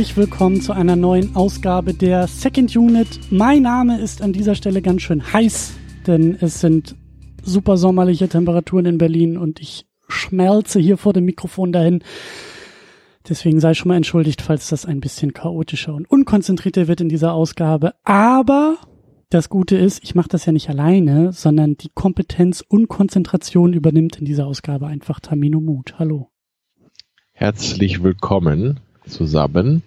Herzlich willkommen zu einer neuen Ausgabe der Second Unit. Mein Name ist an dieser Stelle ganz schön heiß, denn es sind super sommerliche Temperaturen in Berlin und ich schmelze hier vor dem Mikrofon dahin. Deswegen sei schon mal entschuldigt, falls das ein bisschen chaotischer und unkonzentrierter wird in dieser Ausgabe. Aber das Gute ist, ich mache das ja nicht alleine, sondern die Kompetenz und Konzentration übernimmt in dieser Ausgabe einfach Tamino Mut. Hallo. Herzlich willkommen zusammen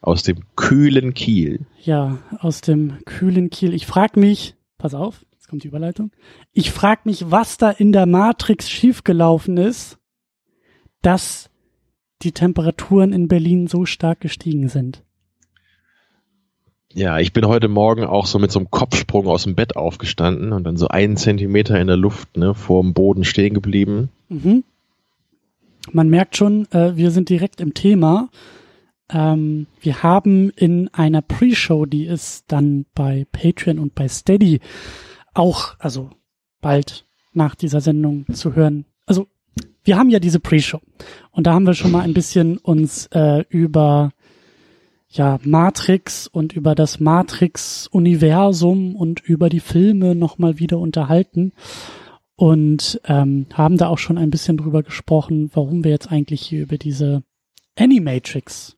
aus dem kühlen Kiel. Ja, aus dem kühlen Kiel. Ich frage mich, pass auf, jetzt kommt die Überleitung. Ich frage mich, was da in der Matrix schiefgelaufen ist, dass die Temperaturen in Berlin so stark gestiegen sind. Ja, ich bin heute Morgen auch so mit so einem Kopfsprung aus dem Bett aufgestanden und dann so einen Zentimeter in der Luft, ne, vor dem Boden stehen geblieben. Mhm. Man merkt schon, äh, wir sind direkt im Thema. Ähm, wir haben in einer Pre-Show, die ist dann bei Patreon und bei Steady auch, also bald nach dieser Sendung zu hören. Also wir haben ja diese Pre-Show und da haben wir schon mal ein bisschen uns äh, über ja Matrix und über das Matrix-Universum und über die Filme nochmal wieder unterhalten und ähm, haben da auch schon ein bisschen drüber gesprochen, warum wir jetzt eigentlich hier über diese Animatrix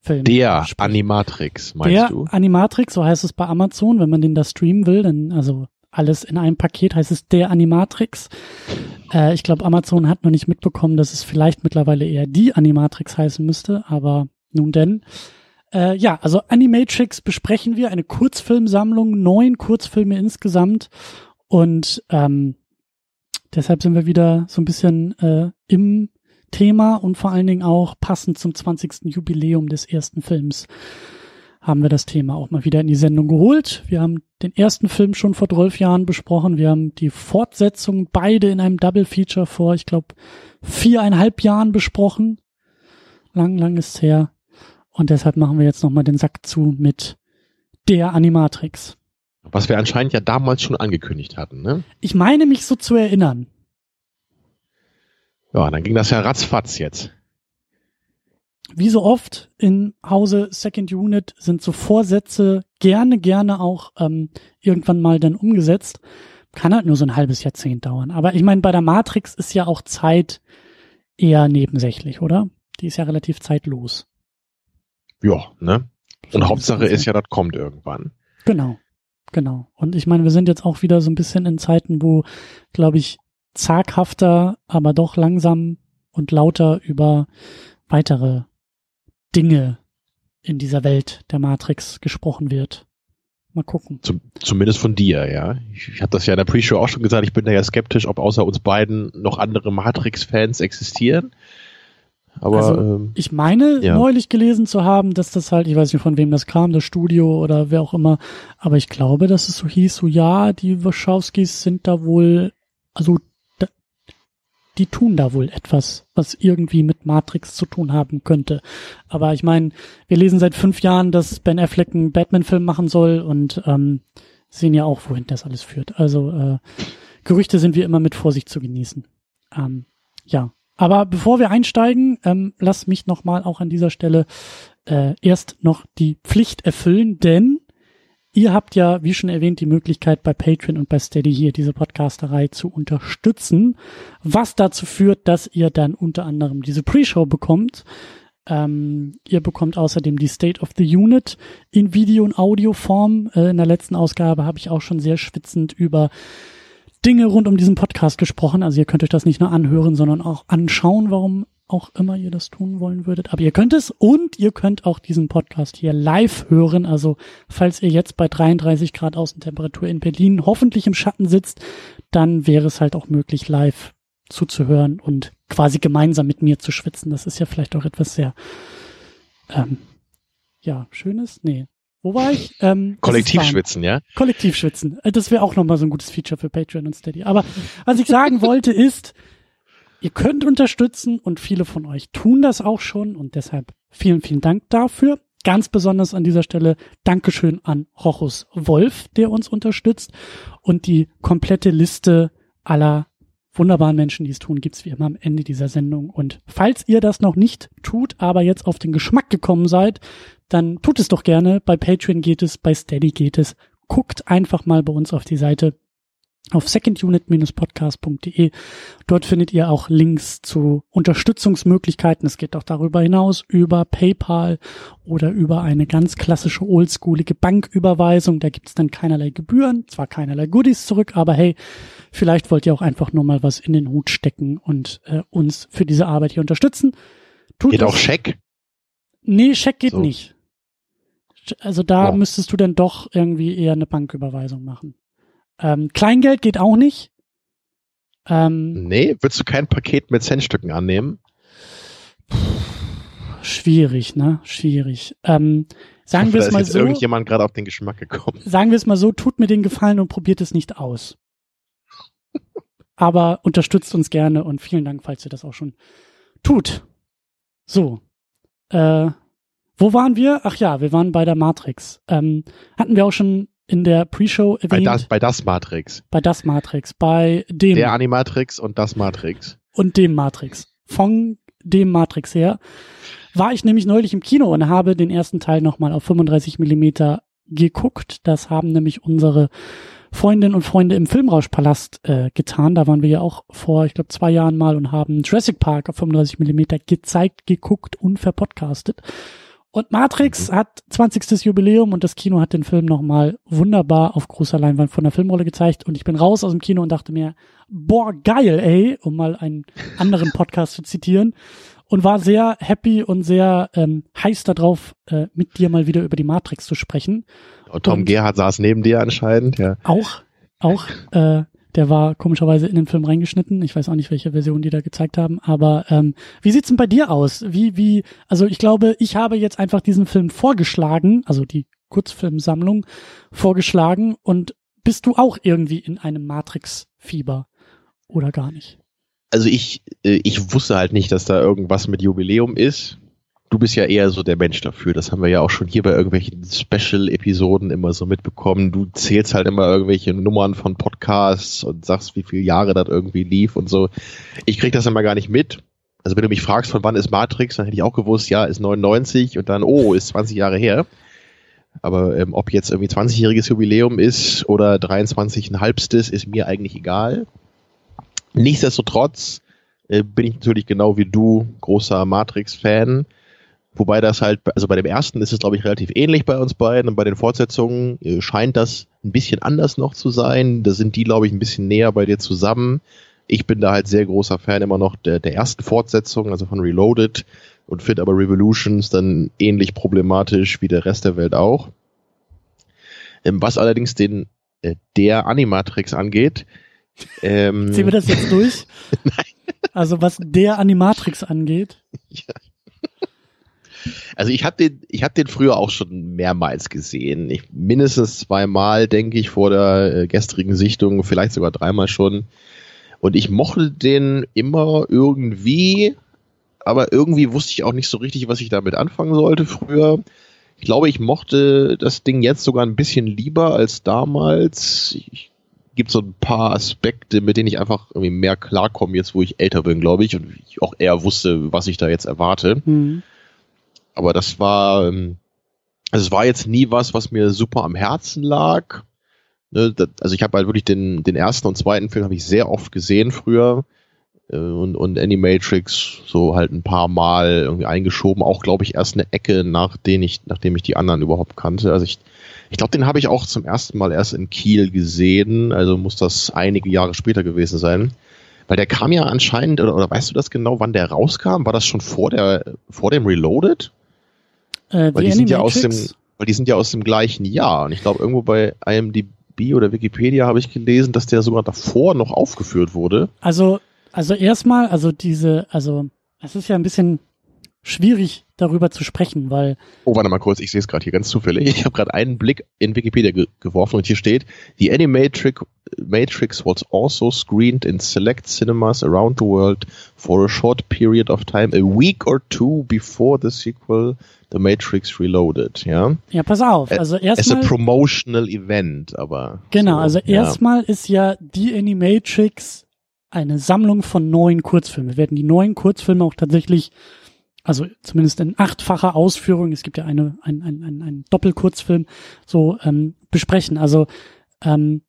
Film Der sprechen. Animatrix, meinst Der du? Animatrix, so heißt es bei Amazon, wenn man den da streamen will, dann also alles in einem Paket heißt es der Animatrix. Äh, ich glaube, Amazon hat noch nicht mitbekommen, dass es vielleicht mittlerweile eher die Animatrix heißen müsste, aber nun denn. Äh, ja, also Animatrix besprechen wir, eine Kurzfilmsammlung, neun Kurzfilme insgesamt und ähm, deshalb sind wir wieder so ein bisschen äh, im Thema und vor allen Dingen auch passend zum 20. Jubiläum des ersten Films haben wir das Thema auch mal wieder in die Sendung geholt. Wir haben den ersten Film schon vor zwölf Jahren besprochen. Wir haben die Fortsetzung beide in einem Double Feature vor, ich glaube, viereinhalb Jahren besprochen. Lang, lang ist her. Und deshalb machen wir jetzt nochmal den Sack zu mit der Animatrix. Was wir anscheinend ja damals schon angekündigt hatten, ne? Ich meine mich so zu erinnern. Ja, dann ging das ja ratzfatz jetzt. Wie so oft in Hause Second Unit sind so Vorsätze gerne, gerne auch ähm, irgendwann mal dann umgesetzt. Kann halt nur so ein halbes Jahrzehnt dauern. Aber ich meine, bei der Matrix ist ja auch Zeit eher nebensächlich, oder? Die ist ja relativ zeitlos. Ja, ne? Und Hauptsache ist ja, das kommt irgendwann. Genau, genau. Und ich meine, wir sind jetzt auch wieder so ein bisschen in Zeiten, wo, glaube ich, zaghafter, aber doch langsam und lauter über weitere Dinge in dieser Welt der Matrix gesprochen wird. Mal gucken. Zum, zumindest von dir, ja. Ich, ich habe das ja in der Pre-Show auch schon gesagt, ich bin da ja skeptisch, ob außer uns beiden noch andere Matrix-Fans existieren. Aber also, ähm, ich meine ja. neulich gelesen zu haben, dass das halt, ich weiß nicht von wem das kam, das Studio oder wer auch immer, aber ich glaube, dass es so hieß, so ja, die Wachowskis sind da wohl, also die tun da wohl etwas, was irgendwie mit Matrix zu tun haben könnte. Aber ich meine, wir lesen seit fünf Jahren, dass Ben Affleck einen Batman-Film machen soll und ähm, sehen ja auch, wohin das alles führt. Also äh, Gerüchte sind wie immer mit Vorsicht zu genießen. Ähm, ja, aber bevor wir einsteigen, ähm, lass mich nochmal auch an dieser Stelle äh, erst noch die Pflicht erfüllen, denn Ihr habt ja, wie schon erwähnt, die Möglichkeit bei Patreon und bei Steady hier diese Podcasterei zu unterstützen, was dazu führt, dass ihr dann unter anderem diese Pre-Show bekommt. Ähm, ihr bekommt außerdem die State of the Unit in Video- und Audioform. Äh, in der letzten Ausgabe habe ich auch schon sehr schwitzend über Dinge rund um diesen Podcast gesprochen. Also ihr könnt euch das nicht nur anhören, sondern auch anschauen, warum auch immer ihr das tun wollen würdet. Aber ihr könnt es und ihr könnt auch diesen Podcast hier live hören. Also falls ihr jetzt bei 33 Grad Außentemperatur in Berlin hoffentlich im Schatten sitzt, dann wäre es halt auch möglich, live zuzuhören und quasi gemeinsam mit mir zu schwitzen. Das ist ja vielleicht auch etwas sehr, ähm, ja, schönes. Nee. Wo war ich? Ähm, Kollektivschwitzen, ja? Kollektivschwitzen. Äh, das wäre auch nochmal so ein gutes Feature für Patreon und Steady. Aber was ich sagen wollte ist, Ihr könnt unterstützen und viele von euch tun das auch schon und deshalb vielen, vielen Dank dafür. Ganz besonders an dieser Stelle Dankeschön an Rochus Wolf, der uns unterstützt und die komplette Liste aller wunderbaren Menschen, die es tun, gibt's wie immer am Ende dieser Sendung. Und falls ihr das noch nicht tut, aber jetzt auf den Geschmack gekommen seid, dann tut es doch gerne. Bei Patreon geht es, bei Steady geht es. Guckt einfach mal bei uns auf die Seite auf secondunit-podcast.de. Dort findet ihr auch Links zu Unterstützungsmöglichkeiten. Es geht auch darüber hinaus über PayPal oder über eine ganz klassische oldschoolige Banküberweisung. Da gibt's dann keinerlei Gebühren, zwar keinerlei Goodies zurück, aber hey, vielleicht wollt ihr auch einfach nur mal was in den Hut stecken und äh, uns für diese Arbeit hier unterstützen. Tut geht das. auch Scheck? Nee, Scheck geht so. nicht. Also da ja. müsstest du dann doch irgendwie eher eine Banküberweisung machen. Ähm, Kleingeld geht auch nicht. Ähm, nee, würdest du kein Paket mit Centstücken annehmen? Schwierig, ne? Schwierig. Ähm, sagen wir es mal so. irgendjemand gerade auf den Geschmack gekommen. Sagen wir es mal so, tut mir den Gefallen und probiert es nicht aus. Aber unterstützt uns gerne und vielen Dank, falls ihr das auch schon tut. So. Äh, wo waren wir? Ach ja, wir waren bei der Matrix. Ähm, hatten wir auch schon in der Pre-Show erwähnt. Bei das, bei das Matrix. Bei das Matrix. Bei dem. Der Animatrix und das Matrix. Und dem Matrix. Von dem Matrix her. War ich nämlich neulich im Kino und habe den ersten Teil nochmal auf 35 Millimeter geguckt. Das haben nämlich unsere Freundinnen und Freunde im Filmrauschpalast äh, getan. Da waren wir ja auch vor, ich glaube, zwei Jahren mal und haben Jurassic Park auf 35 Millimeter gezeigt, geguckt und verpodcastet. Und Matrix mhm. hat 20. Jubiläum und das Kino hat den Film nochmal wunderbar auf großer Leinwand von der Filmrolle gezeigt. Und ich bin raus aus dem Kino und dachte mir, boah, geil, ey, um mal einen anderen Podcast zu zitieren. Und war sehr happy und sehr ähm, heiß darauf, äh, mit dir mal wieder über die Matrix zu sprechen. Und Tom und Gerhardt saß neben dir anscheinend, ja. Auch, auch, äh, der war komischerweise in den Film reingeschnitten. Ich weiß auch nicht, welche Version die da gezeigt haben. Aber ähm, wie sieht's denn bei dir aus? Wie, wie, also ich glaube, ich habe jetzt einfach diesen Film vorgeschlagen, also die Kurzfilmsammlung vorgeschlagen. Und bist du auch irgendwie in einem Matrix-Fieber oder gar nicht? Also ich, äh, ich wusste halt nicht, dass da irgendwas mit Jubiläum ist du bist ja eher so der Mensch dafür. Das haben wir ja auch schon hier bei irgendwelchen Special-Episoden immer so mitbekommen. Du zählst halt immer irgendwelche Nummern von Podcasts und sagst, wie viele Jahre das irgendwie lief und so. Ich krieg das immer gar nicht mit. Also wenn du mich fragst, von wann ist Matrix, dann hätte ich auch gewusst, ja, ist 99 und dann, oh, ist 20 Jahre her. Aber ähm, ob jetzt irgendwie 20-jähriges Jubiläum ist oder 23,5. ist mir eigentlich egal. Nichtsdestotrotz äh, bin ich natürlich genau wie du großer Matrix-Fan Wobei das halt, also bei dem ersten ist es, glaube ich, relativ ähnlich bei uns beiden und bei den Fortsetzungen äh, scheint das ein bisschen anders noch zu sein. Da sind die, glaube ich, ein bisschen näher bei dir zusammen. Ich bin da halt sehr großer Fan immer noch der, der ersten Fortsetzung, also von Reloaded und finde aber Revolutions dann ähnlich problematisch wie der Rest der Welt auch. Ähm, was allerdings den äh, der Animatrix angeht, ähm, Ziehen wir das jetzt durch? Nein. Also was der Animatrix angeht. Ja. Also ich habe den, ich habe den früher auch schon mehrmals gesehen. Ich, mindestens zweimal, denke ich, vor der äh, gestrigen Sichtung, vielleicht sogar dreimal schon. Und ich mochte den immer irgendwie, aber irgendwie wusste ich auch nicht so richtig, was ich damit anfangen sollte früher. Ich glaube, ich mochte das Ding jetzt sogar ein bisschen lieber als damals. Ich, gibt so ein paar Aspekte, mit denen ich einfach irgendwie mehr klarkomme, jetzt wo ich älter bin, glaube ich, und ich auch eher wusste, was ich da jetzt erwarte. Mhm. Aber das war, ähm, also es war jetzt nie was, was mir super am Herzen lag. Ne, also ich habe halt wirklich den, den ersten und zweiten Film habe ich sehr oft gesehen früher äh, und, und Animatrix so halt ein paar Mal irgendwie eingeschoben, auch glaube ich erst eine Ecke, nachdem ich, nachdem ich die anderen überhaupt kannte. Also ich, ich glaube, den habe ich auch zum ersten Mal erst in Kiel gesehen, also muss das einige Jahre später gewesen sein. Weil der kam ja anscheinend, oder, oder weißt du das genau, wann der rauskam? War das schon vor der, vor dem Reloaded? Äh, weil die sind ja aus dem, weil die sind ja aus dem gleichen Jahr. Und ich glaube, irgendwo bei IMDb oder Wikipedia habe ich gelesen, dass der sogar davor noch aufgeführt wurde. Also, also erstmal, also diese, also es ist ja ein bisschen schwierig darüber zu sprechen, weil. Oh, warte mal kurz, ich sehe es gerade hier ganz zufällig. Ich habe gerade einen Blick in Wikipedia ge geworfen und hier steht, The Animatrix Matrix was also screened in select cinemas around the world for a short period of time, a week or two before the sequel The Matrix Reloaded, ja. Ja, pass auf. Also erstmal. Es ist ein promotional event, aber. Genau, so, also erstmal ist ja die Animatrix eine Sammlung von neuen Kurzfilmen. Wir werden die neuen Kurzfilme auch tatsächlich, also zumindest in achtfacher Ausführung, es gibt ja eine, ein, ein, ein, ein Doppelkurzfilm, so ähm, besprechen. Also ähm,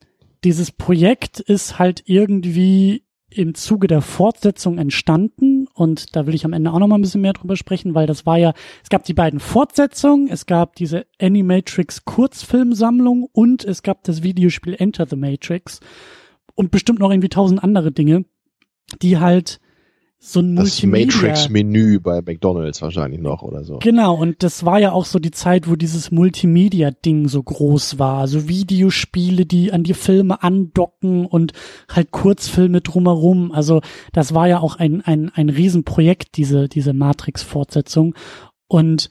dieses Projekt ist halt irgendwie im Zuge der Fortsetzung entstanden und da will ich am Ende auch noch mal ein bisschen mehr drüber sprechen, weil das war ja, es gab die beiden Fortsetzungen, es gab diese Animatrix Kurzfilmsammlung und es gab das Videospiel Enter the Matrix und bestimmt noch irgendwie tausend andere Dinge, die halt so ein das Matrix-Menü bei McDonalds wahrscheinlich noch oder so. Genau, und das war ja auch so die Zeit, wo dieses Multimedia-Ding so groß war. Also Videospiele, die an die Filme andocken und halt Kurzfilme drumherum. Also das war ja auch ein, ein, ein Riesenprojekt, diese, diese Matrix-Fortsetzung. Und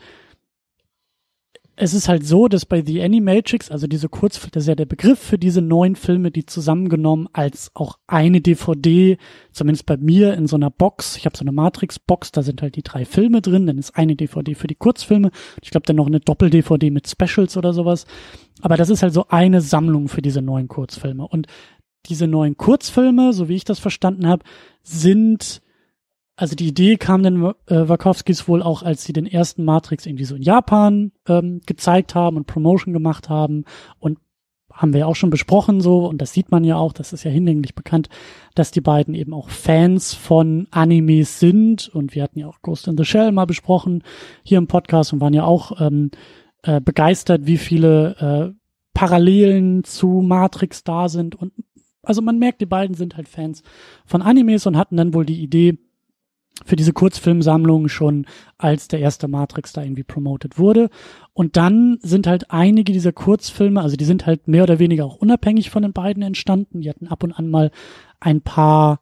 es ist halt so, dass bei The Animatrix, also diese Kurzfilme, das ist ja der Begriff für diese neun Filme, die zusammengenommen als auch eine DVD, zumindest bei mir in so einer Box, ich habe so eine Matrix-Box, da sind halt die drei Filme drin, dann ist eine DVD für die Kurzfilme, ich glaube dann noch eine Doppel-DVD mit Specials oder sowas. Aber das ist halt so eine Sammlung für diese neuen Kurzfilme. Und diese neuen Kurzfilme, so wie ich das verstanden habe, sind also die Idee kam dann äh, Wachowskis wohl auch, als sie den ersten Matrix irgendwie so in Japan ähm, gezeigt haben und Promotion gemacht haben. Und haben wir ja auch schon besprochen so. Und das sieht man ja auch, das ist ja hinlänglich bekannt, dass die beiden eben auch Fans von Animes sind. Und wir hatten ja auch Ghost in the Shell mal besprochen hier im Podcast und waren ja auch ähm, äh, begeistert, wie viele äh, Parallelen zu Matrix da sind. Und also man merkt, die beiden sind halt Fans von Animes und hatten dann wohl die Idee, für diese Kurzfilmsammlung schon, als der erste Matrix da irgendwie promoted wurde. Und dann sind halt einige dieser Kurzfilme, also die sind halt mehr oder weniger auch unabhängig von den beiden entstanden. Die hatten ab und an mal ein paar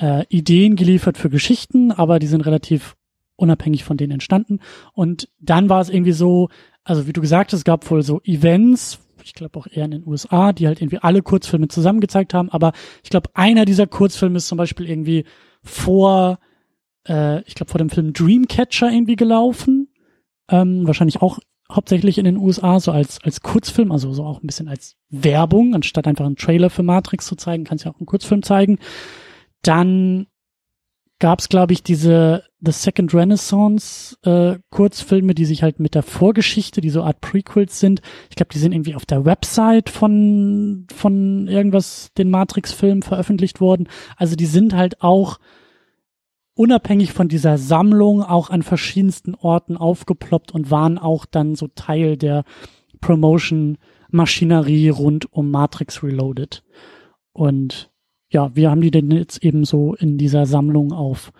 äh, Ideen geliefert für Geschichten, aber die sind relativ unabhängig von denen entstanden. Und dann war es irgendwie so, also wie du gesagt hast, es gab wohl so Events, ich glaube auch eher in den USA, die halt irgendwie alle Kurzfilme zusammen gezeigt haben. Aber ich glaube, einer dieser Kurzfilme ist zum Beispiel irgendwie vor äh, ich glaube, vor dem Film Dreamcatcher irgendwie gelaufen. Ähm, wahrscheinlich auch hauptsächlich in den USA, so als, als Kurzfilm, also so auch ein bisschen als Werbung, anstatt einfach einen Trailer für Matrix zu zeigen, kannst du ja auch einen Kurzfilm zeigen. Dann gab es, glaube ich, diese The Second Renaissance äh, Kurzfilme, die sich halt mit der Vorgeschichte, die so Art Prequels sind. Ich glaube, die sind irgendwie auf der Website von von irgendwas den Matrix-Film veröffentlicht worden. Also die sind halt auch unabhängig von dieser Sammlung auch an verschiedensten Orten aufgeploppt und waren auch dann so Teil der Promotion-Maschinerie rund um Matrix Reloaded. Und ja, wir haben die denn jetzt eben so in dieser Sammlung auf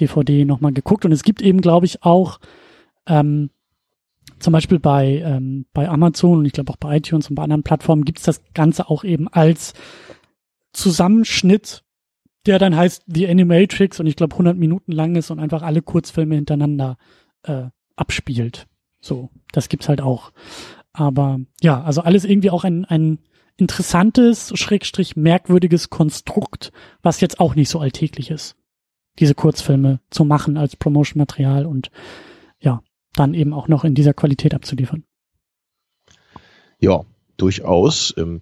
DVD nochmal geguckt. Und es gibt eben, glaube ich, auch ähm, zum Beispiel bei, ähm, bei Amazon und ich glaube auch bei iTunes und bei anderen Plattformen gibt es das Ganze auch eben als Zusammenschnitt der dann heißt The Animatrix und ich glaube 100 Minuten lang ist und einfach alle Kurzfilme hintereinander äh, abspielt. So, das gibt's halt auch. Aber ja, also alles irgendwie auch ein, ein interessantes, schrägstrich merkwürdiges Konstrukt, was jetzt auch nicht so alltäglich ist. Diese Kurzfilme zu machen als Promotion-Material und ja, dann eben auch noch in dieser Qualität abzuliefern. Ja, durchaus. Ähm,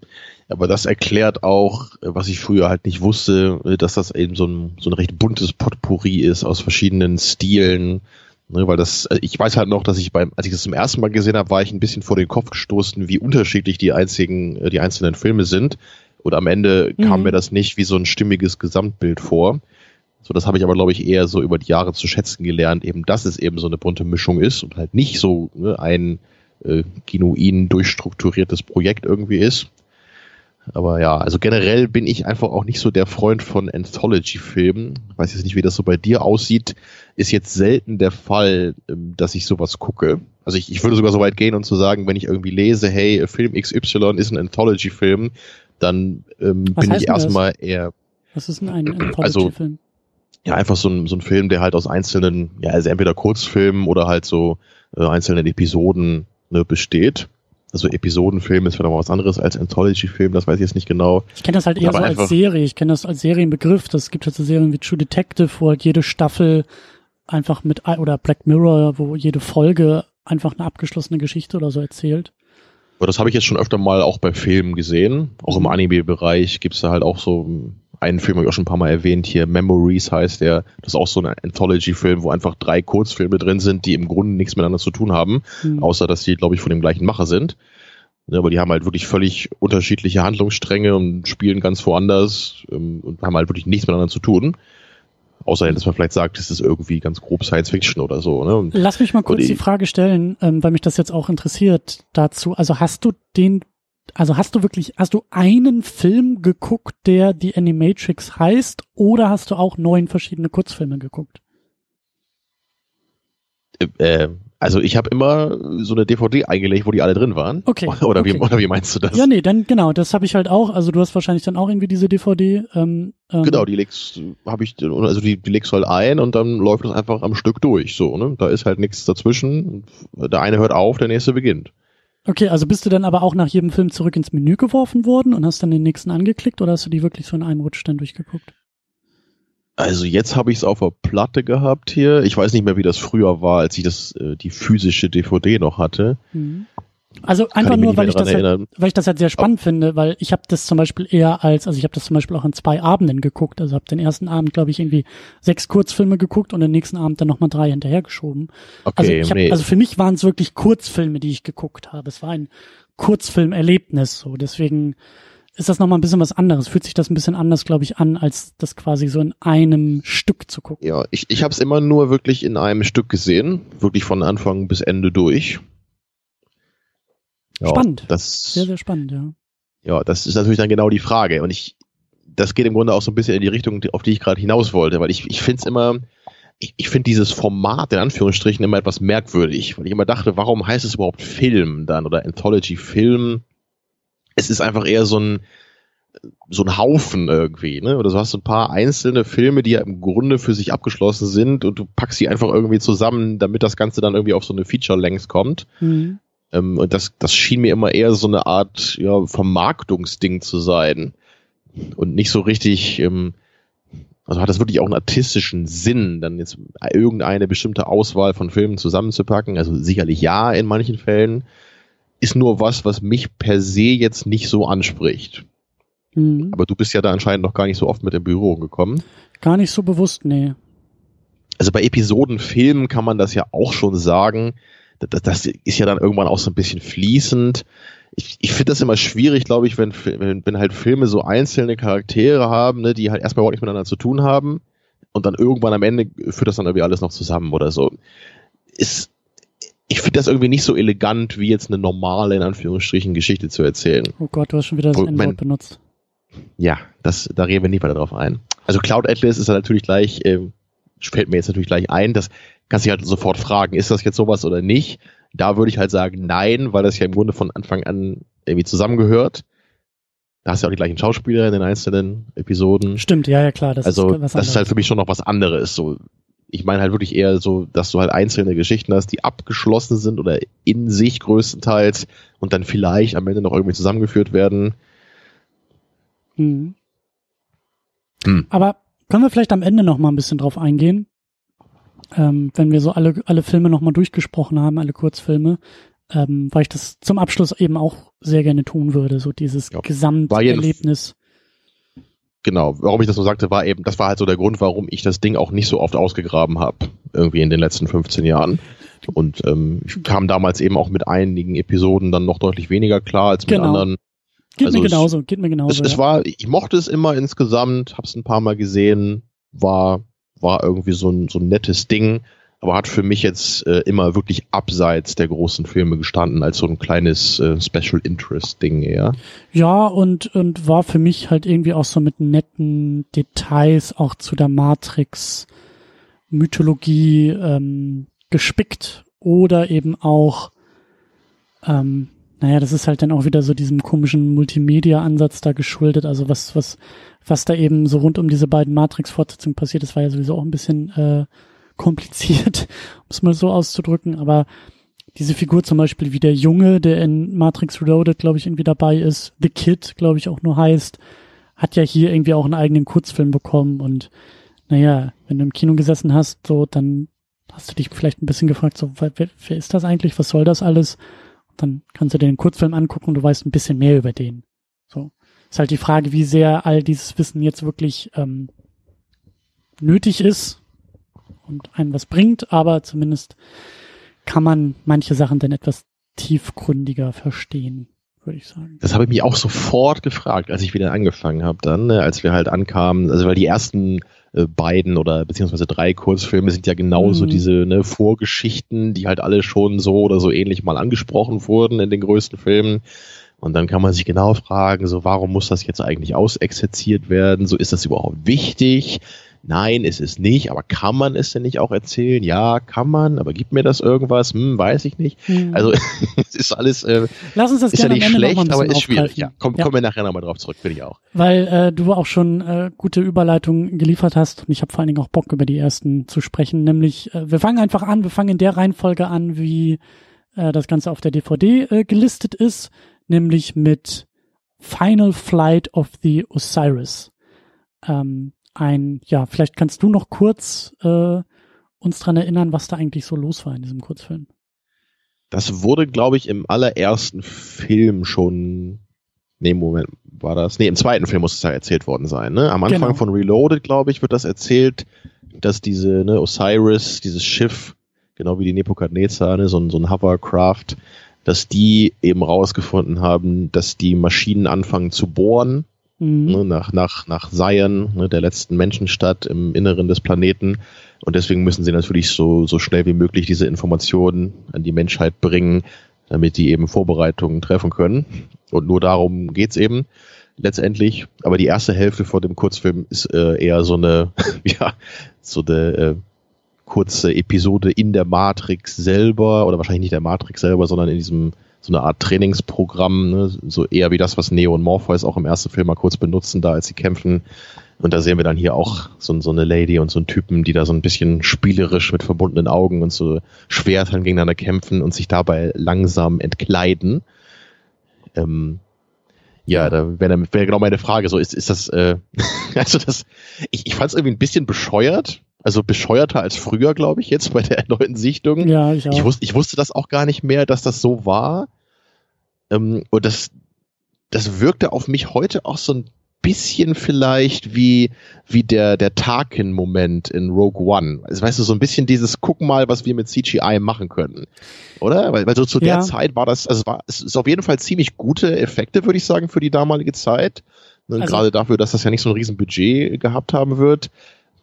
aber das erklärt auch, was ich früher halt nicht wusste, dass das eben so ein, so ein recht buntes Potpourri ist aus verschiedenen Stilen. Ne, weil das, äh, ich weiß halt noch, dass ich beim, als ich das zum ersten Mal gesehen habe, war ich ein bisschen vor den Kopf gestoßen, wie unterschiedlich die einzigen, äh, die einzelnen Filme sind. Und am Ende mhm. kam mir das nicht wie so ein stimmiges Gesamtbild vor. So, das habe ich aber, glaube ich, eher so über die Jahre zu schätzen gelernt, eben, dass es eben so eine bunte Mischung ist und halt nicht so ne, ein äh, genuin durchstrukturiertes Projekt irgendwie ist. Aber ja, also generell bin ich einfach auch nicht so der Freund von Anthology-Filmen. Weiß jetzt nicht, wie das so bei dir aussieht. Ist jetzt selten der Fall, ähm, dass ich sowas gucke. Also ich, ich würde sogar so weit gehen und zu sagen, wenn ich irgendwie lese, hey, Film XY ist ein Anthology-Film, dann ähm, bin ich erstmal eher. Was ist denn ein also Anthology-Film? Also, ja, einfach so ein, so ein Film, der halt aus einzelnen, ja, also entweder Kurzfilmen oder halt so äh, einzelnen Episoden ne, besteht. Also Episodenfilm ist vielleicht mal was anderes als Anthology-Film, das weiß ich jetzt nicht genau. Ich kenne das halt eher Aber so als Serie. Ich kenne das als Serienbegriff. Das gibt halt so Serien wie True Detective, wo halt jede Staffel einfach mit, oder Black Mirror, wo jede Folge einfach eine abgeschlossene Geschichte oder so erzählt. Aber das habe ich jetzt schon öfter mal auch bei Filmen gesehen. Auch im mhm. Anime-Bereich gibt es da halt auch so einen Film habe ich auch schon ein paar Mal erwähnt, hier Memories heißt der. Das ist auch so ein Anthology-Film, wo einfach drei Kurzfilme drin sind, die im Grunde nichts miteinander zu tun haben, mhm. außer dass die, glaube ich, von dem gleichen Macher sind. Ja, aber die haben halt wirklich völlig unterschiedliche Handlungsstränge und spielen ganz woanders ähm, und haben halt wirklich nichts miteinander zu tun. Außer dass man vielleicht sagt, es ist irgendwie ganz grob Science Fiction oder so. Ne? Lass mich mal kurz die Frage stellen, ähm, weil mich das jetzt auch interessiert dazu. Also hast du den, also hast du wirklich, hast du einen Film geguckt, der die Animatrix heißt, oder hast du auch neun verschiedene Kurzfilme geguckt? Äh, äh also ich habe immer so eine DVD eingelegt, wo die alle drin waren. Okay. Oder, okay. Wie, oder wie meinst du das? Ja, nee, dann genau, das habe ich halt auch. Also du hast wahrscheinlich dann auch irgendwie diese DVD. Ähm, ähm, genau, die legst habe ich, also die, die legst halt ein und dann läuft das einfach am Stück durch. So, ne? Da ist halt nichts dazwischen. Der eine hört auf, der nächste beginnt. Okay, also bist du dann aber auch nach jedem Film zurück ins Menü geworfen worden und hast dann den nächsten angeklickt oder hast du die wirklich so in einem Rutsch dann durchgeguckt? Also jetzt habe ich es auf der Platte gehabt hier. Ich weiß nicht mehr, wie das früher war, als ich das äh, die physische DVD noch hatte. Mhm. Also einfach nur, weil ich, das halt, weil ich das halt sehr spannend oh. finde, weil ich habe das zum Beispiel eher als, also ich habe das zum Beispiel auch an zwei Abenden geguckt. Also habe den ersten Abend, glaube ich, irgendwie sechs Kurzfilme geguckt und den nächsten Abend dann nochmal drei hinterhergeschoben. Okay, also, hab, nee. also für mich waren es wirklich Kurzfilme, die ich geguckt habe. Es war ein Kurzfilmerlebnis. So deswegen ist das nochmal ein bisschen was anderes. Fühlt sich das ein bisschen anders, glaube ich, an, als das quasi so in einem Stück zu gucken. Ja, ich, ich habe es immer nur wirklich in einem Stück gesehen, wirklich von Anfang bis Ende durch. Ja, spannend. Das, sehr, sehr spannend, ja. Ja, das ist natürlich dann genau die Frage. Und ich, das geht im Grunde auch so ein bisschen in die Richtung, auf die ich gerade hinaus wollte, weil ich, ich finde es immer, ich, ich finde dieses Format in Anführungsstrichen immer etwas merkwürdig, weil ich immer dachte, warum heißt es überhaupt Film dann oder Anthology Film? es ist einfach eher so ein, so ein Haufen irgendwie, ne? Oder du hast so ein paar einzelne Filme, die ja im Grunde für sich abgeschlossen sind und du packst sie einfach irgendwie zusammen, damit das Ganze dann irgendwie auf so eine Feature-Length kommt. Mhm. Ähm, und das, das schien mir immer eher so eine Art ja, Vermarktungsding zu sein. Und nicht so richtig, ähm, also hat das wirklich auch einen artistischen Sinn, dann jetzt irgendeine bestimmte Auswahl von Filmen zusammenzupacken? Also sicherlich ja in manchen Fällen ist nur was, was mich per se jetzt nicht so anspricht. Mhm. Aber du bist ja da anscheinend noch gar nicht so oft mit in Büro gekommen. Gar nicht so bewusst, nee. Also bei Episodenfilmen kann man das ja auch schon sagen. Das, das ist ja dann irgendwann auch so ein bisschen fließend. Ich, ich finde das immer schwierig, glaube ich, wenn, wenn, wenn halt Filme so einzelne Charaktere haben, ne, die halt erstmal überhaupt nichts miteinander zu tun haben und dann irgendwann am Ende führt das dann irgendwie alles noch zusammen oder so. Ist, ich finde das irgendwie nicht so elegant, wie jetzt eine normale, in Anführungsstrichen, Geschichte zu erzählen. Oh Gott, du hast schon wieder das N-Wort benutzt. Ja, das, da reden wir nicht weiter drauf ein. Also Cloud Atlas ist ja natürlich gleich, äh, fällt mir jetzt natürlich gleich ein, das kannst du halt sofort fragen, ist das jetzt sowas oder nicht? Da würde ich halt sagen, nein, weil das ja im Grunde von Anfang an irgendwie zusammengehört. Da hast du ja auch die gleichen Schauspieler in den einzelnen Episoden. Stimmt, ja, ja, klar. Das also, ist das ist halt für mich schon noch was anderes. So, ich meine halt wirklich eher so, dass du halt einzelne Geschichten hast, die abgeschlossen sind oder in sich größtenteils und dann vielleicht am Ende noch irgendwie zusammengeführt werden. Hm. Hm. Aber können wir vielleicht am Ende noch mal ein bisschen drauf eingehen, ähm, wenn wir so alle, alle Filme noch mal durchgesprochen haben, alle Kurzfilme, ähm, weil ich das zum Abschluss eben auch sehr gerne tun würde, so dieses ja. Gesamterlebnis genau, warum ich das so sagte, war eben, das war halt so der Grund, warum ich das Ding auch nicht so oft ausgegraben habe, irgendwie in den letzten 15 Jahren. Und ähm, ich kam damals eben auch mit einigen Episoden dann noch deutlich weniger klar als mit genau. anderen. Geht also mir genauso, es, geht mir genauso. Es, ja. es war, ich mochte es immer insgesamt, hab's ein paar Mal gesehen, war, war irgendwie so ein, so ein nettes Ding aber hat für mich jetzt äh, immer wirklich abseits der großen Filme gestanden, als so ein kleines äh, Special Interest Ding eher. Ja, und, und war für mich halt irgendwie auch so mit netten Details auch zu der Matrix Mythologie ähm, gespickt oder eben auch, ähm, naja, das ist halt dann auch wieder so diesem komischen Multimedia-Ansatz da geschuldet, also was, was, was da eben so rund um diese beiden Matrix-Fortsetzungen passiert, das war ja sowieso auch ein bisschen äh, kompliziert, um es mal so auszudrücken, aber diese Figur zum Beispiel wie der Junge, der in Matrix Reloaded, glaube ich, irgendwie dabei ist, The Kid, glaube ich, auch nur heißt, hat ja hier irgendwie auch einen eigenen Kurzfilm bekommen. Und naja, wenn du im Kino gesessen hast, so, dann hast du dich vielleicht ein bisschen gefragt, so, wer, wer ist das eigentlich, was soll das alles? Dann kannst du dir den Kurzfilm angucken und du weißt ein bisschen mehr über den. So. Ist halt die Frage, wie sehr all dieses Wissen jetzt wirklich ähm, nötig ist und einem was bringt, aber zumindest kann man manche Sachen dann etwas tiefgründiger verstehen, würde ich sagen. Das habe ich mich auch sofort gefragt, als ich wieder angefangen habe, dann, ne, als wir halt ankamen, also weil die ersten äh, beiden oder beziehungsweise drei Kurzfilme sind ja genauso mhm. diese ne, Vorgeschichten, die halt alle schon so oder so ähnlich mal angesprochen wurden in den größten Filmen. Und dann kann man sich genau fragen, so warum muss das jetzt eigentlich ausexerziert werden? So ist das überhaupt wichtig? Nein, ist es nicht, aber kann man es denn nicht auch erzählen? Ja, kann man, aber gibt mir das irgendwas? Hm, weiß ich nicht. Hm. Also es ist alles äh, Lass uns das ist ja nicht schlecht, aber ist schwierig. Ja, komm, ja. kommen wir nachher nochmal drauf zurück, finde ich auch. Weil äh, du auch schon äh, gute Überleitungen geliefert hast und ich habe vor allen Dingen auch Bock über die ersten zu sprechen. Nämlich, äh, wir fangen einfach an, wir fangen in der Reihenfolge an, wie äh, das Ganze auf der DVD äh, gelistet ist, nämlich mit Final Flight of the Osiris. Ähm, ein, ja, vielleicht kannst du noch kurz äh, uns dran erinnern, was da eigentlich so los war in diesem Kurzfilm. Das wurde, glaube ich, im allerersten Film schon. Nee, Moment, war das? Nee, im zweiten Film muss es ja erzählt worden sein, ne? Am Anfang genau. von Reloaded, glaube ich, wird das erzählt, dass diese, ne, Osiris, dieses Schiff, genau wie die Nebukadnezar, ne, so ein, so ein Hovercraft, dass die eben rausgefunden haben, dass die Maschinen anfangen zu bohren mhm. ne, nach, nach, nach Zion, ne, der letzten Menschenstadt im Inneren des Planeten. Und deswegen müssen sie natürlich so, so schnell wie möglich diese Informationen an die Menschheit bringen, damit die eben Vorbereitungen treffen können. Und nur darum geht's eben letztendlich. Aber die erste Hälfte von dem Kurzfilm ist äh, eher so eine, ja, so eine äh, kurze Episode in der Matrix selber, oder wahrscheinlich nicht der Matrix selber, sondern in diesem so eine Art Trainingsprogramm, ne? so eher wie das, was Neo und Morpheus auch im ersten Film mal kurz benutzen, da als sie kämpfen. Und da sehen wir dann hier auch so, so eine Lady und so einen Typen, die da so ein bisschen spielerisch mit verbundenen Augen und so Schwertern gegeneinander kämpfen und sich dabei langsam entkleiden. Ähm, ja, da wäre wär genau meine Frage. So ist, ist das, äh, also das, ich, ich fand es irgendwie ein bisschen bescheuert. Also bescheuerter als früher, glaube ich, jetzt bei der erneuten Sichtung. Ja, ich auch. Ich wusste, ich wusste das auch gar nicht mehr, dass das so war. Ähm, und das, das wirkte auf mich heute auch so ein bisschen vielleicht wie, wie der, der Tarkin-Moment in Rogue One. Also weißt du, so ein bisschen dieses, guck mal, was wir mit CGI machen können. Oder? Weil, weil so zu ja. der Zeit war das, also es war, es ist auf jeden Fall ziemlich gute Effekte, würde ich sagen, für die damalige Zeit. Ne, also, Gerade dafür, dass das ja nicht so ein riesen Budget gehabt haben wird.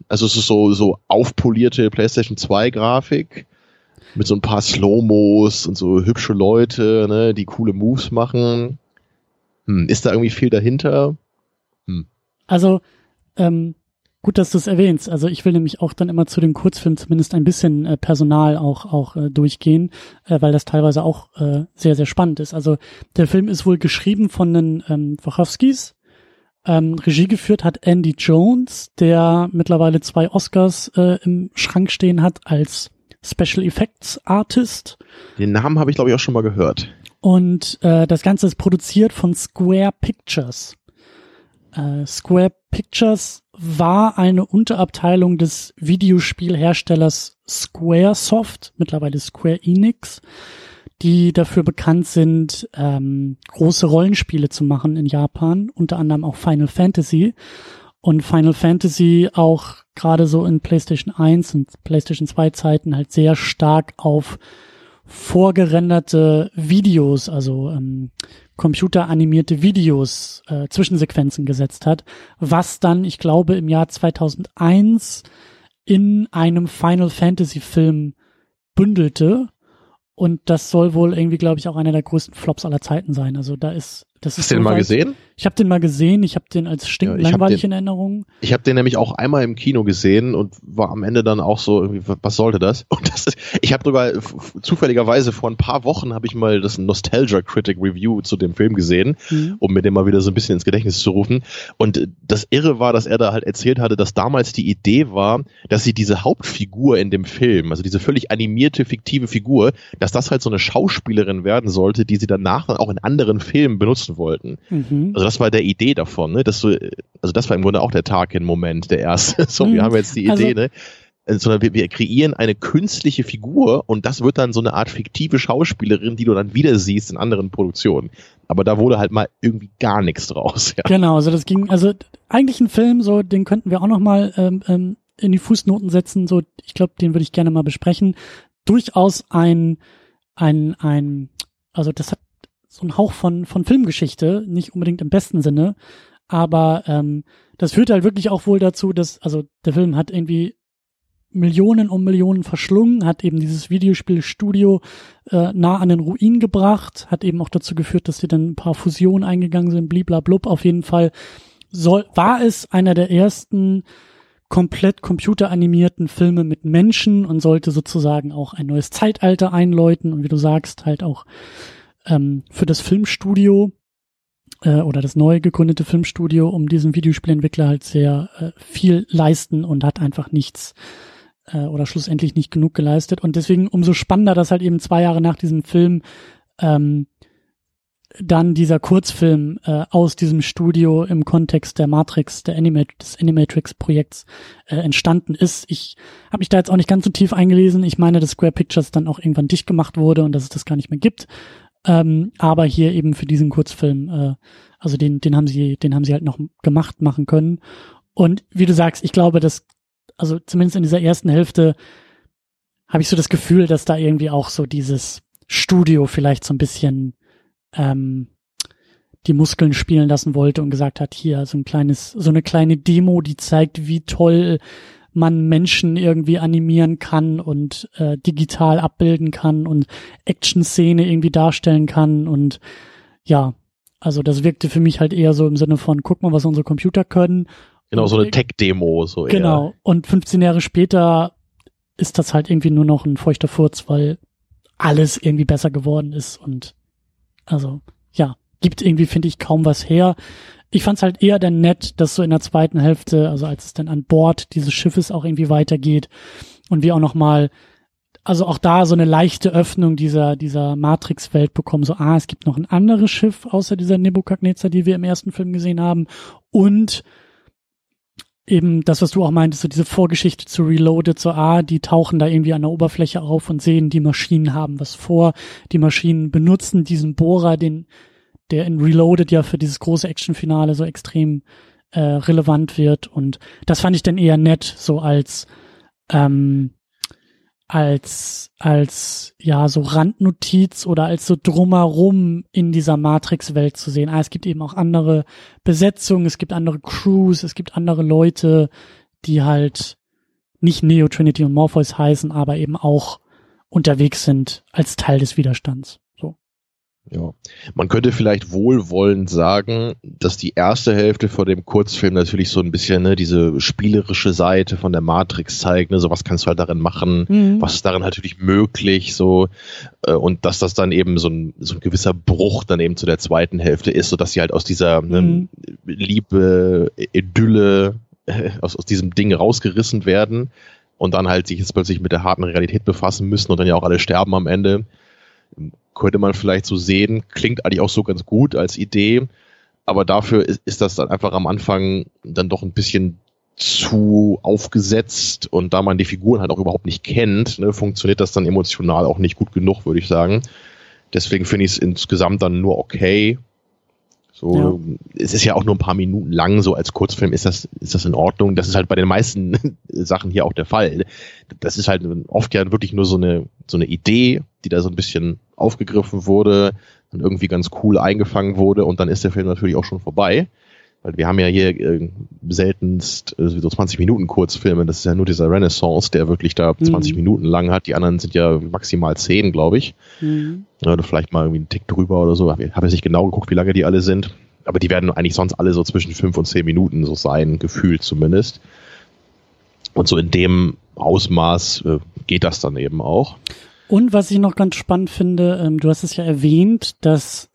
Also es ist so, so aufpolierte PlayStation 2 Grafik mit so ein paar Slow-Mos und so hübsche Leute, ne, die coole Moves machen. Hm, ist da irgendwie viel dahinter? Hm. Also, ähm, gut, dass du es erwähnst. Also ich will nämlich auch dann immer zu den Kurzfilmen zumindest ein bisschen äh, Personal auch auch äh, durchgehen, äh, weil das teilweise auch äh, sehr sehr spannend ist. Also der Film ist wohl geschrieben von den ähm, Wachowskis, ähm, Regie geführt hat Andy Jones, der mittlerweile zwei Oscars äh, im Schrank stehen hat als Special Effects Artist. Den Namen habe ich glaube ich auch schon mal gehört. Und äh, das Ganze ist produziert von Square Pictures. Äh, Square Pictures war eine Unterabteilung des Videospielherstellers Squaresoft, mittlerweile Square Enix die dafür bekannt sind, ähm, große Rollenspiele zu machen in Japan, unter anderem auch Final Fantasy. Und Final Fantasy auch gerade so in PlayStation 1 und PlayStation 2 Zeiten halt sehr stark auf vorgerenderte Videos, also ähm, computeranimierte Videos, äh, Zwischensequenzen gesetzt hat, was dann, ich glaube, im Jahr 2001 in einem Final Fantasy Film bündelte und das soll wohl irgendwie, glaube ich, auch einer der größten Flops aller Zeiten sein. Also da ist das Hast du den mal gesehen? Ich habe den mal gesehen. Ich habe den als stinkend ja, in Erinnerung. Ich habe den nämlich auch einmal im Kino gesehen und war am Ende dann auch so, irgendwie, was sollte das? Und das ist, ich habe sogar zufälligerweise vor ein paar Wochen habe ich mal das Nostalgia Critic Review zu dem Film gesehen, mhm. um mir den mal wieder so ein bisschen ins Gedächtnis zu rufen. Und das Irre war, dass er da halt erzählt hatte, dass damals die Idee war, dass sie diese Hauptfigur in dem Film, also diese völlig animierte fiktive Figur, dass das halt so eine Schauspielerin werden sollte, die sie danach dann auch in anderen Filmen benutzen nutzen wollten. Mhm. Also das war der Idee davon, ne? Dass du, also das war im Grunde auch der Tarkin-Moment, der erste. so, mhm. wir haben jetzt die Idee, also, ne? äh, sondern wir, wir kreieren eine künstliche Figur und das wird dann so eine Art fiktive Schauspielerin, die du dann wieder siehst in anderen Produktionen. Aber da wurde halt mal irgendwie gar nichts draus. Ja. Genau, also das ging, also eigentlich ein Film, so den könnten wir auch noch mal ähm, ähm, in die Fußnoten setzen. So, ich glaube, den würde ich gerne mal besprechen. Durchaus ein, ein, ein, also das hat so einen Hauch von von Filmgeschichte, nicht unbedingt im besten Sinne, aber ähm, das führt halt wirklich auch wohl dazu, dass, also der Film hat irgendwie Millionen um Millionen verschlungen, hat eben dieses Videospielstudio äh, nah an den Ruin gebracht, hat eben auch dazu geführt, dass sie dann ein paar Fusionen eingegangen sind, bliblablub. Auf jeden Fall soll, war es einer der ersten komplett computeranimierten Filme mit Menschen und sollte sozusagen auch ein neues Zeitalter einläuten und wie du sagst, halt auch ähm, für das Filmstudio äh, oder das neu gegründete Filmstudio um diesen Videospielentwickler halt sehr äh, viel leisten und hat einfach nichts äh, oder schlussendlich nicht genug geleistet. Und deswegen umso spannender, dass halt eben zwei Jahre nach diesem Film ähm, dann dieser Kurzfilm äh, aus diesem Studio im Kontext der Matrix, der Animat des Animatrix-Projekts äh, entstanden ist. Ich habe mich da jetzt auch nicht ganz so tief eingelesen. Ich meine, dass Square Pictures dann auch irgendwann dicht gemacht wurde und dass es das gar nicht mehr gibt. Ähm, aber hier eben für diesen Kurzfilm, äh, also den, den haben sie, den haben sie halt noch gemacht machen können. Und wie du sagst, ich glaube, dass, also zumindest in dieser ersten Hälfte habe ich so das Gefühl, dass da irgendwie auch so dieses Studio vielleicht so ein bisschen ähm, die Muskeln spielen lassen wollte und gesagt hat, hier so ein kleines, so eine kleine Demo, die zeigt, wie toll man Menschen irgendwie animieren kann und äh, digital abbilden kann und Action-Szene irgendwie darstellen kann und ja, also das wirkte für mich halt eher so im Sinne von, guck mal, was unsere Computer können. Genau, so eine Tech-Demo, so eher. Genau. Und 15 Jahre später ist das halt irgendwie nur noch ein feuchter Furz, weil alles irgendwie besser geworden ist und also, ja, gibt irgendwie, finde ich, kaum was her ich fand's halt eher dann nett, dass so in der zweiten Hälfte, also als es dann an Bord dieses Schiffes auch irgendwie weitergeht und wir auch noch mal also auch da so eine leichte Öffnung dieser dieser Matrix-Welt bekommen. So, ah, es gibt noch ein anderes Schiff außer dieser Nebukadnezar, die wir im ersten Film gesehen haben und eben das, was du auch meintest, so diese Vorgeschichte zu Reloaded, so, ah, die tauchen da irgendwie an der Oberfläche auf und sehen, die Maschinen haben was vor, die Maschinen benutzen diesen Bohrer, den der in Reloaded ja für dieses große Actionfinale so extrem äh, relevant wird. Und das fand ich dann eher nett, so als ähm, als als ja so Randnotiz oder als so drumherum in dieser Matrix-Welt zu sehen. Ah, es gibt eben auch andere Besetzungen, es gibt andere Crews, es gibt andere Leute, die halt nicht Neo, Trinity und Morpheus heißen, aber eben auch unterwegs sind als Teil des Widerstands. Ja, man könnte vielleicht wohlwollend sagen, dass die erste Hälfte vor dem Kurzfilm natürlich so ein bisschen ne, diese spielerische Seite von der Matrix zeigt, ne, so was kannst du halt darin machen, mhm. was ist darin natürlich möglich, so äh, und dass das dann eben so ein, so ein gewisser Bruch dann eben zu der zweiten Hälfte ist, so dass sie halt aus dieser ne, mhm. Liebe, Idylle, äh, aus, aus diesem Ding rausgerissen werden und dann halt sich jetzt plötzlich mit der harten Realität befassen müssen und dann ja auch alle sterben am Ende könnte man vielleicht so sehen, klingt eigentlich auch so ganz gut als Idee, aber dafür ist, ist das dann einfach am Anfang dann doch ein bisschen zu aufgesetzt und da man die Figuren halt auch überhaupt nicht kennt, ne, funktioniert das dann emotional auch nicht gut genug, würde ich sagen. Deswegen finde ich es insgesamt dann nur okay. So, ja. es ist ja auch nur ein paar Minuten lang, so als Kurzfilm ist das, ist das in Ordnung. Das ist halt bei den meisten Sachen hier auch der Fall. Das ist halt oft ja wirklich nur so eine, so eine Idee, die da so ein bisschen aufgegriffen wurde, dann irgendwie ganz cool eingefangen wurde und dann ist der Film natürlich auch schon vorbei. Weil wir haben ja hier äh, seltenst äh, so 20 Minuten Kurzfilme. Das ist ja nur dieser Renaissance, der wirklich da mhm. 20 Minuten lang hat. Die anderen sind ja maximal 10, glaube ich. Mhm. Oder vielleicht mal irgendwie einen Tick drüber oder so. Habe jetzt nicht genau geguckt, wie lange die alle sind. Aber die werden eigentlich sonst alle so zwischen 5 und 10 Minuten so sein, gefühlt zumindest. Und so in dem Ausmaß äh, geht das dann eben auch. Und was ich noch ganz spannend finde, ähm, du hast es ja erwähnt, dass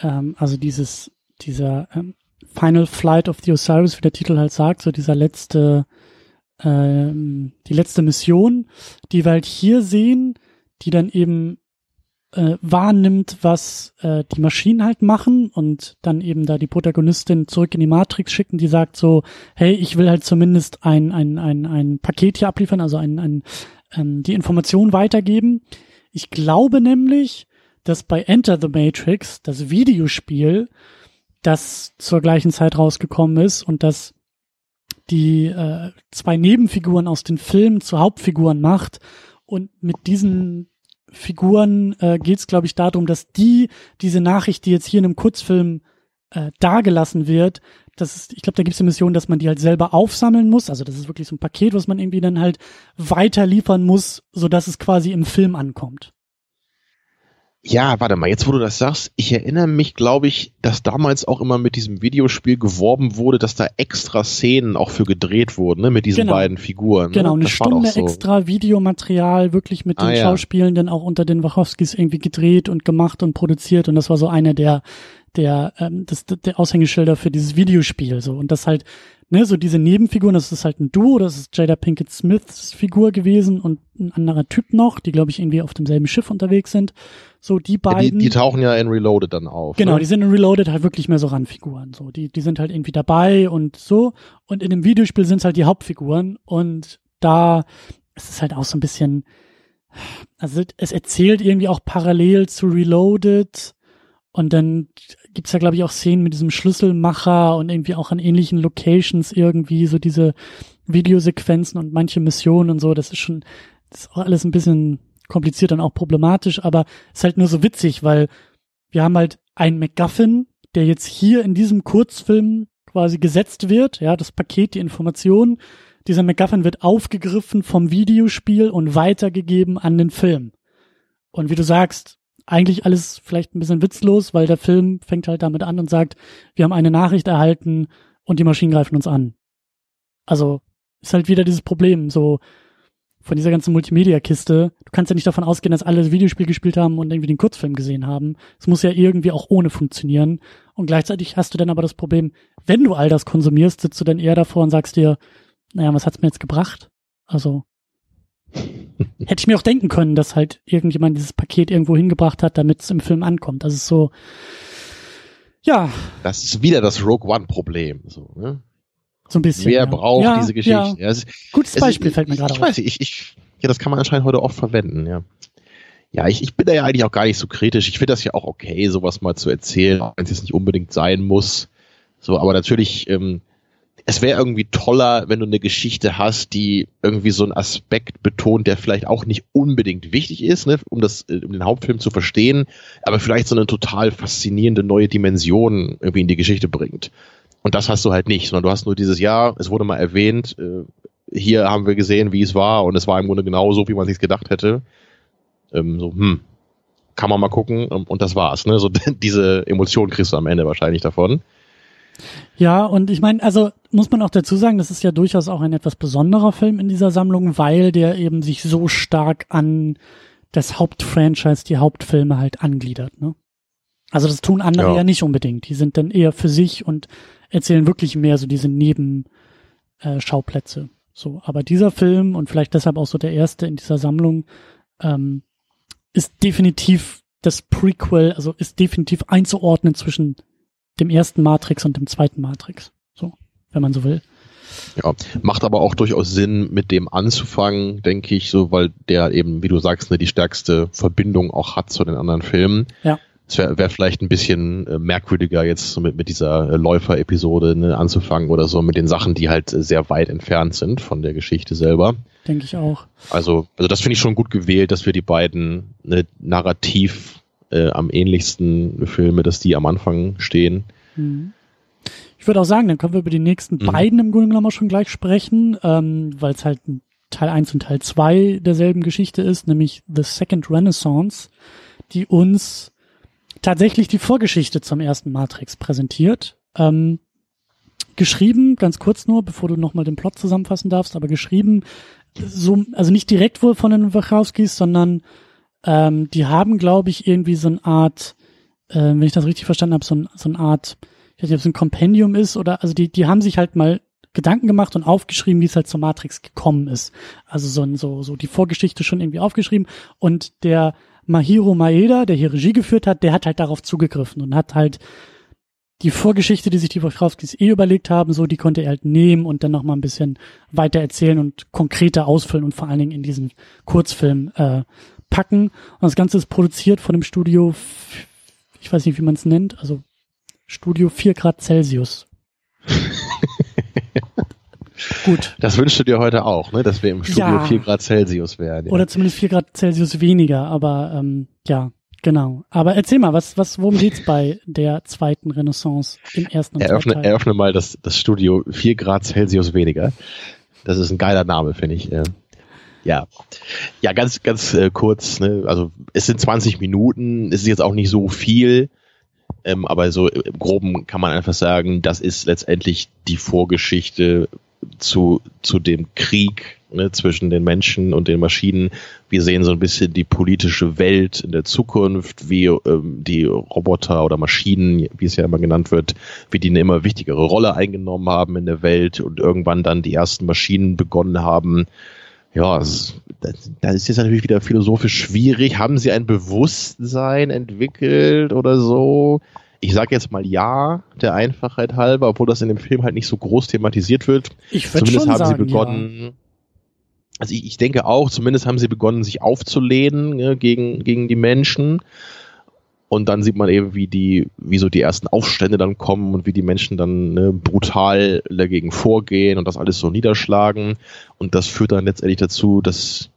ähm, also dieses dieser ähm, Final Flight of the Osiris, wie der Titel halt sagt, so dieser letzte, ähm, die letzte Mission, die wir halt hier sehen, die dann eben äh, wahrnimmt, was äh, die Maschinen halt machen und dann eben da die Protagonistin zurück in die Matrix schicken, die sagt so, hey, ich will halt zumindest ein, ein, ein, ein Paket hier abliefern, also ein, ein, ähm, die Information weitergeben. Ich glaube nämlich, dass bei Enter the Matrix, das Videospiel, das zur gleichen Zeit rausgekommen ist und das die äh, zwei Nebenfiguren aus den Filmen zu Hauptfiguren macht. Und mit diesen Figuren äh, geht es, glaube ich, darum, dass die diese Nachricht, die jetzt hier in einem Kurzfilm äh, dargelassen wird, das ist, ich glaube, da gibt es eine Mission, dass man die halt selber aufsammeln muss. Also das ist wirklich so ein Paket, was man irgendwie dann halt weiter liefern muss, so dass es quasi im Film ankommt. Ja, warte mal, jetzt wo du das sagst, ich erinnere mich, glaube ich, dass damals auch immer mit diesem Videospiel geworben wurde, dass da extra Szenen auch für gedreht wurden, ne, mit diesen genau. beiden Figuren. Ne? Genau, eine das Stunde so. extra Videomaterial wirklich mit den ah, Schauspielenden ja. auch unter den Wachowskis irgendwie gedreht und gemacht und produziert und das war so einer der der ähm, das, der Aushängeschilder für dieses Videospiel so und das halt ne, so diese Nebenfiguren, das ist halt ein Duo, das ist Jada Pinkett Smiths Figur gewesen und ein anderer Typ noch, die glaube ich irgendwie auf demselben Schiff unterwegs sind. So die beiden. Ja, die, die, tauchen ja in Reloaded dann auf. Genau, ne? die sind in Reloaded halt wirklich mehr so Randfiguren. So, die, die sind halt irgendwie dabei und so. Und in dem Videospiel sind es halt die Hauptfiguren und da ist es halt auch so ein bisschen, also es erzählt irgendwie auch parallel zu Reloaded und dann gibt's ja, glaube ich, auch Szenen mit diesem Schlüsselmacher und irgendwie auch an ähnlichen Locations irgendwie, so diese Videosequenzen und manche Missionen und so. Das ist schon, das ist auch alles ein bisschen kompliziert und auch problematisch, aber ist halt nur so witzig, weil wir haben halt einen MacGuffin, der jetzt hier in diesem Kurzfilm quasi gesetzt wird, ja, das Paket, die Information. Dieser MacGuffin wird aufgegriffen vom Videospiel und weitergegeben an den Film. Und wie du sagst, eigentlich alles vielleicht ein bisschen witzlos, weil der Film fängt halt damit an und sagt, wir haben eine Nachricht erhalten und die Maschinen greifen uns an. Also ist halt wieder dieses Problem, so von dieser ganzen Multimedia-Kiste. Du kannst ja nicht davon ausgehen, dass alle das Videospiel gespielt haben und irgendwie den Kurzfilm gesehen haben. Es muss ja irgendwie auch ohne funktionieren. Und gleichzeitig hast du dann aber das Problem, wenn du all das konsumierst, sitzt du dann eher davor und sagst dir, naja, was hat's mir jetzt gebracht? Also, Hätte ich mir auch denken können, dass halt irgendjemand dieses Paket irgendwo hingebracht hat, damit es im Film ankommt. Das ist so, ja. Das ist wieder das Rogue One-Problem. So, ne? so ein bisschen. Wer ja. braucht ja, diese Geschichte? Ja. Ist, Gutes Beispiel ist, fällt mir gerade auf. Ich weiß nicht, ich, ich, ja, das kann man anscheinend heute oft verwenden, ja. Ja, ich, ich bin da ja eigentlich auch gar nicht so kritisch. Ich finde das ja auch okay, sowas mal zu erzählen, wenn es jetzt nicht unbedingt sein muss. So, aber natürlich, ähm, es wäre irgendwie toller, wenn du eine Geschichte hast, die irgendwie so einen Aspekt betont, der vielleicht auch nicht unbedingt wichtig ist, ne, um das, äh, um den Hauptfilm zu verstehen, aber vielleicht so eine total faszinierende neue Dimension irgendwie in die Geschichte bringt. Und das hast du halt nicht, sondern du hast nur dieses Jahr, es wurde mal erwähnt, äh, hier haben wir gesehen, wie es war, und es war im Grunde genau so, wie man sich gedacht hätte. Ähm, so, hm, kann man mal gucken, und das war's. Ne? So diese Emotion kriegst du am Ende wahrscheinlich davon. Ja, und ich meine, also muss man auch dazu sagen, das ist ja durchaus auch ein etwas besonderer Film in dieser Sammlung, weil der eben sich so stark an das Hauptfranchise, die Hauptfilme halt angliedert. Ne? Also das tun andere ja. ja nicht unbedingt. Die sind dann eher für sich und erzählen wirklich mehr so diese Nebenschauplätze. Äh, so, aber dieser Film und vielleicht deshalb auch so der erste in dieser Sammlung ähm, ist definitiv das Prequel, also ist definitiv einzuordnen zwischen dem ersten Matrix und dem zweiten Matrix. Wenn man so will. Ja, macht aber auch durchaus Sinn, mit dem anzufangen, denke ich, so, weil der eben, wie du sagst, ne, die stärkste Verbindung auch hat zu den anderen Filmen. Ja. Es wäre wär vielleicht ein bisschen äh, merkwürdiger, jetzt so mit, mit dieser äh, Läufer-Episode ne, anzufangen oder so, mit den Sachen, die halt äh, sehr weit entfernt sind von der Geschichte selber. Denke ich auch. Also, also das finde ich schon gut gewählt, dass wir die beiden ne, narrativ am ähnlichsten Filme, dass die am Anfang stehen. Mhm. Ich würde auch sagen, dann können wir über die nächsten mhm. beiden im Grunde genommen auch schon gleich sprechen, ähm, weil es halt Teil 1 und Teil 2 derselben Geschichte ist, nämlich The Second Renaissance, die uns tatsächlich die Vorgeschichte zum ersten Matrix präsentiert. Ähm, geschrieben, ganz kurz nur, bevor du nochmal den Plot zusammenfassen darfst, aber geschrieben, so, also nicht direkt wohl von den Wachowskis, sondern ähm, die haben, glaube ich, irgendwie so eine Art, äh, wenn ich das richtig verstanden habe, so, ein, so eine Art, ich weiß nicht, ob es ein Kompendium ist oder, also die, die haben sich halt mal Gedanken gemacht und aufgeschrieben, wie es halt zur Matrix gekommen ist. Also so, so, so die Vorgeschichte schon irgendwie aufgeschrieben und der Mahiro Maeda, der hier Regie geführt hat, der hat halt darauf zugegriffen und hat halt die Vorgeschichte, die sich die Wachowskis eh überlegt haben, so, die konnte er halt nehmen und dann nochmal ein bisschen weiter erzählen und konkreter ausfüllen und vor allen Dingen in diesen Kurzfilm äh, packen. Und das Ganze ist produziert von dem Studio, ich weiß nicht, wie man es nennt, also Studio 4 Grad Celsius. Gut. Das wünschst du dir heute auch, ne? dass wir im Studio ja. 4 Grad Celsius wären. Ja. Oder zumindest 4 Grad Celsius weniger, aber ähm, ja, genau. Aber erzähl mal, was, was, worum geht's bei der zweiten Renaissance im ersten und eröffne, Teil? Eröffne mal das, das Studio 4 Grad Celsius weniger. Das ist ein geiler Name, finde ich. Ja, ja, ganz, ganz äh, kurz. Ne? Also es sind 20 Minuten. Es ist jetzt auch nicht so viel. Ähm, aber so im Groben kann man einfach sagen, das ist letztendlich die Vorgeschichte zu, zu dem Krieg ne, zwischen den Menschen und den Maschinen. Wir sehen so ein bisschen die politische Welt in der Zukunft, wie ähm, die Roboter oder Maschinen, wie es ja immer genannt wird, wie die eine immer wichtigere Rolle eingenommen haben in der Welt und irgendwann dann die ersten Maschinen begonnen haben, ja, das, das ist jetzt natürlich wieder philosophisch schwierig. Haben sie ein Bewusstsein entwickelt oder so? Ich sage jetzt mal ja, der Einfachheit halber, obwohl das in dem Film halt nicht so groß thematisiert wird. Ich würde schon haben sagen, sie begonnen. Ja. Also ich, ich denke auch, zumindest haben sie begonnen, sich aufzulehnen ja, gegen, gegen die Menschen. Und dann sieht man eben, wie die, wie so die ersten Aufstände dann kommen und wie die Menschen dann ne, brutal dagegen vorgehen und das alles so niederschlagen. Und das führt dann letztendlich dazu, dass,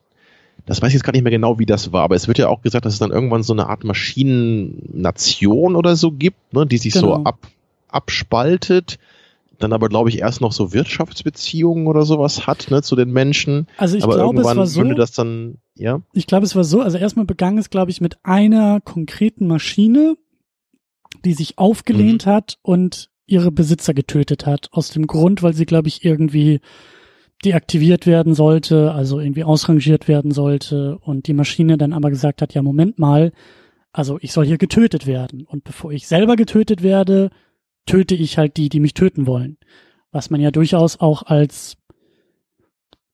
das weiß ich jetzt gar nicht mehr genau, wie das war, aber es wird ja auch gesagt, dass es dann irgendwann so eine Art Maschinennation oder so gibt, ne, die sich genau. so ab, abspaltet dann aber, glaube ich, erst noch so Wirtschaftsbeziehungen oder sowas hat, ne, zu den Menschen. Also ich aber glaube, es war so, würde das dann, ja? Ich glaube, es war so, also erstmal begann es, glaube ich, mit einer konkreten Maschine, die sich aufgelehnt mhm. hat und ihre Besitzer getötet hat. Aus dem Grund, weil sie, glaube ich, irgendwie deaktiviert werden sollte, also irgendwie ausrangiert werden sollte und die Maschine dann aber gesagt hat, ja, Moment mal, also ich soll hier getötet werden. Und bevor ich selber getötet werde, töte ich halt die, die mich töten wollen. Was man ja durchaus auch als,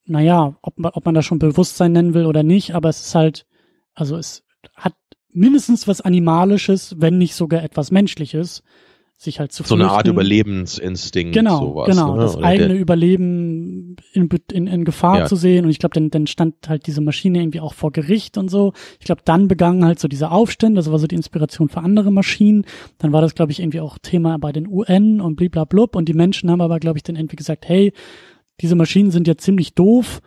naja, ob ob man das schon Bewusstsein nennen will oder nicht, aber es ist halt, also es hat mindestens was Animalisches, wenn nicht sogar etwas Menschliches, sich halt zu So flüchten. eine Art Überlebensinstinkt. Genau, sowas, genau. Ne? Das Oder eigene Überleben in, in, in Gefahr ja. zu sehen. Und ich glaube, dann, dann stand halt diese Maschine irgendwie auch vor Gericht und so. Ich glaube, dann begangen halt so diese Aufstände. Das war so die Inspiration für andere Maschinen. Dann war das, glaube ich, irgendwie auch Thema bei den UN und bliblablub. Und die Menschen haben aber, glaube ich, dann irgendwie gesagt, hey, diese Maschinen sind ja ziemlich doof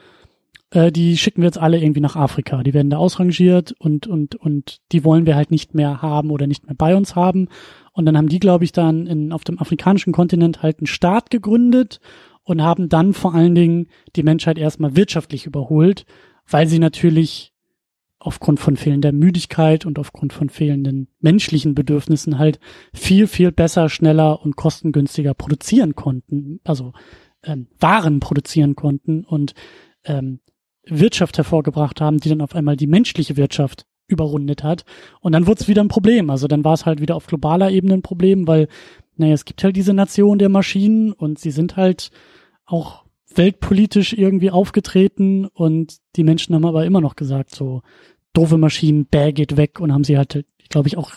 äh, die schicken wir jetzt alle irgendwie nach Afrika. Die werden da ausrangiert und, und, und die wollen wir halt nicht mehr haben oder nicht mehr bei uns haben. Und dann haben die, glaube ich, dann in, auf dem afrikanischen Kontinent halt einen Staat gegründet und haben dann vor allen Dingen die Menschheit erstmal wirtschaftlich überholt, weil sie natürlich aufgrund von fehlender Müdigkeit und aufgrund von fehlenden menschlichen Bedürfnissen halt viel, viel besser, schneller und kostengünstiger produzieren konnten, also ähm, Waren produzieren konnten und ähm, Wirtschaft hervorgebracht haben, die dann auf einmal die menschliche Wirtschaft überrundet hat. Und dann wurde es wieder ein Problem. Also dann war es halt wieder auf globaler Ebene ein Problem, weil, naja, es gibt halt diese Nation der Maschinen und sie sind halt auch weltpolitisch irgendwie aufgetreten und die Menschen haben aber immer noch gesagt, so doofe Maschinen, bäh, geht weg und haben sie halt, glaube ich auch,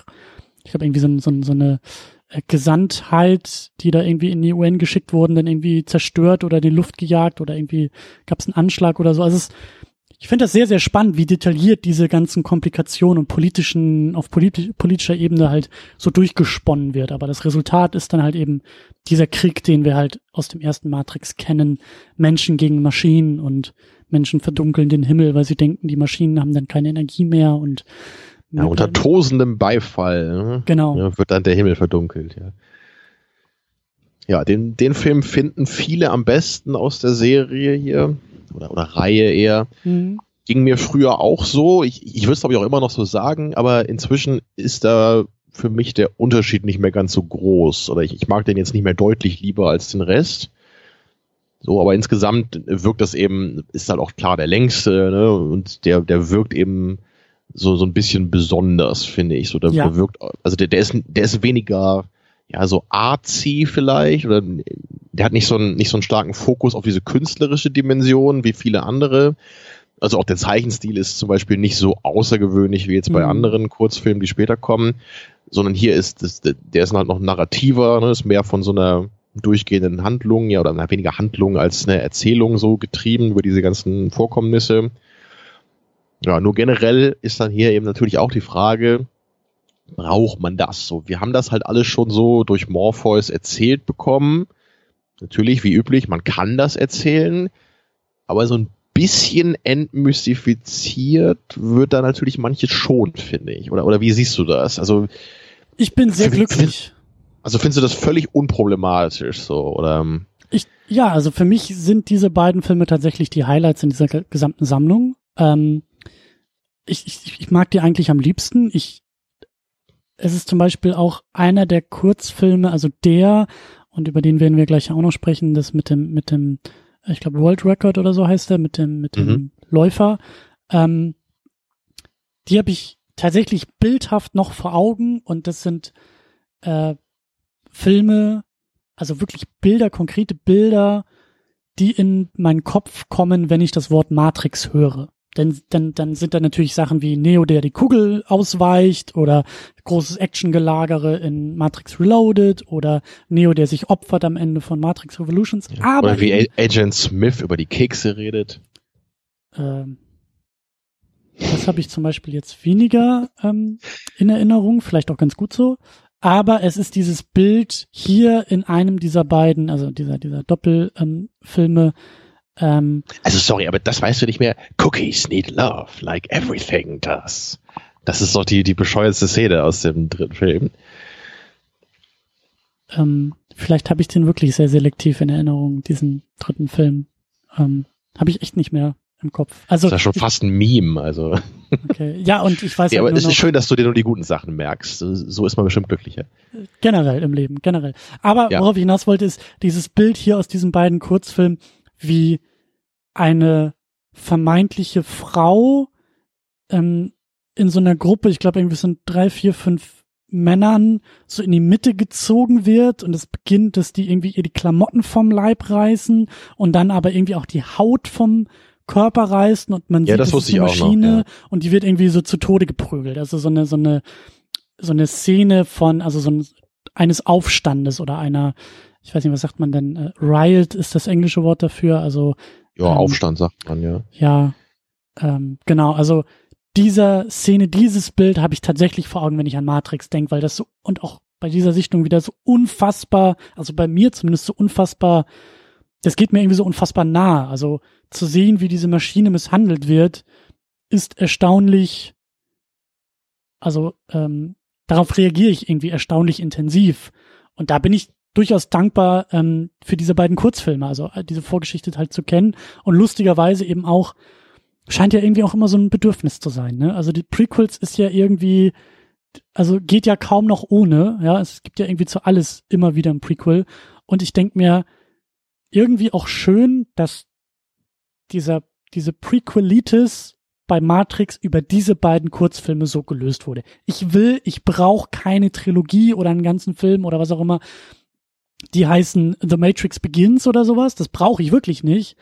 ich habe irgendwie so, so, so eine äh, Gesandtheit, die da irgendwie in die UN geschickt wurden, dann irgendwie zerstört oder in die Luft gejagt oder irgendwie gab es einen Anschlag oder so. Also es, ich finde das sehr, sehr spannend, wie detailliert diese ganzen Komplikationen und politischen, auf politi politischer Ebene halt so durchgesponnen wird. Aber das Resultat ist dann halt eben dieser Krieg, den wir halt aus dem ersten Matrix kennen. Menschen gegen Maschinen und Menschen verdunkeln den Himmel, weil sie denken, die Maschinen haben dann keine Energie mehr und ja, unter tosendem Beifall ne? genau. Ja, wird dann der Himmel verdunkelt. Ja, ja den, den Film finden viele am besten aus der Serie hier oder, oder Reihe eher. Mhm. Ging mir früher auch so. Ich, ich würde es glaube ich auch immer noch so sagen, aber inzwischen ist da für mich der Unterschied nicht mehr ganz so groß. Oder ich, ich mag den jetzt nicht mehr deutlich lieber als den Rest. So, aber insgesamt wirkt das eben, ist halt auch klar der längste, ne? Und der, der wirkt eben so, so ein bisschen besonders, finde ich. So, der, ja. der wirkt, also der, der ist, der ist weniger, ja, so artsy vielleicht, oder der hat nicht so einen, nicht so einen starken Fokus auf diese künstlerische Dimension wie viele andere. Also auch der Zeichenstil ist zum Beispiel nicht so außergewöhnlich wie jetzt bei mhm. anderen Kurzfilmen, die später kommen, sondern hier ist das, der ist halt noch narrativer, ne, ist mehr von so einer durchgehenden Handlung, ja, oder weniger Handlung als eine Erzählung so getrieben über diese ganzen Vorkommnisse. Ja, nur generell ist dann hier eben natürlich auch die Frage, braucht man das so? Wir haben das halt alles schon so durch Morpheus erzählt bekommen. Natürlich, wie üblich, man kann das erzählen, aber so ein bisschen entmystifiziert wird da natürlich manches schon, finde ich. Oder, oder wie siehst du das? Also, ich bin sehr glücklich. Also findest du das völlig unproblematisch so, oder? Ich, ja, also für mich sind diese beiden Filme tatsächlich die Highlights in dieser gesamten Sammlung. Ähm, ich, ich, ich mag die eigentlich am liebsten. Ich, es ist zum Beispiel auch einer der Kurzfilme, also der, und über den werden wir gleich auch noch sprechen, das mit dem, mit dem, ich glaube World Record oder so heißt der, mit dem, mit dem mhm. Läufer. Ähm, die habe ich tatsächlich bildhaft noch vor Augen und das sind äh, Filme, also wirklich Bilder, konkrete Bilder, die in meinen Kopf kommen, wenn ich das Wort Matrix höre. Denn dann, dann sind da natürlich Sachen wie Neo, der die Kugel ausweicht oder großes Actiongelagere in Matrix Reloaded oder Neo, der sich opfert am Ende von Matrix Revolutions. Ja, Aber oder wie Agent Smith über die Kekse redet. Ähm, das habe ich zum Beispiel jetzt weniger ähm, in Erinnerung, vielleicht auch ganz gut so. Aber es ist dieses Bild hier in einem dieser beiden, also dieser, dieser Doppelfilme, ähm, ähm, also sorry, aber das weißt du nicht mehr. Cookies need love, like everything does. Das ist doch die, die bescheuerste Szene aus dem dritten Film. Ähm, vielleicht habe ich den wirklich sehr selektiv in Erinnerung, diesen dritten Film. Ähm, habe ich echt nicht mehr im Kopf. Also, das ist ja schon ich, fast ein Meme, also. Okay. Ja, und ich weiß ja, halt aber es ist schön, dass du dir nur die guten Sachen merkst. So ist man bestimmt glücklicher. Generell im Leben, generell. Aber ja. worauf ich hinaus wollte, ist dieses Bild hier aus diesen beiden Kurzfilmen, wie eine vermeintliche Frau ähm, in so einer Gruppe, ich glaube irgendwie sind drei, vier, fünf Männern so in die Mitte gezogen wird und es beginnt, dass die irgendwie ihr die Klamotten vom Leib reißen und dann aber irgendwie auch die Haut vom Körper reißen und man ja, sieht, das, das ist eine Maschine noch, ja. und die wird irgendwie so zu Tode geprügelt. Also so eine, so eine, so eine Szene von, also so ein, eines Aufstandes oder einer, ich weiß nicht, was sagt man denn, äh, Riot ist das englische Wort dafür, also ja, ähm, Aufstand sagt man, ja. Ja, ähm, genau, also dieser Szene, dieses Bild habe ich tatsächlich vor Augen, wenn ich an Matrix denke, weil das so, und auch bei dieser Sichtung wieder so unfassbar, also bei mir zumindest so unfassbar, das geht mir irgendwie so unfassbar nah. Also zu sehen, wie diese Maschine misshandelt wird, ist erstaunlich, also ähm, darauf reagiere ich irgendwie erstaunlich intensiv. Und da bin ich durchaus dankbar ähm, für diese beiden Kurzfilme, also äh, diese Vorgeschichte halt zu kennen und lustigerweise eben auch scheint ja irgendwie auch immer so ein Bedürfnis zu sein. Ne? Also die Prequels ist ja irgendwie, also geht ja kaum noch ohne. Ja, es gibt ja irgendwie zu alles immer wieder ein Prequel und ich denke mir irgendwie auch schön, dass dieser diese Prequelitis bei Matrix über diese beiden Kurzfilme so gelöst wurde. Ich will, ich brauche keine Trilogie oder einen ganzen Film oder was auch immer, die heißen The Matrix Begins oder sowas. Das brauche ich wirklich nicht.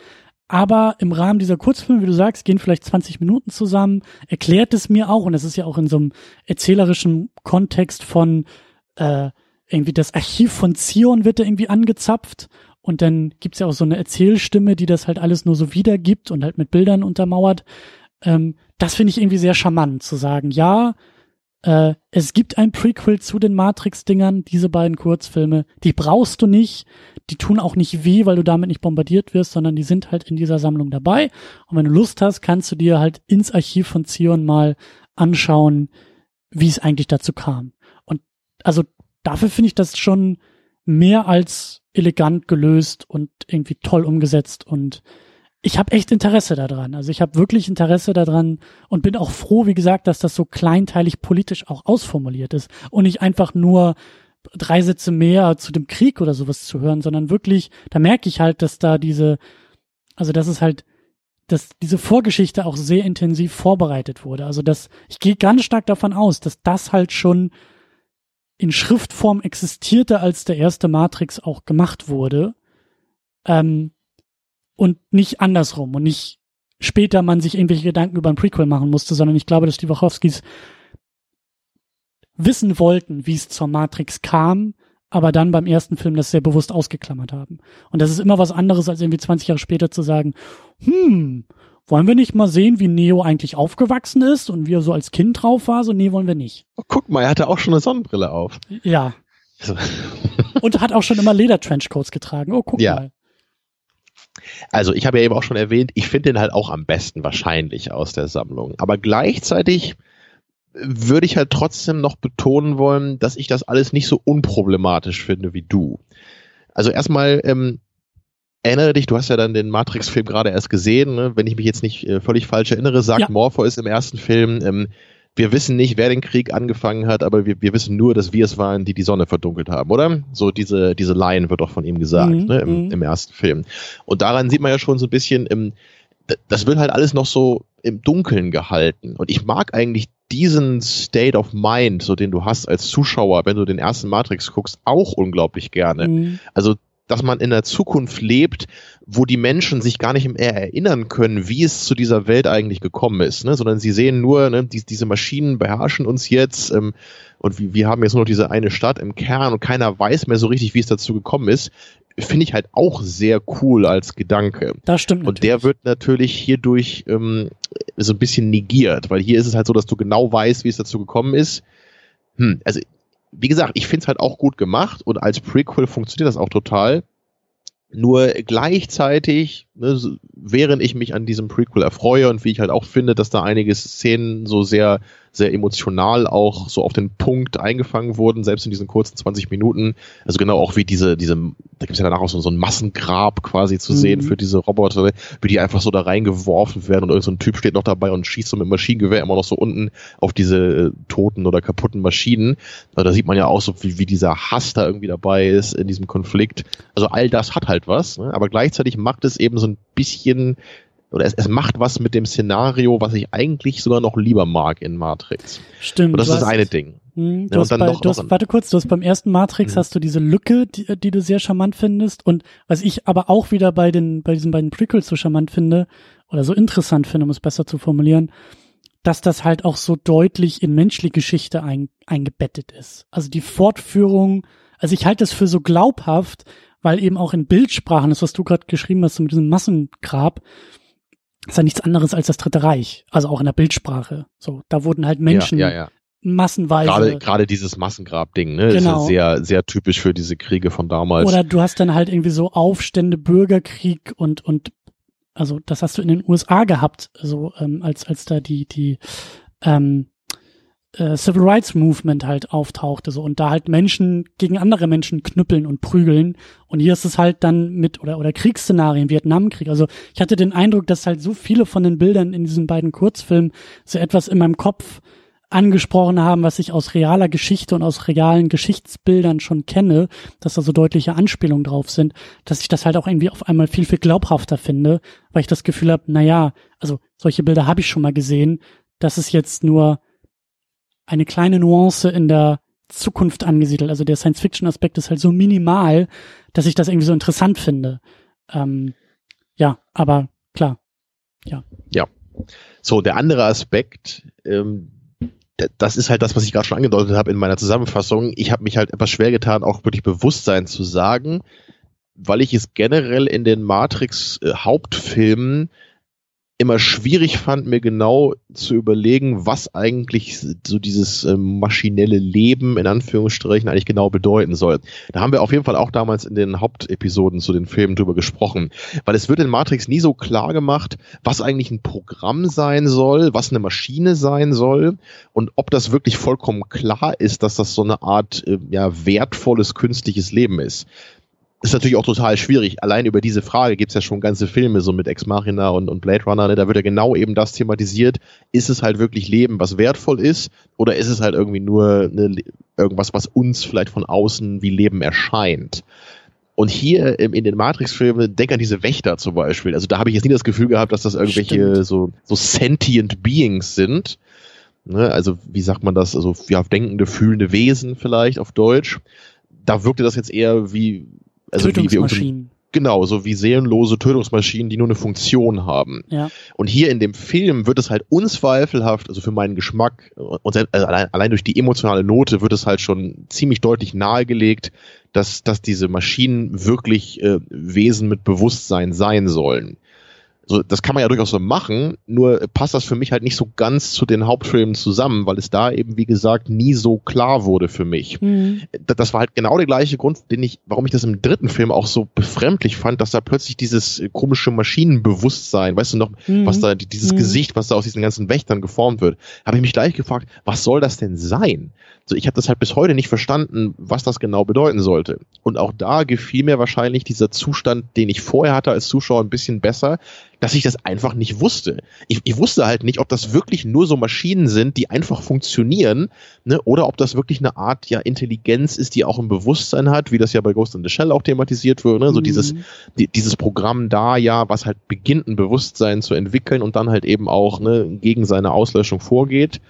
Aber im Rahmen dieser Kurzfilme, wie du sagst, gehen vielleicht 20 Minuten zusammen, erklärt es mir auch, und das ist ja auch in so einem erzählerischen Kontext von äh, irgendwie das Archiv von Zion wird da irgendwie angezapft und dann gibt's ja auch so eine Erzählstimme, die das halt alles nur so wiedergibt und halt mit Bildern untermauert. Ähm, das finde ich irgendwie sehr charmant, zu sagen, ja, äh, es gibt ein Prequel zu den Matrix-Dingern, diese beiden Kurzfilme. Die brauchst du nicht. Die tun auch nicht weh, weil du damit nicht bombardiert wirst, sondern die sind halt in dieser Sammlung dabei. Und wenn du Lust hast, kannst du dir halt ins Archiv von Zion mal anschauen, wie es eigentlich dazu kam. Und also dafür finde ich das schon mehr als elegant gelöst und irgendwie toll umgesetzt und ich habe echt Interesse daran. Also ich habe wirklich Interesse daran und bin auch froh, wie gesagt, dass das so kleinteilig politisch auch ausformuliert ist und nicht einfach nur drei Sätze mehr zu dem Krieg oder sowas zu hören, sondern wirklich, da merke ich halt, dass da diese, also das ist halt, dass diese Vorgeschichte auch sehr intensiv vorbereitet wurde. Also dass ich gehe ganz stark davon aus, dass das halt schon in Schriftform existierte, als der erste Matrix auch gemacht wurde. Ähm, und nicht andersrum und nicht später man sich irgendwelche Gedanken über ein Prequel machen musste, sondern ich glaube, dass die Wachowskis wissen wollten, wie es zur Matrix kam, aber dann beim ersten Film das sehr bewusst ausgeklammert haben. Und das ist immer was anderes, als irgendwie 20 Jahre später zu sagen, hm, wollen wir nicht mal sehen, wie Neo eigentlich aufgewachsen ist und wie er so als Kind drauf war? So, nee, wollen wir nicht. Oh, guck mal, er hatte auch schon eine Sonnenbrille auf. Ja. So. und hat auch schon immer Leder-Trenchcoats getragen. Oh, guck ja. mal. Also ich habe ja eben auch schon erwähnt, ich finde den halt auch am besten wahrscheinlich aus der Sammlung. Aber gleichzeitig würde ich halt trotzdem noch betonen wollen, dass ich das alles nicht so unproblematisch finde wie du. Also erstmal, ähm, erinnere dich, du hast ja dann den Matrix-Film gerade erst gesehen, ne? wenn ich mich jetzt nicht äh, völlig falsch erinnere, sagt ja. Morpheus im ersten Film, ähm, wir wissen nicht, wer den Krieg angefangen hat, aber wir, wir wissen nur, dass wir es waren, die die Sonne verdunkelt haben, oder? So diese, diese Line wird doch von ihm gesagt, mhm, ne, im, mhm. im ersten Film. Und daran sieht man ja schon so ein bisschen, im, das wird halt alles noch so im Dunkeln gehalten. Und ich mag eigentlich diesen State of Mind, so den du hast als Zuschauer, wenn du den ersten Matrix guckst, auch unglaublich gerne. Mhm. Also dass man in der Zukunft lebt, wo die Menschen sich gar nicht mehr erinnern können, wie es zu dieser Welt eigentlich gekommen ist, ne? sondern sie sehen nur, ne, die, diese Maschinen beherrschen uns jetzt ähm, und wir, wir haben jetzt nur noch diese eine Stadt im Kern und keiner weiß mehr so richtig, wie es dazu gekommen ist finde ich halt auch sehr cool als Gedanke. Das stimmt. Und der wird natürlich hierdurch ähm, so ein bisschen negiert, weil hier ist es halt so, dass du genau weißt, wie es dazu gekommen ist. Hm, also wie gesagt, ich finde es halt auch gut gemacht und als Prequel funktioniert das auch total. Nur gleichzeitig, ne, während ich mich an diesem Prequel erfreue und wie ich halt auch finde, dass da einige Szenen so sehr sehr emotional auch so auf den Punkt eingefangen wurden, selbst in diesen kurzen 20 Minuten. Also genau auch wie diese, diese, da gibt es ja danach auch so, so ein Massengrab quasi zu mhm. sehen für diese Roboter, wie die einfach so da reingeworfen werden und irgendein so ein Typ steht noch dabei und schießt so mit Maschinengewehr immer noch so unten auf diese äh, toten oder kaputten Maschinen. Also da sieht man ja auch so, wie, wie dieser Hass da irgendwie dabei ist in diesem Konflikt. Also all das hat halt was, ne? aber gleichzeitig macht es eben so ein bisschen oder es, es macht was mit dem Szenario, was ich eigentlich sogar noch lieber mag in Matrix. Stimmt. Und das ist das eine Ding. Mh, du ja, hast bei, noch, du hast, warte kurz, du hast beim ersten Matrix mhm. hast du diese Lücke, die, die du sehr charmant findest und was ich aber auch wieder bei den bei diesen beiden Prequels so charmant finde oder so interessant finde, um es besser zu formulieren, dass das halt auch so deutlich in menschliche Geschichte ein, eingebettet ist. Also die Fortführung, also ich halte es für so glaubhaft, weil eben auch in Bildsprachen, das was du gerade geschrieben hast, so mit diesem Massengrab, ist ja nichts anderes als das Dritte Reich, also auch in der Bildsprache. So, da wurden halt Menschen ja, ja, ja. massenweise. Gerade, gerade dieses Massengrab-Ding, ne, genau. ist ja genau. sehr, sehr typisch für diese Kriege von damals. Oder du hast dann halt irgendwie so Aufstände, Bürgerkrieg und und also das hast du in den USA gehabt, so ähm, als als da die die ähm, äh, Civil Rights Movement halt auftauchte so und da halt Menschen gegen andere Menschen knüppeln und prügeln. Und hier ist es halt dann mit oder oder Kriegsszenarien Vietnamkrieg. Also ich hatte den Eindruck dass halt so viele von den Bildern in diesen beiden Kurzfilmen so etwas in meinem Kopf angesprochen haben, was ich aus realer Geschichte und aus realen Geschichtsbildern schon kenne, dass da so deutliche Anspielungen drauf sind, dass ich das halt auch irgendwie auf einmal viel, viel glaubhafter finde, weil ich das Gefühl habe, na ja, also solche Bilder habe ich schon mal gesehen, das ist jetzt nur eine kleine Nuance in der Zukunft angesiedelt. Also der Science-Fiction-Aspekt ist halt so minimal, dass ich das irgendwie so interessant finde. Ähm, ja, aber klar, ja. Ja. So, der andere Aspekt, ähm, das ist halt das, was ich gerade schon angedeutet habe in meiner Zusammenfassung. Ich habe mich halt etwas schwer getan, auch wirklich Bewusstsein zu sagen, weil ich es generell in den Matrix-Hauptfilmen äh, immer schwierig fand, mir genau zu überlegen, was eigentlich so dieses äh, maschinelle Leben in Anführungsstrichen eigentlich genau bedeuten soll. Da haben wir auf jeden Fall auch damals in den Hauptepisoden zu den Filmen drüber gesprochen, weil es wird in Matrix nie so klar gemacht, was eigentlich ein Programm sein soll, was eine Maschine sein soll und ob das wirklich vollkommen klar ist, dass das so eine Art äh, ja wertvolles künstliches Leben ist ist natürlich auch total schwierig. Allein über diese Frage gibt es ja schon ganze Filme, so mit Ex Machina und, und Blade Runner, ne? da wird ja genau eben das thematisiert. Ist es halt wirklich Leben, was wertvoll ist, oder ist es halt irgendwie nur ne, irgendwas, was uns vielleicht von außen wie Leben erscheint? Und hier in den Matrix-Filmen, denk an diese Wächter zum Beispiel. Also da habe ich jetzt nie das Gefühl gehabt, dass das irgendwelche so, so sentient Beings sind. Ne? Also wie sagt man das? Also ja, denkende, fühlende Wesen vielleicht auf Deutsch. Da wirkte das jetzt eher wie also Tötungsmaschinen. Genau, so wie seelenlose Tötungsmaschinen, die nur eine Funktion haben. Ja. Und hier in dem Film wird es halt unzweifelhaft, also für meinen Geschmack, und also allein, allein durch die emotionale Note wird es halt schon ziemlich deutlich nahegelegt, dass, dass diese Maschinen wirklich äh, Wesen mit Bewusstsein sein sollen. So, das kann man ja durchaus so machen, nur passt das für mich halt nicht so ganz zu den Hauptfilmen zusammen, weil es da eben, wie gesagt, nie so klar wurde für mich. Mhm. Das war halt genau der gleiche Grund, den ich, warum ich das im dritten Film auch so befremdlich fand, dass da plötzlich dieses komische Maschinenbewusstsein, weißt du noch, mhm. was da, dieses mhm. Gesicht, was da aus diesen ganzen Wächtern geformt wird, habe ich mich gleich gefragt, was soll das denn sein? So, ich habe das halt bis heute nicht verstanden, was das genau bedeuten sollte. Und auch da gefiel mir wahrscheinlich dieser Zustand, den ich vorher hatte als Zuschauer, ein bisschen besser, dass ich das einfach nicht wusste. Ich, ich wusste halt nicht, ob das wirklich nur so Maschinen sind, die einfach funktionieren, ne, oder ob das wirklich eine Art ja Intelligenz ist, die auch ein Bewusstsein hat, wie das ja bei Ghost in the Shell auch thematisiert wird, ne, so mhm. dieses die, dieses Programm da ja, was halt beginnt ein Bewusstsein zu entwickeln und dann halt eben auch ne, gegen seine Auslöschung vorgeht.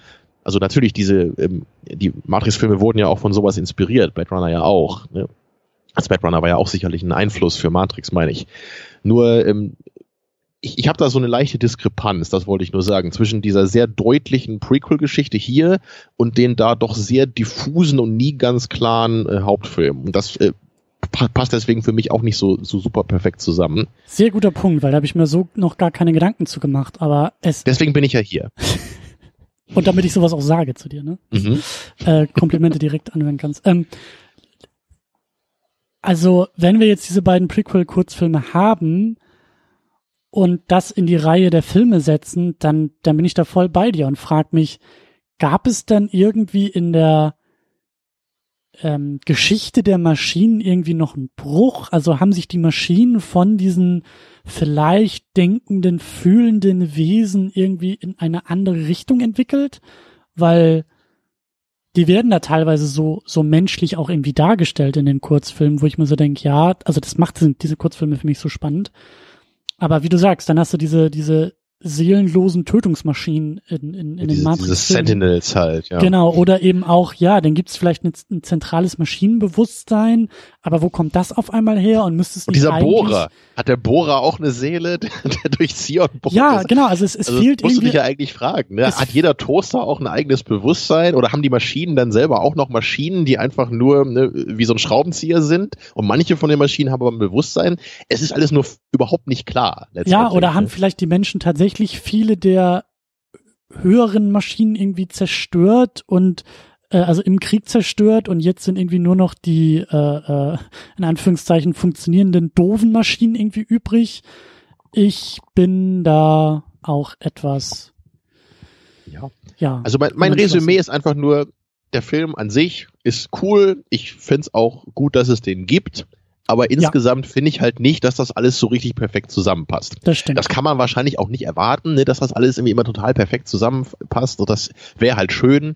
Also natürlich diese ähm, die Matrix-Filme wurden ja auch von sowas inspiriert, Blade Runner ja auch. Ne? Also Blade Runner war ja auch sicherlich ein Einfluss für Matrix, meine ich. Nur ähm, ich, ich habe da so eine leichte Diskrepanz, das wollte ich nur sagen, zwischen dieser sehr deutlichen Prequel-Geschichte hier und den da doch sehr diffusen und nie ganz klaren äh, Hauptfilm. Und das äh, passt deswegen für mich auch nicht so, so super perfekt zusammen. Sehr guter Punkt, weil da habe ich mir so noch gar keine Gedanken zu gemacht, aber es. Deswegen bin ich ja hier. und damit ich sowas auch sage zu dir, ne? Mhm. Äh, Komplimente direkt anhören kannst. Ähm, also, wenn wir jetzt diese beiden Prequel-Kurzfilme haben, und das in die Reihe der Filme setzen, dann, dann bin ich da voll bei dir und frag mich, gab es dann irgendwie in der ähm, Geschichte der Maschinen irgendwie noch einen Bruch? Also haben sich die Maschinen von diesen vielleicht denkenden, fühlenden Wesen irgendwie in eine andere Richtung entwickelt? Weil die werden da teilweise so, so menschlich auch irgendwie dargestellt in den Kurzfilmen, wo ich mir so denke, ja, also das macht diese Kurzfilme für mich so spannend. Aber wie du sagst, dann hast du diese, diese seelenlosen Tötungsmaschinen in, in, in diese, den Matrix. Diese Sentinels halt, ja. Genau, oder eben auch, ja, dann gibt's vielleicht ein, ein, zentrales Maschinenbewusstsein, aber wo kommt das auf einmal her und müsste es nicht Und dieser Bohrer, hat der Bohrer auch eine Seele, der, der durch Sion bohrt? Ja, genau, also es, es also fehlt musst irgendwie... musst du dich ja eigentlich fragen, ne? Hat jeder Toaster auch ein eigenes Bewusstsein oder haben die Maschinen dann selber auch noch Maschinen, die einfach nur ne, wie so ein Schraubenzieher sind und manche von den Maschinen haben aber ein Bewusstsein? Es ist alles nur überhaupt nicht klar. Ja, oder haben ne? vielleicht die Menschen tatsächlich viele der höheren Maschinen irgendwie zerstört und äh, also im Krieg zerstört und jetzt sind irgendwie nur noch die äh, äh, in Anführungszeichen funktionierenden doofen Maschinen irgendwie übrig. Ich bin da auch etwas. Ja. ja also mein, mein Resümee ist einfach nur, der Film an sich ist cool. Ich find's auch gut, dass es den gibt aber insgesamt ja. finde ich halt nicht, dass das alles so richtig perfekt zusammenpasst. Das stimmt. Das kann man wahrscheinlich auch nicht erwarten, ne, dass das alles irgendwie immer total perfekt zusammenpasst. Und das wäre halt schön.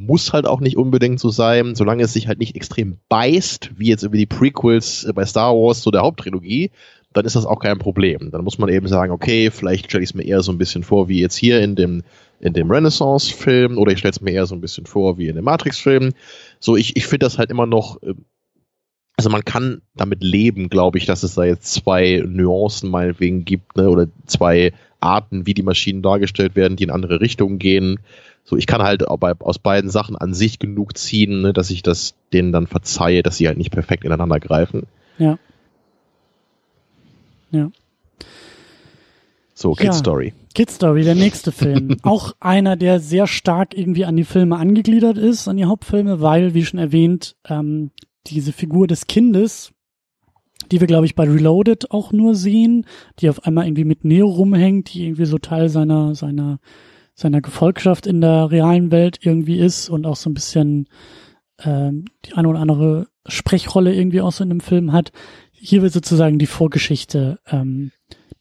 Muss halt auch nicht unbedingt so sein, solange es sich halt nicht extrem beißt, wie jetzt über die Prequels bei Star Wars, so der Haupttrilogie, dann ist das auch kein Problem. Dann muss man eben sagen, okay, vielleicht stelle ich es mir eher so ein bisschen vor, wie jetzt hier in dem, in dem Renaissance-Film, oder ich stelle es mir eher so ein bisschen vor, wie in dem Matrix-Film. So, ich, ich finde das halt immer noch äh, also man kann damit leben, glaube ich, dass es da jetzt zwei Nuancen meinetwegen gibt, ne, oder zwei Arten, wie die Maschinen dargestellt werden, die in andere Richtungen gehen. So, ich kann halt bei, aus beiden Sachen an sich genug ziehen, ne, dass ich das denen dann verzeihe, dass sie halt nicht perfekt ineinander greifen. Ja. Ja. So, Kid ja. Story. Kid Story, der nächste Film. auch einer, der sehr stark irgendwie an die Filme angegliedert ist, an die Hauptfilme, weil, wie schon erwähnt, ähm, diese Figur des Kindes, die wir, glaube ich, bei Reloaded auch nur sehen, die auf einmal irgendwie mit Neo rumhängt, die irgendwie so Teil seiner, seiner, seiner Gefolgschaft in der realen Welt irgendwie ist und auch so ein bisschen ähm, die eine oder andere Sprechrolle irgendwie auch so in dem Film hat. Hier wird sozusagen die Vorgeschichte ähm,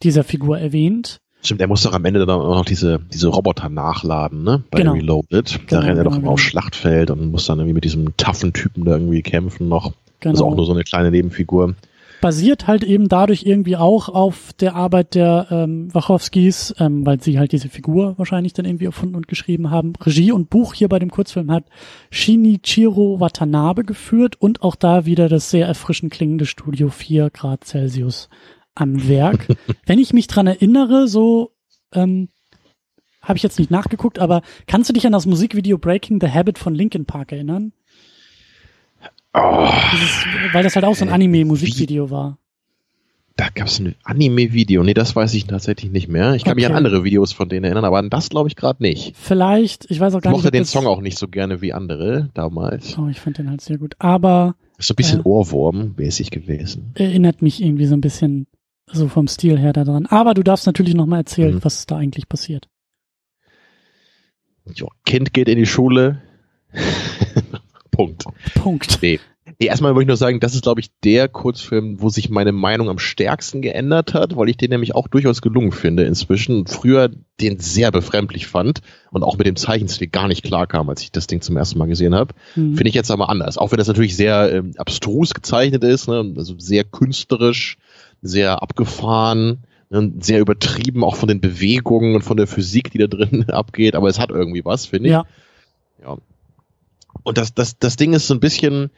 dieser Figur erwähnt. Stimmt, er muss doch am Ende dann auch noch diese, diese Roboter nachladen, ne? Bei genau. Reloaded. Da genau, rennt er doch genau, immer aufs genau. Schlachtfeld und muss dann irgendwie mit diesem taffen Typen da irgendwie kämpfen noch. Genau. Also auch nur so eine kleine Nebenfigur. Basiert halt eben dadurch irgendwie auch auf der Arbeit der ähm, Wachowskis, ähm, weil sie halt diese Figur wahrscheinlich dann irgendwie erfunden und geschrieben haben. Regie und Buch hier bei dem Kurzfilm hat Shinichiro Watanabe geführt und auch da wieder das sehr erfrischend klingende Studio 4 Grad Celsius am Werk. Wenn ich mich dran erinnere, so ähm, habe ich jetzt nicht nachgeguckt, aber kannst du dich an das Musikvideo Breaking the Habit von Linkin Park erinnern? Oh, Dieses, weil das halt auch so ein äh, Anime-Musikvideo war. Da gab es ein Anime-Video. Nee, das weiß ich tatsächlich nicht mehr. Ich kann okay. mich an andere Videos von denen erinnern, aber an das glaube ich gerade nicht. Vielleicht, ich weiß auch gar ich nicht. Ich mochte den Song auch nicht so gerne wie andere damals. Oh, ich fand den halt sehr gut. Aber. So ein bisschen äh, Ohrwurm-mäßig gewesen. Erinnert mich irgendwie so ein bisschen so vom Stil her daran. Aber du darfst natürlich nochmal erzählen, mhm. was da eigentlich passiert. Jo, kind geht in die Schule. Punkt. Punkt. Nee. Nee, erstmal wollte ich nur sagen, das ist, glaube ich, der Kurzfilm, wo sich meine Meinung am stärksten geändert hat, weil ich den nämlich auch durchaus gelungen finde inzwischen. Früher den sehr befremdlich fand und auch mit dem Zeichenstil gar nicht klar kam, als ich das Ding zum ersten Mal gesehen habe. Mhm. Finde ich jetzt aber anders. Auch wenn das natürlich sehr ähm, abstrus gezeichnet ist, ne? also sehr künstlerisch, sehr abgefahren, ne? sehr übertrieben, auch von den Bewegungen und von der Physik, die da drin abgeht. Aber es hat irgendwie was, finde ich. Ja. ja. Und das, das, das Ding ist so ein bisschen,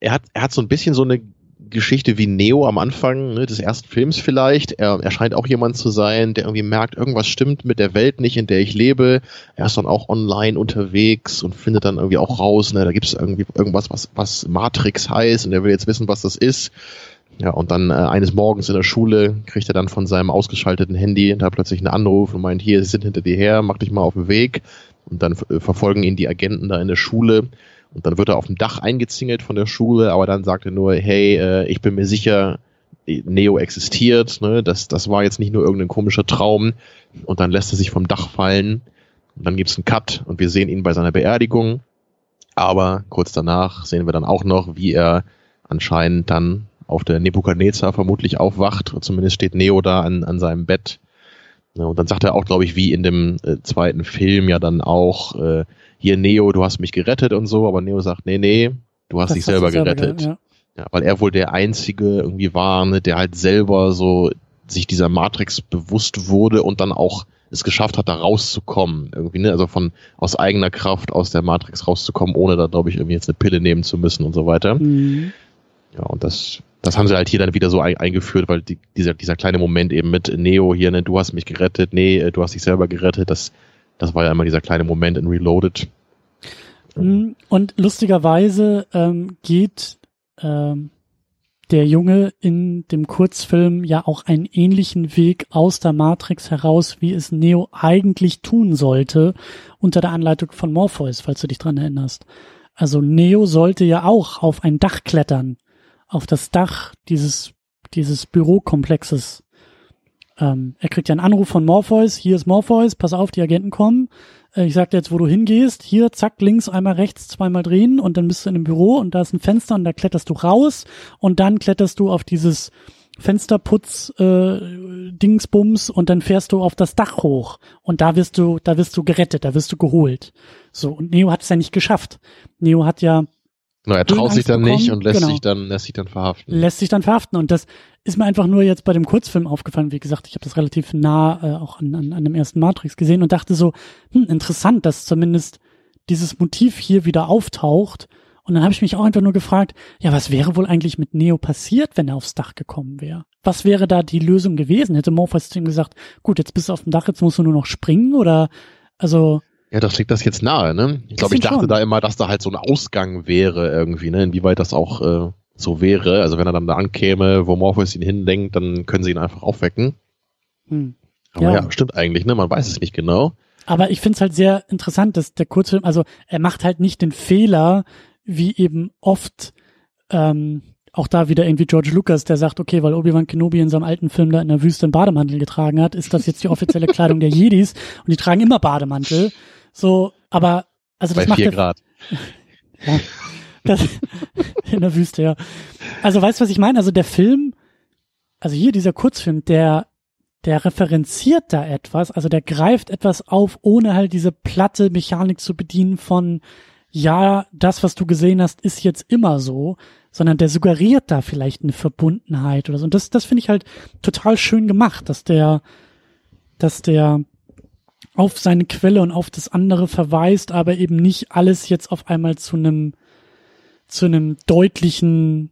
er hat, er hat so ein bisschen so eine Geschichte wie Neo am Anfang ne, des ersten Films vielleicht. Er, er scheint auch jemand zu sein, der irgendwie merkt, irgendwas stimmt mit der Welt nicht, in der ich lebe. Er ist dann auch online unterwegs und findet dann irgendwie auch raus, ne, da gibt es irgendwie irgendwas, was, was Matrix heißt und er will jetzt wissen, was das ist. Ja, und dann äh, eines Morgens in der Schule kriegt er dann von seinem ausgeschalteten Handy da plötzlich einen Anruf und meint, hier, sie sind hinter dir her, mach dich mal auf den Weg. Und dann äh, verfolgen ihn die Agenten da in der Schule. Und dann wird er auf dem Dach eingezingelt von der Schule, aber dann sagt er nur, hey, äh, ich bin mir sicher, Neo existiert, ne? das, das war jetzt nicht nur irgendein komischer Traum. Und dann lässt er sich vom Dach fallen. Und dann gibt's einen Cut und wir sehen ihn bei seiner Beerdigung. Aber kurz danach sehen wir dann auch noch, wie er anscheinend dann auf der Nebukadnezar vermutlich aufwacht. Zumindest steht Neo da an, an seinem Bett. Und dann sagt er auch, glaube ich, wie in dem äh, zweiten Film ja dann auch, äh, hier Neo, du hast mich gerettet und so, aber Neo sagt, nee, nee, du hast das dich selber gerettet. Selber, ja. ja. weil er wohl der Einzige irgendwie war, ne, der halt selber so sich dieser Matrix bewusst wurde und dann auch es geschafft hat, da rauszukommen. Irgendwie, ne? Also von aus eigener Kraft aus der Matrix rauszukommen, ohne da, glaube ich, irgendwie jetzt eine Pille nehmen zu müssen und so weiter. Mhm. Ja, und das das haben sie halt hier dann wieder so ein, eingeführt, weil die, dieser, dieser kleine Moment eben mit Neo hier, ne, du hast mich gerettet, nee, du hast dich selber gerettet, das, das war ja immer dieser kleine Moment in Reloaded. Mm, und lustigerweise ähm, geht ähm, der Junge in dem Kurzfilm ja auch einen ähnlichen Weg aus der Matrix heraus, wie es Neo eigentlich tun sollte, unter der Anleitung von Morpheus, falls du dich dran erinnerst. Also Neo sollte ja auch auf ein Dach klettern auf das Dach dieses, dieses Bürokomplexes. Ähm, er kriegt ja einen Anruf von Morpheus, hier ist Morpheus, pass auf, die Agenten kommen. Äh, ich sag dir jetzt, wo du hingehst. Hier, zack, links, einmal rechts, zweimal drehen und dann bist du in einem Büro und da ist ein Fenster und da kletterst du raus und dann kletterst du auf dieses Fensterputz äh, Dingsbums und dann fährst du auf das Dach hoch und da wirst du da wirst du gerettet, da wirst du geholt. So und Neo hat es ja nicht geschafft. Neo hat ja No, er traut sich dann bekommen. nicht und lässt genau. sich dann lässt sich dann verhaften. Lässt sich dann verhaften und das ist mir einfach nur jetzt bei dem Kurzfilm aufgefallen. Wie gesagt, ich habe das relativ nah äh, auch an, an, an dem ersten Matrix gesehen und dachte so, hm, interessant, dass zumindest dieses Motiv hier wieder auftaucht. Und dann habe ich mich auch einfach nur gefragt, ja, was wäre wohl eigentlich mit Neo passiert, wenn er aufs Dach gekommen wäre? Was wäre da die Lösung gewesen? Hätte Morpheus zu ihm gesagt, gut, jetzt bist du auf dem Dach, jetzt musst du nur noch springen oder also ja, das liegt das jetzt nahe, ne? Ich glaube, ich dachte schon. da immer, dass da halt so ein Ausgang wäre irgendwie, ne? Inwieweit das auch äh, so wäre. Also wenn er dann da ankäme, wo Morpheus ihn hindenkt, dann können sie ihn einfach aufwecken. Hm. Aber ja. ja, stimmt eigentlich, ne? Man weiß es nicht genau. Aber ich finde es halt sehr interessant, dass der Kurzfilm, also er macht halt nicht den Fehler, wie eben oft ähm, auch da wieder irgendwie George Lucas, der sagt, okay, weil Obi-Wan Kenobi in seinem alten Film da in der Wüste einen Bademantel getragen hat, ist das jetzt die offizielle Kleidung der Jedis und die tragen immer Bademantel. So, aber also das Bei macht vier Grad. ja, das, in der Wüste, ja. Also weißt du, was ich meine? Also der Film, also hier dieser Kurzfilm, der der referenziert da etwas, also der greift etwas auf, ohne halt diese platte Mechanik zu bedienen von ja, das, was du gesehen hast, ist jetzt immer so, sondern der suggeriert da vielleicht eine Verbundenheit oder so. Und das, das finde ich halt total schön gemacht, dass der, dass der auf seine Quelle und auf das andere verweist, aber eben nicht alles jetzt auf einmal zu einem zu einem deutlichen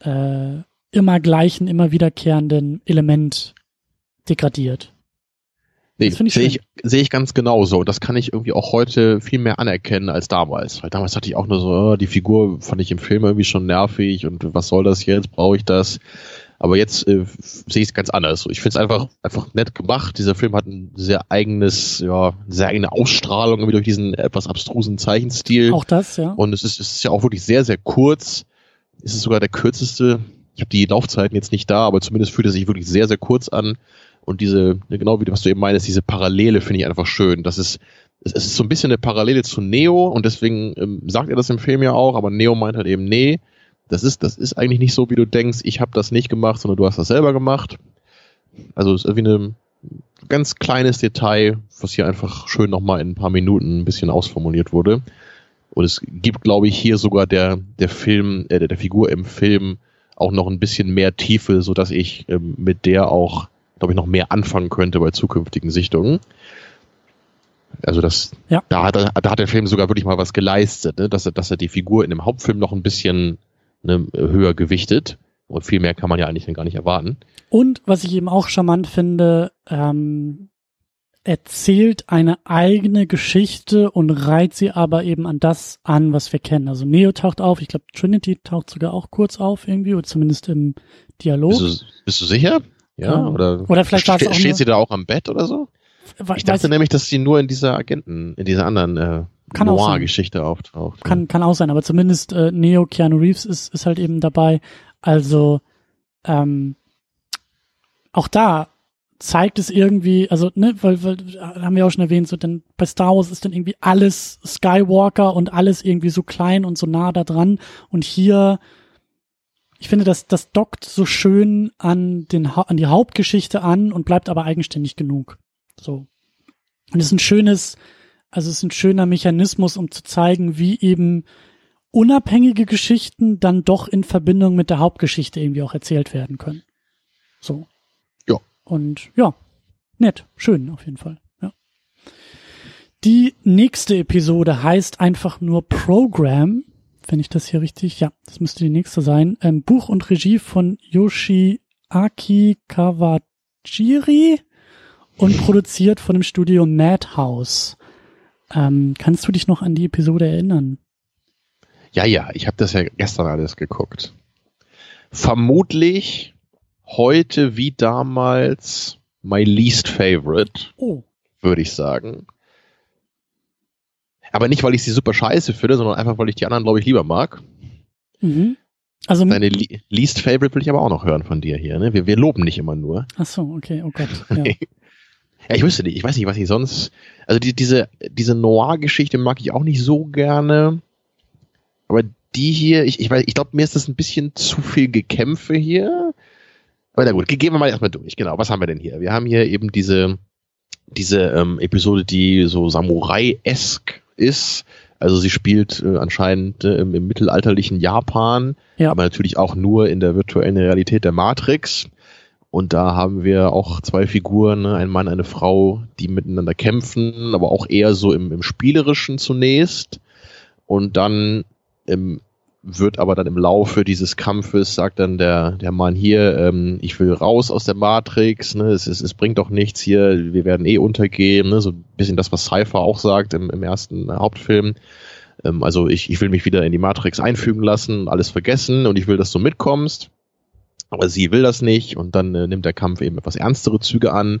äh, immer gleichen, immer wiederkehrenden Element degradiert. Nee, sehe ich, sehe ich ganz genauso. Das kann ich irgendwie auch heute viel mehr anerkennen als damals. Weil damals hatte ich auch nur so, oh, die Figur fand ich im Film irgendwie schon nervig und was soll das jetzt? Brauche ich das? Aber jetzt äh, sehe ich es ganz anders. Ich finde es einfach, einfach nett gemacht. Dieser Film hat ein sehr eigenes, ja, sehr eigene Ausstrahlung irgendwie durch diesen etwas abstrusen Zeichenstil. Auch das, ja. Und es ist, es ist ja auch wirklich sehr, sehr kurz. Es ist sogar der kürzeste. Ich habe die Laufzeiten jetzt nicht da, aber zumindest fühlt er sich wirklich sehr, sehr kurz an. Und diese, genau wie du, was du eben meinst, diese Parallele finde ich einfach schön. Das ist, es ist so ein bisschen eine Parallele zu Neo und deswegen ähm, sagt er das im Film ja auch, aber Neo meint halt eben, nee, das ist, das ist eigentlich nicht so, wie du denkst, ich habe das nicht gemacht, sondern du hast das selber gemacht. Also es ist irgendwie ein ganz kleines Detail, was hier einfach schön nochmal in ein paar Minuten ein bisschen ausformuliert wurde. Und es gibt, glaube ich, hier sogar der, der Film, äh, der, Figur im Film auch noch ein bisschen mehr Tiefe, so dass ich ähm, mit der auch glaube ich, noch mehr anfangen könnte bei zukünftigen Sichtungen. Also das, ja. da, hat da hat der Film sogar wirklich mal was geleistet, ne? dass, er, dass er die Figur in dem Hauptfilm noch ein bisschen ne, höher gewichtet. Und viel mehr kann man ja eigentlich gar nicht erwarten. Und was ich eben auch charmant finde, ähm, erzählt eine eigene Geschichte und reiht sie aber eben an das an, was wir kennen. Also Neo taucht auf, ich glaube Trinity taucht sogar auch kurz auf irgendwie, oder zumindest im Dialog. Bist du, bist du sicher? Ja, oder, oder vielleicht ste steht sie da auch am Bett oder so? Ich dachte ich, nämlich, dass sie nur in dieser Agenten, in dieser anderen äh, Noir-Geschichte auftaucht. Kann, ja. kann auch sein, aber zumindest äh, Neo Keanu Reeves ist, ist halt eben dabei. Also ähm, auch da zeigt es irgendwie, also ne, weil, weil haben wir auch schon erwähnt, so denn bei Star Wars ist dann irgendwie alles Skywalker und alles irgendwie so klein und so nah da dran und hier ich finde, das, das dockt so schön an, den, an die Hauptgeschichte an und bleibt aber eigenständig genug. So. Und es ist ein schönes, also es ist ein schöner Mechanismus, um zu zeigen, wie eben unabhängige Geschichten dann doch in Verbindung mit der Hauptgeschichte irgendwie auch erzählt werden können. So. Ja. Und ja, nett, schön auf jeden Fall. Ja. Die nächste Episode heißt einfach nur Program wenn ich das hier richtig, ja, das müsste die nächste sein. Ähm, Buch und Regie von Yoshiaki Kawajiri und produziert von dem Studio Madhouse. Ähm, kannst du dich noch an die Episode erinnern? Ja, ja, ich habe das ja gestern alles geguckt. Vermutlich heute wie damals my least favorite, oh. würde ich sagen. Aber nicht, weil ich sie super scheiße finde, sondern einfach, weil ich die anderen, glaube ich, lieber mag. Mhm. Also Deine Least Favorite will ich aber auch noch hören von dir hier. Ne? Wir, wir loben nicht immer nur. Ach so, okay, oh Gott. Ja. Ja, ich wüsste nicht, ich weiß nicht, was ich sonst. Also die, diese, diese Noir-Geschichte mag ich auch nicht so gerne. Aber die hier, ich, ich, ich glaube, mir ist das ein bisschen zu viel Gekämpfe hier. Aber na gut, gehen wir mal erstmal durch. Genau, was haben wir denn hier? Wir haben hier eben diese, diese ähm, Episode, die so Samurai-esk ist. Also sie spielt äh, anscheinend äh, im, im, mittelalterlichen Japan, ja. aber natürlich auch nur in der virtuellen Realität der Matrix. Und da haben wir auch zwei Figuren, ne? ein Mann, eine Frau, die miteinander kämpfen, aber auch eher so im, im Spielerischen zunächst. Und dann im wird aber dann im Laufe dieses Kampfes, sagt dann der, der Mann hier, ähm, ich will raus aus der Matrix, ne, es, es, es bringt doch nichts hier, wir werden eh untergehen, ne, so ein bisschen das, was Cypher auch sagt im, im ersten Hauptfilm. Ähm, also ich, ich will mich wieder in die Matrix einfügen lassen, alles vergessen und ich will, dass du mitkommst. Aber sie will das nicht und dann äh, nimmt der Kampf eben etwas ernstere Züge an.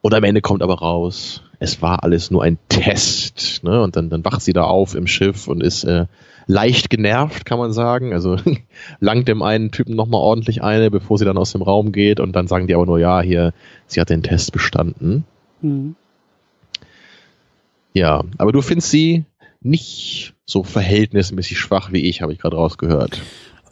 Und am Ende kommt aber raus, es war alles nur ein Test. Ne? Und dann, dann wacht sie da auf im Schiff und ist äh, leicht genervt, kann man sagen. Also langt dem einen Typen nochmal ordentlich eine, bevor sie dann aus dem Raum geht und dann sagen die aber nur, ja, hier, sie hat den Test bestanden. Mhm. Ja, aber du findest sie nicht so verhältnismäßig schwach wie ich, habe ich gerade rausgehört.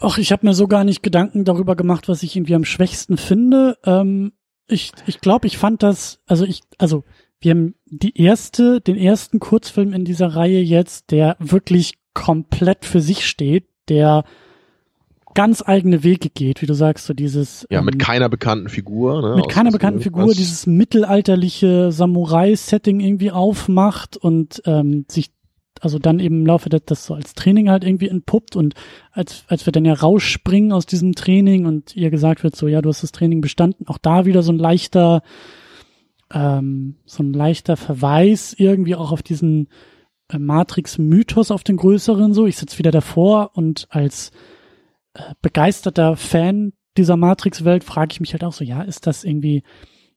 Ach, ich habe mir so gar nicht Gedanken darüber gemacht, was ich irgendwie am schwächsten finde. Ähm, ich ich glaube, ich fand das, also ich, also wir haben die erste, den ersten Kurzfilm in dieser Reihe jetzt, der wirklich komplett für sich steht, der ganz eigene Wege geht, wie du sagst, so dieses. Ja, mit ähm, keiner bekannten Figur. Ne, mit keiner bekannten Figur, dieses mittelalterliche Samurai-Setting irgendwie aufmacht und ähm, sich also dann eben im Laufe des, das so als Training halt irgendwie entpuppt und als, als wir dann ja rausspringen aus diesem Training und ihr gesagt wird so, ja, du hast das Training bestanden, auch da wieder so ein leichter, ähm, so ein leichter Verweis irgendwie auch auf diesen äh, Matrix-Mythos, auf den größeren so. Ich sitze wieder davor und als äh, begeisterter Fan dieser Matrix-Welt frage ich mich halt auch so, ja, ist das irgendwie,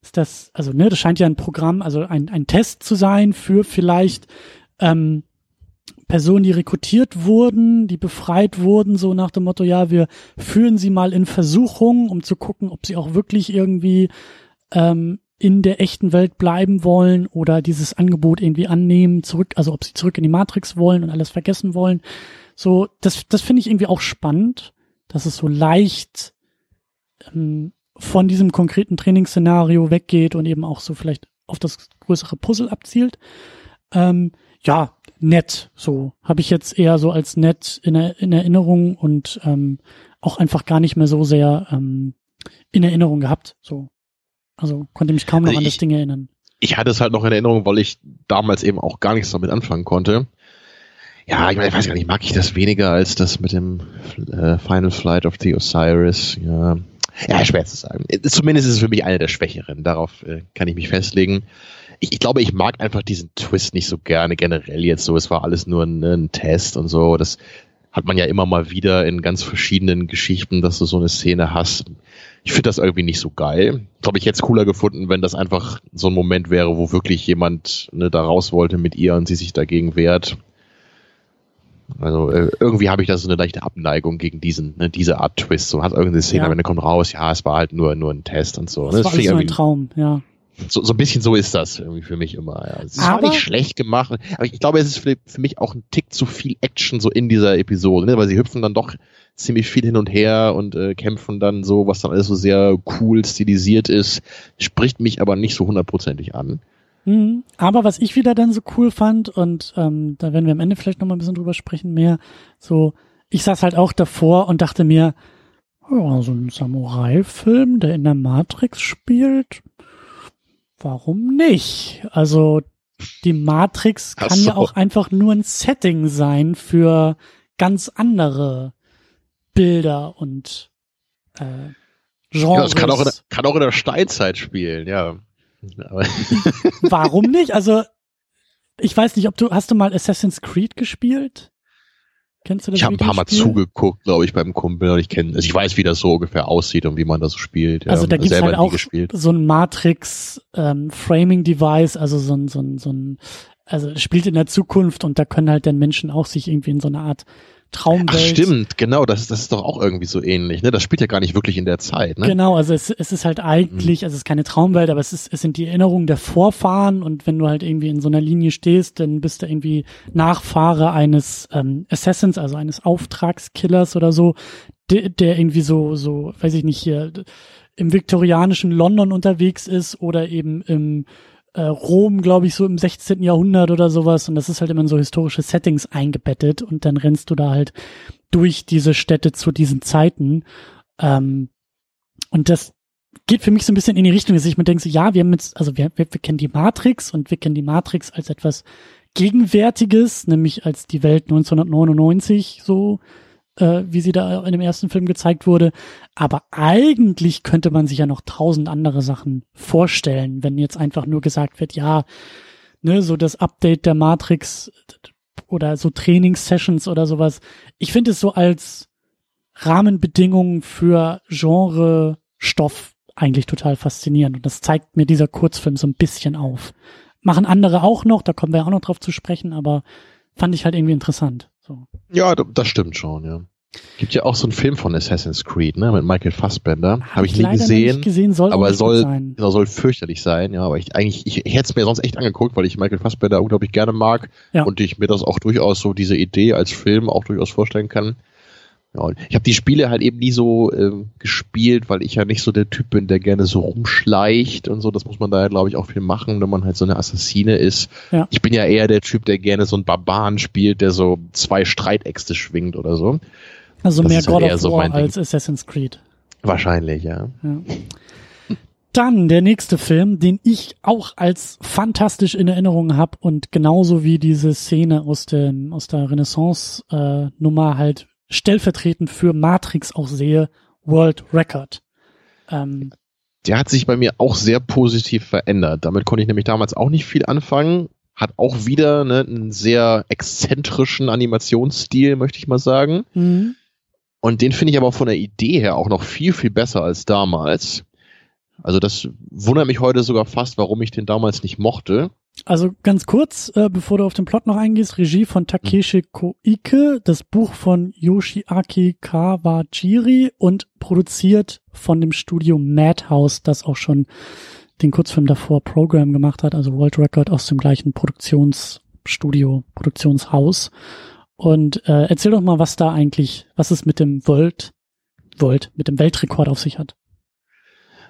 ist das, also ne, das scheint ja ein Programm, also ein, ein Test zu sein für vielleicht ähm, Personen, die rekrutiert wurden, die befreit wurden, so nach dem Motto, ja, wir führen sie mal in Versuchung, um zu gucken, ob sie auch wirklich irgendwie ähm, in der echten Welt bleiben wollen oder dieses Angebot irgendwie annehmen, zurück, also ob sie zurück in die Matrix wollen und alles vergessen wollen. So, das, das finde ich irgendwie auch spannend dass es so leicht ähm, von diesem konkreten Trainingsszenario weggeht und eben auch so vielleicht auf das größere Puzzle abzielt. Ähm, ja, nett, so habe ich jetzt eher so als nett in, in Erinnerung und ähm, auch einfach gar nicht mehr so sehr ähm, in Erinnerung gehabt. So, also konnte mich kaum noch also an das Ding erinnern. Ich hatte es halt noch in Erinnerung, weil ich damals eben auch gar nichts damit anfangen konnte ja, ich, meine, ich weiß gar nicht, mag ich das weniger als das mit dem äh, Final Flight of the Osiris? Ja. ja, schwer zu sagen. Zumindest ist es für mich eine der Schwächeren. Darauf äh, kann ich mich festlegen. Ich, ich, glaube, ich mag einfach diesen Twist nicht so gerne generell jetzt so. Es war alles nur ein, ein Test und so. Das hat man ja immer mal wieder in ganz verschiedenen Geschichten, dass du so eine Szene hast. Ich finde das irgendwie nicht so geil. Glaube ich jetzt cooler gefunden, wenn das einfach so ein Moment wäre, wo wirklich jemand ne, da raus wollte mit ihr und sie sich dagegen wehrt. Also äh, irgendwie habe ich da so eine leichte Abneigung gegen diesen, ne, diese Art Twist. So hat irgendeine Szene, ja. wenn er kommt raus, ja, es war halt nur nur ein Test und so. Das, das war alles nur ein Traum, ja. So, so ein bisschen so ist das irgendwie für mich immer. Ja. Es ist aber, nicht schlecht gemacht, aber ich glaube, es ist für, für, mich auch ein Tick zu viel Action so in dieser Episode, ne? weil sie hüpfen dann doch ziemlich viel hin und her und äh, kämpfen dann so, was dann alles so sehr cool stilisiert ist, spricht mich aber nicht so hundertprozentig an. Mhm. Aber was ich wieder dann so cool fand, und ähm, da werden wir am Ende vielleicht noch mal ein bisschen drüber sprechen, mehr, so, ich saß halt auch davor und dachte mir, oh, so ein Samurai-Film, der in der Matrix spielt, warum nicht? Also, die Matrix kann so. ja auch einfach nur ein Setting sein für ganz andere Bilder und äh, Genres. Ja, das kann auch, in der, kann auch in der Steinzeit spielen, ja. Warum nicht? Also, ich weiß nicht, ob du, hast du mal Assassin's Creed gespielt? Kennst du das? Ich habe ein paar Mal zugeguckt, glaube ich, beim Kumpel. Ich kenne, also ich weiß, wie das so ungefähr aussieht und wie man das so spielt. Also da gibt's halt auch so ein Matrix ähm, also so ein, so ein, so ein, also spielt in der Zukunft und da können halt dann Menschen auch sich irgendwie in so eine Art Traumwelt. Ach, stimmt, genau, das, das ist doch auch irgendwie so ähnlich, ne? Das spielt ja gar nicht wirklich in der Zeit, ne? Genau, also es, es ist halt eigentlich, mhm. also es ist keine Traumwelt, aber es ist, es sind die Erinnerungen der Vorfahren und wenn du halt irgendwie in so einer Linie stehst, dann bist du irgendwie Nachfahre eines ähm, Assassins, also eines Auftragskillers oder so, der, der irgendwie so, so, weiß ich nicht, hier im viktorianischen London unterwegs ist oder eben im äh, Rom, glaube ich, so im 16. Jahrhundert oder sowas. Und das ist halt immer in so historische Settings eingebettet. Und dann rennst du da halt durch diese Städte zu diesen Zeiten. Ähm, und das geht für mich so ein bisschen in die Richtung, dass ich mir denke, so, ja, wir haben jetzt, also wir, wir, wir kennen die Matrix und wir kennen die Matrix als etwas Gegenwärtiges, nämlich als die Welt 1999 so äh, wie sie da in dem ersten Film gezeigt wurde. Aber eigentlich könnte man sich ja noch tausend andere Sachen vorstellen, wenn jetzt einfach nur gesagt wird, ja, ne, so das Update der Matrix oder so Trainingssessions oder sowas. Ich finde es so als Rahmenbedingung für Genre-Stoff eigentlich total faszinierend. Und das zeigt mir dieser Kurzfilm so ein bisschen auf. Machen andere auch noch, da kommen wir auch noch drauf zu sprechen, aber fand ich halt irgendwie interessant. So. Ja, das stimmt schon, ja. Gibt ja auch so einen Film von Assassin's Creed, ne, mit Michael Fassbender. Habe hab ich nie gesehen, gesehen soll aber soll, sein. soll fürchterlich sein, ja. Aber ich eigentlich, ich, ich hätte es mir sonst echt angeguckt, weil ich Michael Fassbender unglaublich gerne mag ja. und ich mir das auch durchaus so diese Idee als Film auch durchaus vorstellen kann. Ja, ich habe die Spiele halt eben nie so äh, gespielt, weil ich ja nicht so der Typ bin, der gerne so rumschleicht und so. Das muss man da, glaube ich, auch viel machen, wenn man halt so eine Assassine ist. Ja. Ich bin ja eher der Typ, der gerne so einen Barbaren spielt, der so zwei Streitäxte schwingt oder so. Also das mehr God halt of War so als Assassin's Creed. Wahrscheinlich, ja. ja. Dann der nächste Film, den ich auch als fantastisch in Erinnerung habe und genauso wie diese Szene aus, den, aus der Renaissance-Nummer äh, halt stellvertretend für Matrix auch sehe, World Record. Ähm, der hat sich bei mir auch sehr positiv verändert. Damit konnte ich nämlich damals auch nicht viel anfangen. Hat auch wieder ne, einen sehr exzentrischen Animationsstil, möchte ich mal sagen. Mhm. Und den finde ich aber von der Idee her auch noch viel, viel besser als damals. Also das wundert mich heute sogar fast, warum ich den damals nicht mochte. Also ganz kurz, äh, bevor du auf den Plot noch eingehst, Regie von Takeshi Koike, das Buch von Yoshiaki Kawajiri und produziert von dem Studio Madhouse, das auch schon den Kurzfilm davor Program gemacht hat, also World Record aus dem gleichen Produktionsstudio, Produktionshaus. Und äh, erzähl doch mal, was da eigentlich, was es mit dem World, World, mit dem Weltrekord auf sich hat.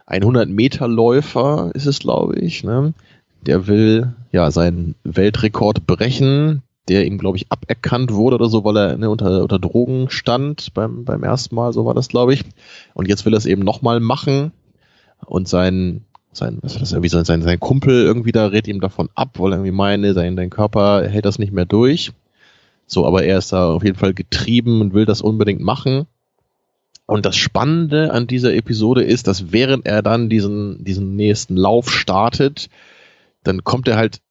100 Meter Läufer ist es, glaube ich, ne? Der will ja seinen Weltrekord brechen, der ihm, glaube ich, aberkannt wurde oder so, weil er ne, unter, unter Drogen stand beim, beim ersten Mal, so war das, glaube ich. Und jetzt will er es eben nochmal machen und sein, sein, was das, irgendwie sein, sein, sein Kumpel irgendwie da rät ihm davon ab, weil er irgendwie meine, sein, dein Körper hält das nicht mehr durch. So, aber er ist da auf jeden Fall getrieben und will das unbedingt machen. Und das Spannende an dieser Episode ist, dass während er dann diesen, diesen nächsten Lauf startet, dann kommt er halt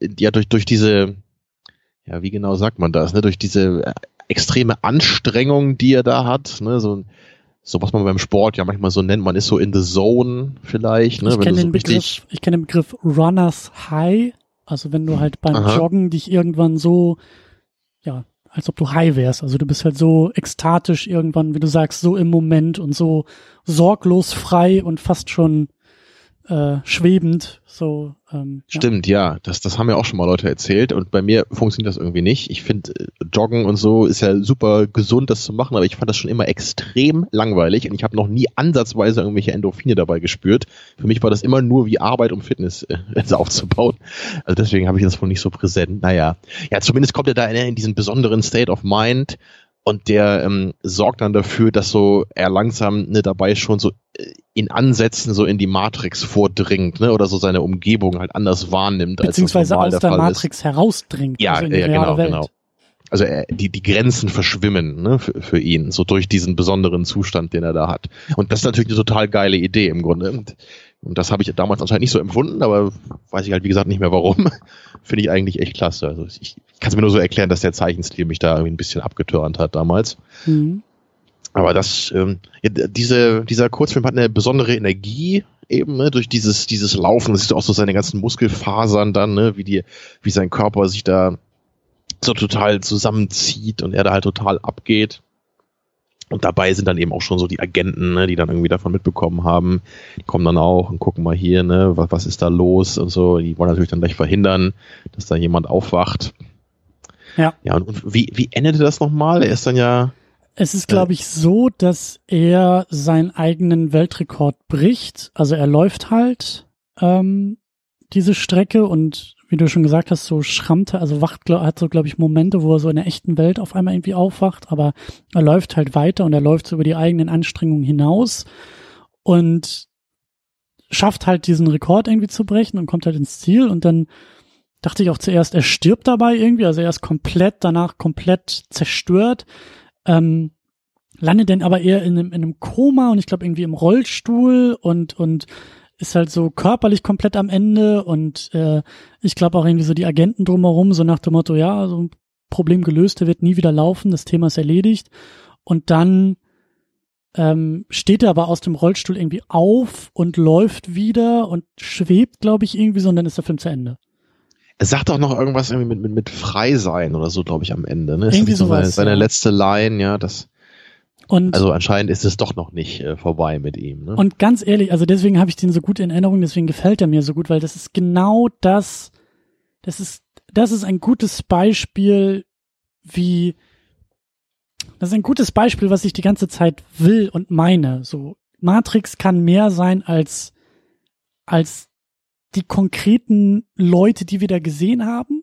ja durch, durch diese, ja, wie genau sagt man das, ne, durch diese äh, extreme Anstrengung, die er da hat, ne, so, so was man beim Sport ja manchmal so nennt, man ist so in the zone vielleicht, ne, ich kenne so den Begriff, ich kenne den Begriff Runners High, also wenn du halt beim Aha. Joggen dich irgendwann so, ja, als ob du high wärst. Also du bist halt so ekstatisch irgendwann, wie du sagst, so im Moment und so sorglos frei und fast schon äh, schwebend. So, ähm, Stimmt, ja. ja. Das, das haben ja auch schon mal Leute erzählt und bei mir funktioniert das irgendwie nicht. Ich finde, äh, Joggen und so ist ja super gesund, das zu machen, aber ich fand das schon immer extrem langweilig und ich habe noch nie ansatzweise irgendwelche Endorphine dabei gespürt. Für mich war das immer nur wie Arbeit, um Fitness äh, aufzubauen. Also deswegen habe ich das wohl nicht so präsent. Naja, ja, zumindest kommt er da in, in diesen besonderen State of Mind und der ähm, sorgt dann dafür, dass so er langsam ne, dabei schon so äh, in Ansätzen so in die Matrix vordringt, ne, oder so seine Umgebung halt anders wahrnimmt, Beziehungsweise als aus der, der Matrix ist. herausdringt. Ja, also ja genau, Welt. genau. Also er, die, die Grenzen verschwimmen ne, für, für ihn, so durch diesen besonderen Zustand, den er da hat. Und das ist natürlich eine total geile Idee im Grunde. Und und das habe ich damals anscheinend nicht so empfunden, aber weiß ich halt, wie gesagt, nicht mehr warum. Finde ich eigentlich echt klasse. Also ich kann es mir nur so erklären, dass der Zeichenstil mich da irgendwie ein bisschen abgetörnt hat damals. Mhm. Aber das, ähm, ja, diese, dieser Kurzfilm hat eine besondere Energie eben, ne, durch dieses, dieses Laufen. Das siehst du auch so seine ganzen Muskelfasern dann, ne, wie die, wie sein Körper sich da so total zusammenzieht und er da halt total abgeht. Und dabei sind dann eben auch schon so die Agenten, ne, die dann irgendwie davon mitbekommen haben. Die kommen dann auch und gucken mal hier, ne, was, was ist da los und so. Die wollen natürlich dann gleich verhindern, dass da jemand aufwacht. Ja. Ja, und, und wie, wie endete das nochmal? Er ist dann ja. Es ist, glaube ich, so, dass er seinen eigenen Weltrekord bricht. Also er läuft halt ähm, diese Strecke und wie du schon gesagt hast, so schrammte, also wacht, hat so, glaube ich, Momente, wo er so in der echten Welt auf einmal irgendwie aufwacht, aber er läuft halt weiter und er läuft so über die eigenen Anstrengungen hinaus und schafft halt diesen Rekord irgendwie zu brechen und kommt halt ins Ziel und dann dachte ich auch zuerst, er stirbt dabei irgendwie, also er ist komplett, danach komplett zerstört, ähm, landet dann aber eher in einem, in einem Koma und ich glaube irgendwie im Rollstuhl und, und ist halt so körperlich komplett am Ende und äh, ich glaube auch irgendwie so die Agenten drumherum, so nach dem Motto, ja, so ein Problem gelöst, der wird nie wieder laufen, das Thema ist erledigt. Und dann ähm, steht er aber aus dem Rollstuhl irgendwie auf und läuft wieder und schwebt, glaube ich, irgendwie so und dann ist der Film zu Ende. Er sagt auch noch irgendwas irgendwie mit, mit, mit frei sein oder so, glaube ich, am Ende. Ne? Irgendwie so sowas, seine, seine ja. letzte Line, ja, das und also anscheinend ist es doch noch nicht äh, vorbei mit ihm. Ne? Und ganz ehrlich, also deswegen habe ich den so gut in Erinnerung, deswegen gefällt er mir so gut, weil das ist genau das, das ist, das ist ein gutes Beispiel, wie, Das ist ein gutes Beispiel, was ich die ganze Zeit will und meine. So, Matrix kann mehr sein als, als die konkreten Leute, die wir da gesehen haben.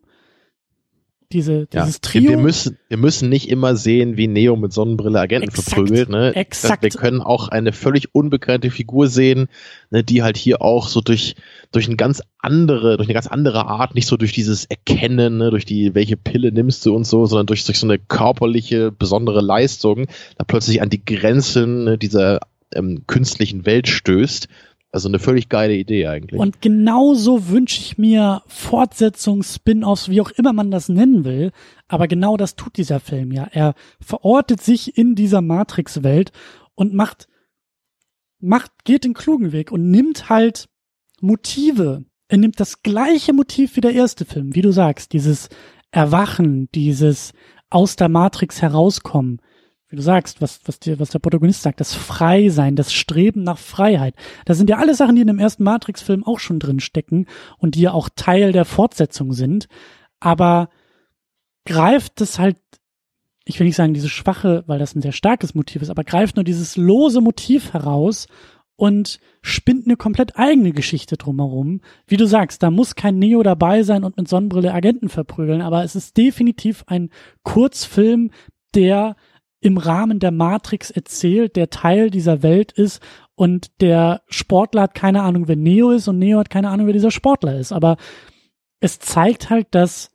Diese, dieses ja, Trio. Wir müssen, wir müssen nicht immer sehen, wie Neo mit Sonnenbrille Agenten exakt, verprügelt. Ne? Exakt. Wir können auch eine völlig unbekannte Figur sehen, ne, die halt hier auch so durch, durch eine ganz andere, durch eine ganz andere Art, nicht so durch dieses Erkennen, ne, durch die, welche Pille nimmst du und so, sondern durch, durch so eine körperliche, besondere Leistung, da plötzlich an die Grenzen ne, dieser ähm, künstlichen Welt stößt also eine völlig geile Idee eigentlich. Und genauso wünsche ich mir Fortsetzung, Spin-offs, wie auch immer man das nennen will. Aber genau das tut dieser Film ja. Er verortet sich in dieser Matrix-Welt und macht, macht, geht den klugen Weg und nimmt halt Motive. Er nimmt das gleiche Motiv wie der erste Film, wie du sagst, dieses Erwachen, dieses aus der Matrix herauskommen wie du sagst, was, was, dir, was der Protagonist sagt, das Freisein, das Streben nach Freiheit. Das sind ja alle Sachen, die in dem ersten Matrix-Film auch schon drin stecken und die ja auch Teil der Fortsetzung sind. Aber greift das halt, ich will nicht sagen diese schwache, weil das ein sehr starkes Motiv ist, aber greift nur dieses lose Motiv heraus und spinnt eine komplett eigene Geschichte drumherum. Wie du sagst, da muss kein Neo dabei sein und mit Sonnenbrille Agenten verprügeln, aber es ist definitiv ein Kurzfilm, der im Rahmen der Matrix erzählt, der Teil dieser Welt ist und der Sportler hat keine Ahnung, wer Neo ist und Neo hat keine Ahnung, wer dieser Sportler ist. Aber es zeigt halt, dass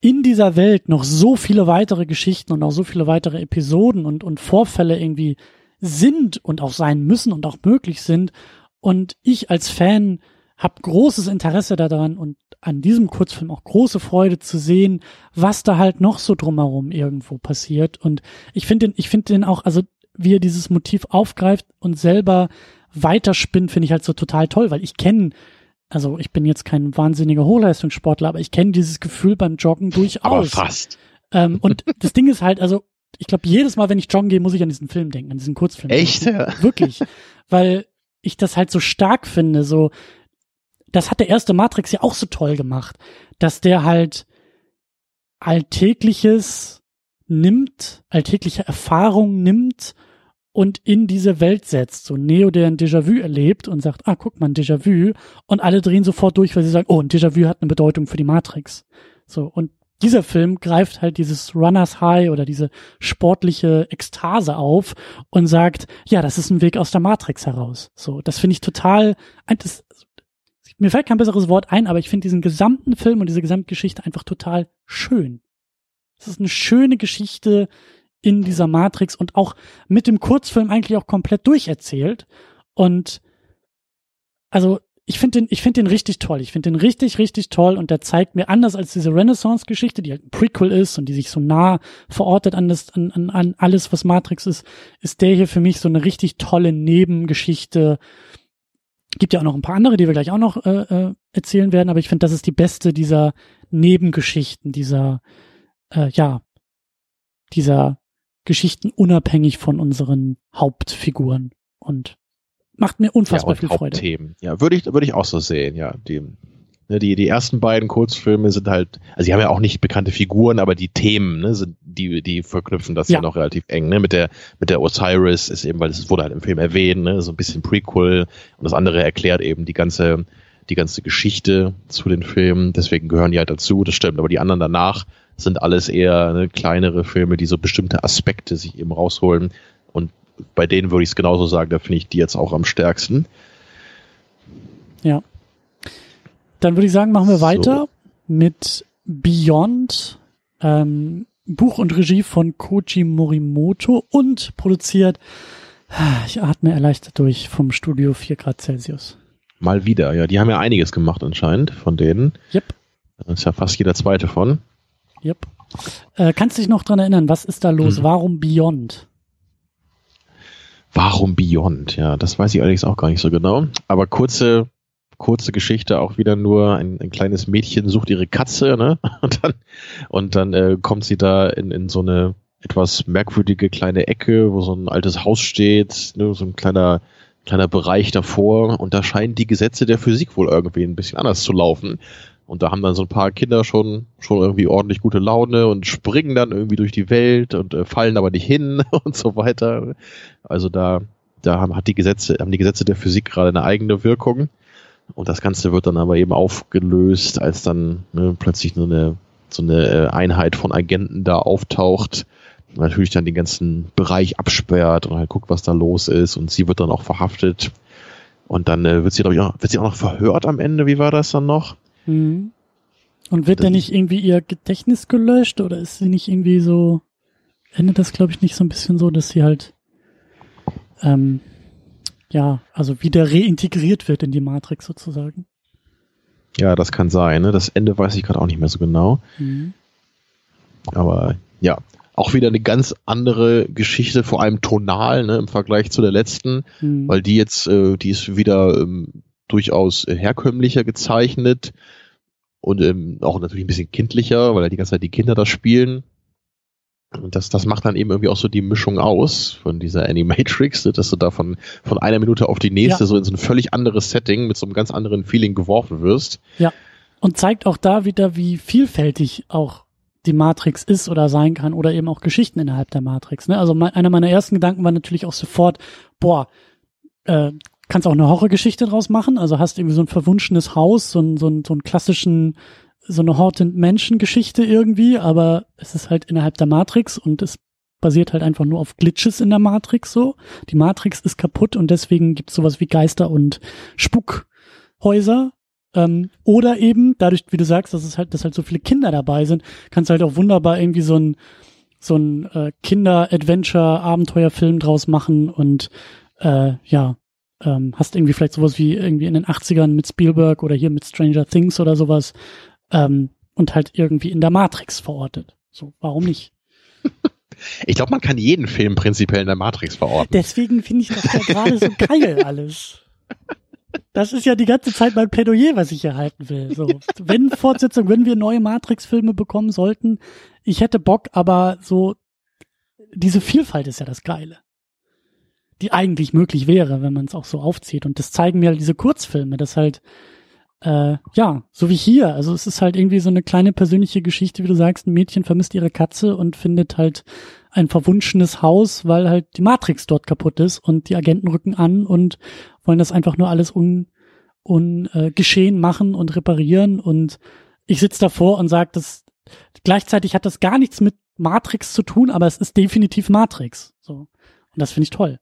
in dieser Welt noch so viele weitere Geschichten und auch so viele weitere Episoden und, und Vorfälle irgendwie sind und auch sein müssen und auch möglich sind. Und ich als Fan habe großes Interesse daran und an diesem Kurzfilm auch große Freude zu sehen, was da halt noch so drumherum irgendwo passiert. Und ich finde den, ich finde den auch, also wie er dieses Motiv aufgreift und selber weiterspinnt, finde ich halt so total toll, weil ich kenne, also ich bin jetzt kein wahnsinniger Hochleistungssportler, aber ich kenne dieses Gefühl beim Joggen durchaus. Aber fast. Ähm, und das Ding ist halt, also ich glaube, jedes Mal, wenn ich joggen gehe, muss ich an diesen Film denken, an diesen Kurzfilm. Echt? Ja. Wirklich. Weil ich das halt so stark finde, so das hat der erste Matrix ja auch so toll gemacht, dass der halt Alltägliches nimmt, alltägliche Erfahrungen nimmt und in diese Welt setzt. So Neo, der ein Déjà-vu erlebt und sagt, ah, guck mal, ein Déjà-vu. Und alle drehen sofort durch, weil sie sagen, oh, ein Déjà-vu hat eine Bedeutung für die Matrix. So, und dieser Film greift halt dieses Runners High oder diese sportliche Ekstase auf und sagt, ja, das ist ein Weg aus der Matrix heraus. So, das finde ich total, das, mir fällt kein besseres Wort ein, aber ich finde diesen gesamten Film und diese Gesamtgeschichte einfach total schön. Es ist eine schöne Geschichte in dieser Matrix und auch mit dem Kurzfilm eigentlich auch komplett durcherzählt. Und also ich finde den, ich finde den richtig toll. Ich finde den richtig, richtig toll und der zeigt mir anders als diese Renaissance-Geschichte, die halt ein Prequel ist und die sich so nah verortet an, das, an, an, an alles, was Matrix ist, ist der hier für mich so eine richtig tolle Nebengeschichte, Gibt ja auch noch ein paar andere, die wir gleich auch noch äh, äh, erzählen werden, aber ich finde, das ist die beste dieser Nebengeschichten, dieser, äh, ja, dieser Geschichten unabhängig von unseren Hauptfiguren und macht mir unfassbar ja, viel Freude. Hauptthemen. Ja, würde ich, würde ich auch so sehen, ja. Die, Ne, die, die ersten beiden Kurzfilme sind halt, also sie haben ja auch nicht bekannte Figuren, aber die Themen, ne, sind, die, die verknüpfen das ja, ja. noch relativ eng, ne, mit der, mit der Osiris ist eben, weil es wurde halt im Film erwähnt, ne, so ein bisschen Prequel. Und das andere erklärt eben die ganze, die ganze Geschichte zu den Filmen, deswegen gehören die halt dazu, das stimmt, aber die anderen danach sind alles eher ne, kleinere Filme, die so bestimmte Aspekte sich eben rausholen. Und bei denen würde ich es genauso sagen, da finde ich die jetzt auch am stärksten. Ja. Dann würde ich sagen, machen wir weiter so. mit Beyond, ähm, Buch und Regie von Koji Morimoto und produziert, ich atme erleichtert durch, vom Studio 4 Grad Celsius. Mal wieder, ja. Die haben ja einiges gemacht anscheinend von denen. Yep. Das ist ja fast jeder zweite von. Yep. Äh, kannst du dich noch dran erinnern, was ist da los? Hm. Warum Beyond? Warum Beyond? Ja, das weiß ich allerdings auch gar nicht so genau. Aber kurze kurze Geschichte auch wieder nur ein, ein kleines Mädchen sucht ihre Katze, ne? Und dann, und dann äh, kommt sie da in, in so eine etwas merkwürdige kleine Ecke, wo so ein altes Haus steht, ne? so ein kleiner kleiner Bereich davor und da scheinen die Gesetze der Physik wohl irgendwie ein bisschen anders zu laufen. Und da haben dann so ein paar Kinder schon, schon irgendwie ordentlich gute Laune und springen dann irgendwie durch die Welt und äh, fallen aber nicht hin und so weiter. Also da, da haben, hat die Gesetze, haben die Gesetze der Physik gerade eine eigene Wirkung. Und das Ganze wird dann aber eben aufgelöst, als dann ne, plötzlich nur eine, so eine äh, Einheit von Agenten da auftaucht. Natürlich dann den ganzen Bereich absperrt und halt guckt, was da los ist. Und sie wird dann auch verhaftet. Und dann äh, wird sie, glaube ich, auch, wird sie auch noch verhört am Ende. Wie war das dann noch? Mhm. Und wird da nicht irgendwie ihr Gedächtnis gelöscht oder ist sie nicht irgendwie so, endet das glaube ich nicht so ein bisschen so, dass sie halt, ähm, ja, also wieder reintegriert wird in die Matrix sozusagen? Ja, das kann sein. Ne? Das Ende weiß ich gerade auch nicht mehr so genau. Mhm. Aber ja, auch wieder eine ganz andere Geschichte, vor allem tonal ne, im Vergleich zu der letzten, mhm. weil die jetzt, äh, die ist wieder ähm, durchaus herkömmlicher gezeichnet und ähm, auch natürlich ein bisschen kindlicher, weil ja die ganze Zeit die Kinder da spielen. Und das, das macht dann eben irgendwie auch so die Mischung aus von dieser Animatrix, ne, dass du da von, von einer Minute auf die nächste ja. so in so ein völlig anderes Setting mit so einem ganz anderen Feeling geworfen wirst. Ja. Und zeigt auch da wieder, wie vielfältig auch die Matrix ist oder sein kann oder eben auch Geschichten innerhalb der Matrix. Ne? Also mein, einer meiner ersten Gedanken war natürlich auch sofort, boah, äh, kannst auch eine Horrorgeschichte draus machen. Also hast irgendwie so ein verwunschenes Haus, so ein, so ein, so ein klassischen, so eine Haunted Menschen-Geschichte irgendwie, aber es ist halt innerhalb der Matrix und es basiert halt einfach nur auf Glitches in der Matrix so. Die Matrix ist kaputt und deswegen gibt es sowas wie Geister und Spukhäuser. Ähm, oder eben, dadurch, wie du sagst, dass es halt, dass halt so viele Kinder dabei sind, kannst du halt auch wunderbar irgendwie so ein so ein äh, Kinder-Adventure-Abenteuerfilm draus machen und äh, ja, ähm, hast irgendwie vielleicht sowas wie irgendwie in den 80ern mit Spielberg oder hier mit Stranger Things oder sowas ähm, und halt irgendwie in der Matrix verortet. So, warum nicht? Ich glaube, man kann jeden Film prinzipiell in der Matrix verorten. Deswegen finde ich das ja gerade so geil alles. Das ist ja die ganze Zeit mein Plädoyer, was ich erhalten will. So, wenn Fortsetzung, wenn wir neue Matrix-Filme bekommen sollten, ich hätte Bock, aber so diese Vielfalt ist ja das Geile die eigentlich möglich wäre, wenn man es auch so aufzieht. Und das zeigen mir halt diese Kurzfilme, das halt, äh, ja, so wie hier. Also es ist halt irgendwie so eine kleine persönliche Geschichte, wie du sagst, ein Mädchen vermisst ihre Katze und findet halt ein verwunschenes Haus, weil halt die Matrix dort kaputt ist und die Agenten rücken an und wollen das einfach nur alles un, un äh, geschehen machen und reparieren und ich sitze davor und sage, das gleichzeitig hat das gar nichts mit Matrix zu tun, aber es ist definitiv Matrix. So. Und das finde ich toll.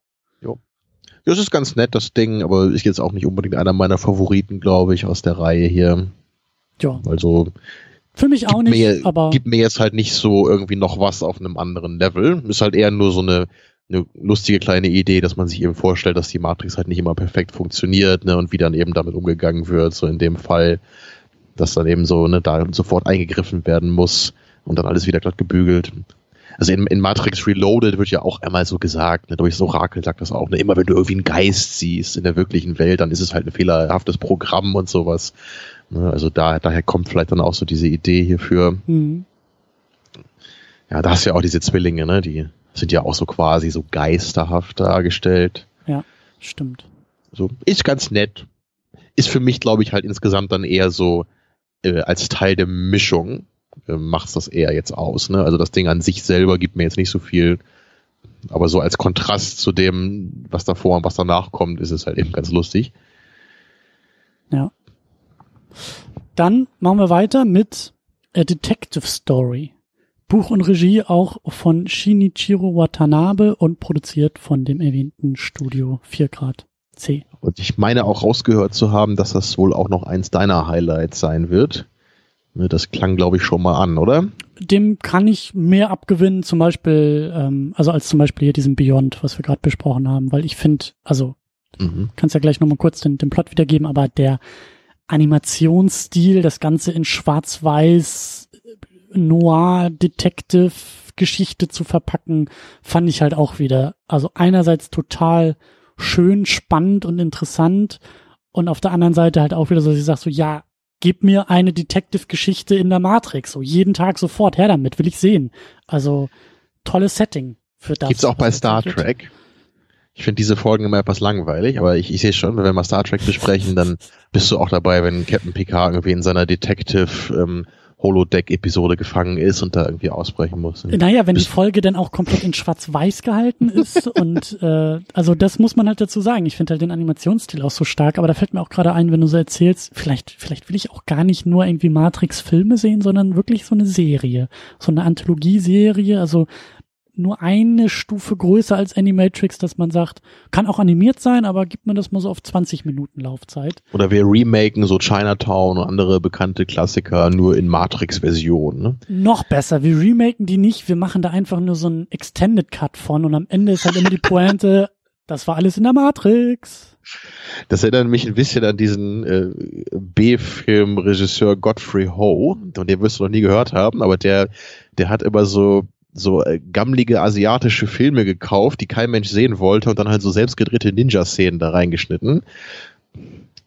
Das ist ganz nett, das Ding, aber ist jetzt auch nicht unbedingt einer meiner Favoriten, glaube ich, aus der Reihe hier. Ja. Also. Für mich auch nicht, mir, aber. Gibt mir jetzt halt nicht so irgendwie noch was auf einem anderen Level. Ist halt eher nur so eine, eine lustige kleine Idee, dass man sich eben vorstellt, dass die Matrix halt nicht immer perfekt funktioniert, ne, und wie dann eben damit umgegangen wird, so in dem Fall, dass dann eben so, ne, da sofort eingegriffen werden muss und dann alles wieder glatt gebügelt also in, in Matrix Reloaded wird ja auch einmal so gesagt, ne, durch das Orakel sagt das auch, ne, immer wenn du irgendwie einen Geist siehst in der wirklichen Welt, dann ist es halt ein fehlerhaftes Programm und sowas. Ne, also da, daher kommt vielleicht dann auch so diese Idee hierfür. Mhm. Ja, da hast du ja auch diese Zwillinge, ne, die sind ja auch so quasi so geisterhaft dargestellt. Ja, stimmt. So, ist ganz nett. Ist für mich, glaube ich, halt insgesamt dann eher so äh, als Teil der Mischung äh, macht's das eher jetzt aus. Ne? Also das Ding an sich selber gibt mir jetzt nicht so viel, aber so als Kontrast zu dem, was davor und was danach kommt, ist es halt eben ganz lustig. Ja. Dann machen wir weiter mit A Detective Story. Buch und Regie auch von Shinichiro Watanabe und produziert von dem erwähnten Studio 4 Grad C. Und ich meine auch rausgehört zu haben, dass das wohl auch noch eins deiner Highlights sein wird. Ne, das klang, glaube ich, schon mal an, oder? Dem kann ich mehr abgewinnen, zum Beispiel, ähm, also als zum Beispiel hier diesen Beyond, was wir gerade besprochen haben, weil ich finde, also mhm. kannst ja gleich nochmal kurz den, den Plot wiedergeben, aber der Animationsstil, das Ganze in Schwarz-Weiß, Noir, Detective, Geschichte zu verpacken, fand ich halt auch wieder. Also einerseits total schön, spannend und interessant und auf der anderen Seite halt auch wieder so, dass ich sage so, ja, gib mir eine Detective-Geschichte in der Matrix. So jeden Tag sofort, her damit, will ich sehen. Also tolles Setting für das. Gibt's auch bei Star Trek. Ich finde diese Folgen immer etwas langweilig, aber ich, ich sehe schon, wenn wir mal Star Trek besprechen, dann bist du auch dabei, wenn Captain Picard irgendwie in seiner Detective ähm, Holodeck-Episode gefangen ist und da irgendwie ausbrechen muss. Naja, wenn die Folge dann auch komplett in schwarz-weiß gehalten ist und äh, also das muss man halt dazu sagen. Ich finde halt den Animationsstil auch so stark, aber da fällt mir auch gerade ein, wenn du so erzählst, vielleicht, vielleicht will ich auch gar nicht nur irgendwie Matrix-Filme sehen, sondern wirklich so eine Serie. So eine Anthologieserie, also nur eine Stufe größer als Animatrix, dass man sagt, kann auch animiert sein, aber gibt man das mal so auf 20 Minuten Laufzeit. Oder wir remaken so Chinatown und andere bekannte Klassiker nur in Matrix-Version. Ne? Noch besser, wir remaken die nicht, wir machen da einfach nur so einen Extended Cut von und am Ende ist halt immer die Pointe, das war alles in der Matrix. Das erinnert mich ein bisschen an diesen äh, B-Film-Regisseur Godfrey Ho, und den wirst du noch nie gehört haben, aber der, der hat immer so so äh, gammlige asiatische Filme gekauft, die kein Mensch sehen wollte und dann halt so selbstgedrehte Ninja-Szenen da reingeschnitten.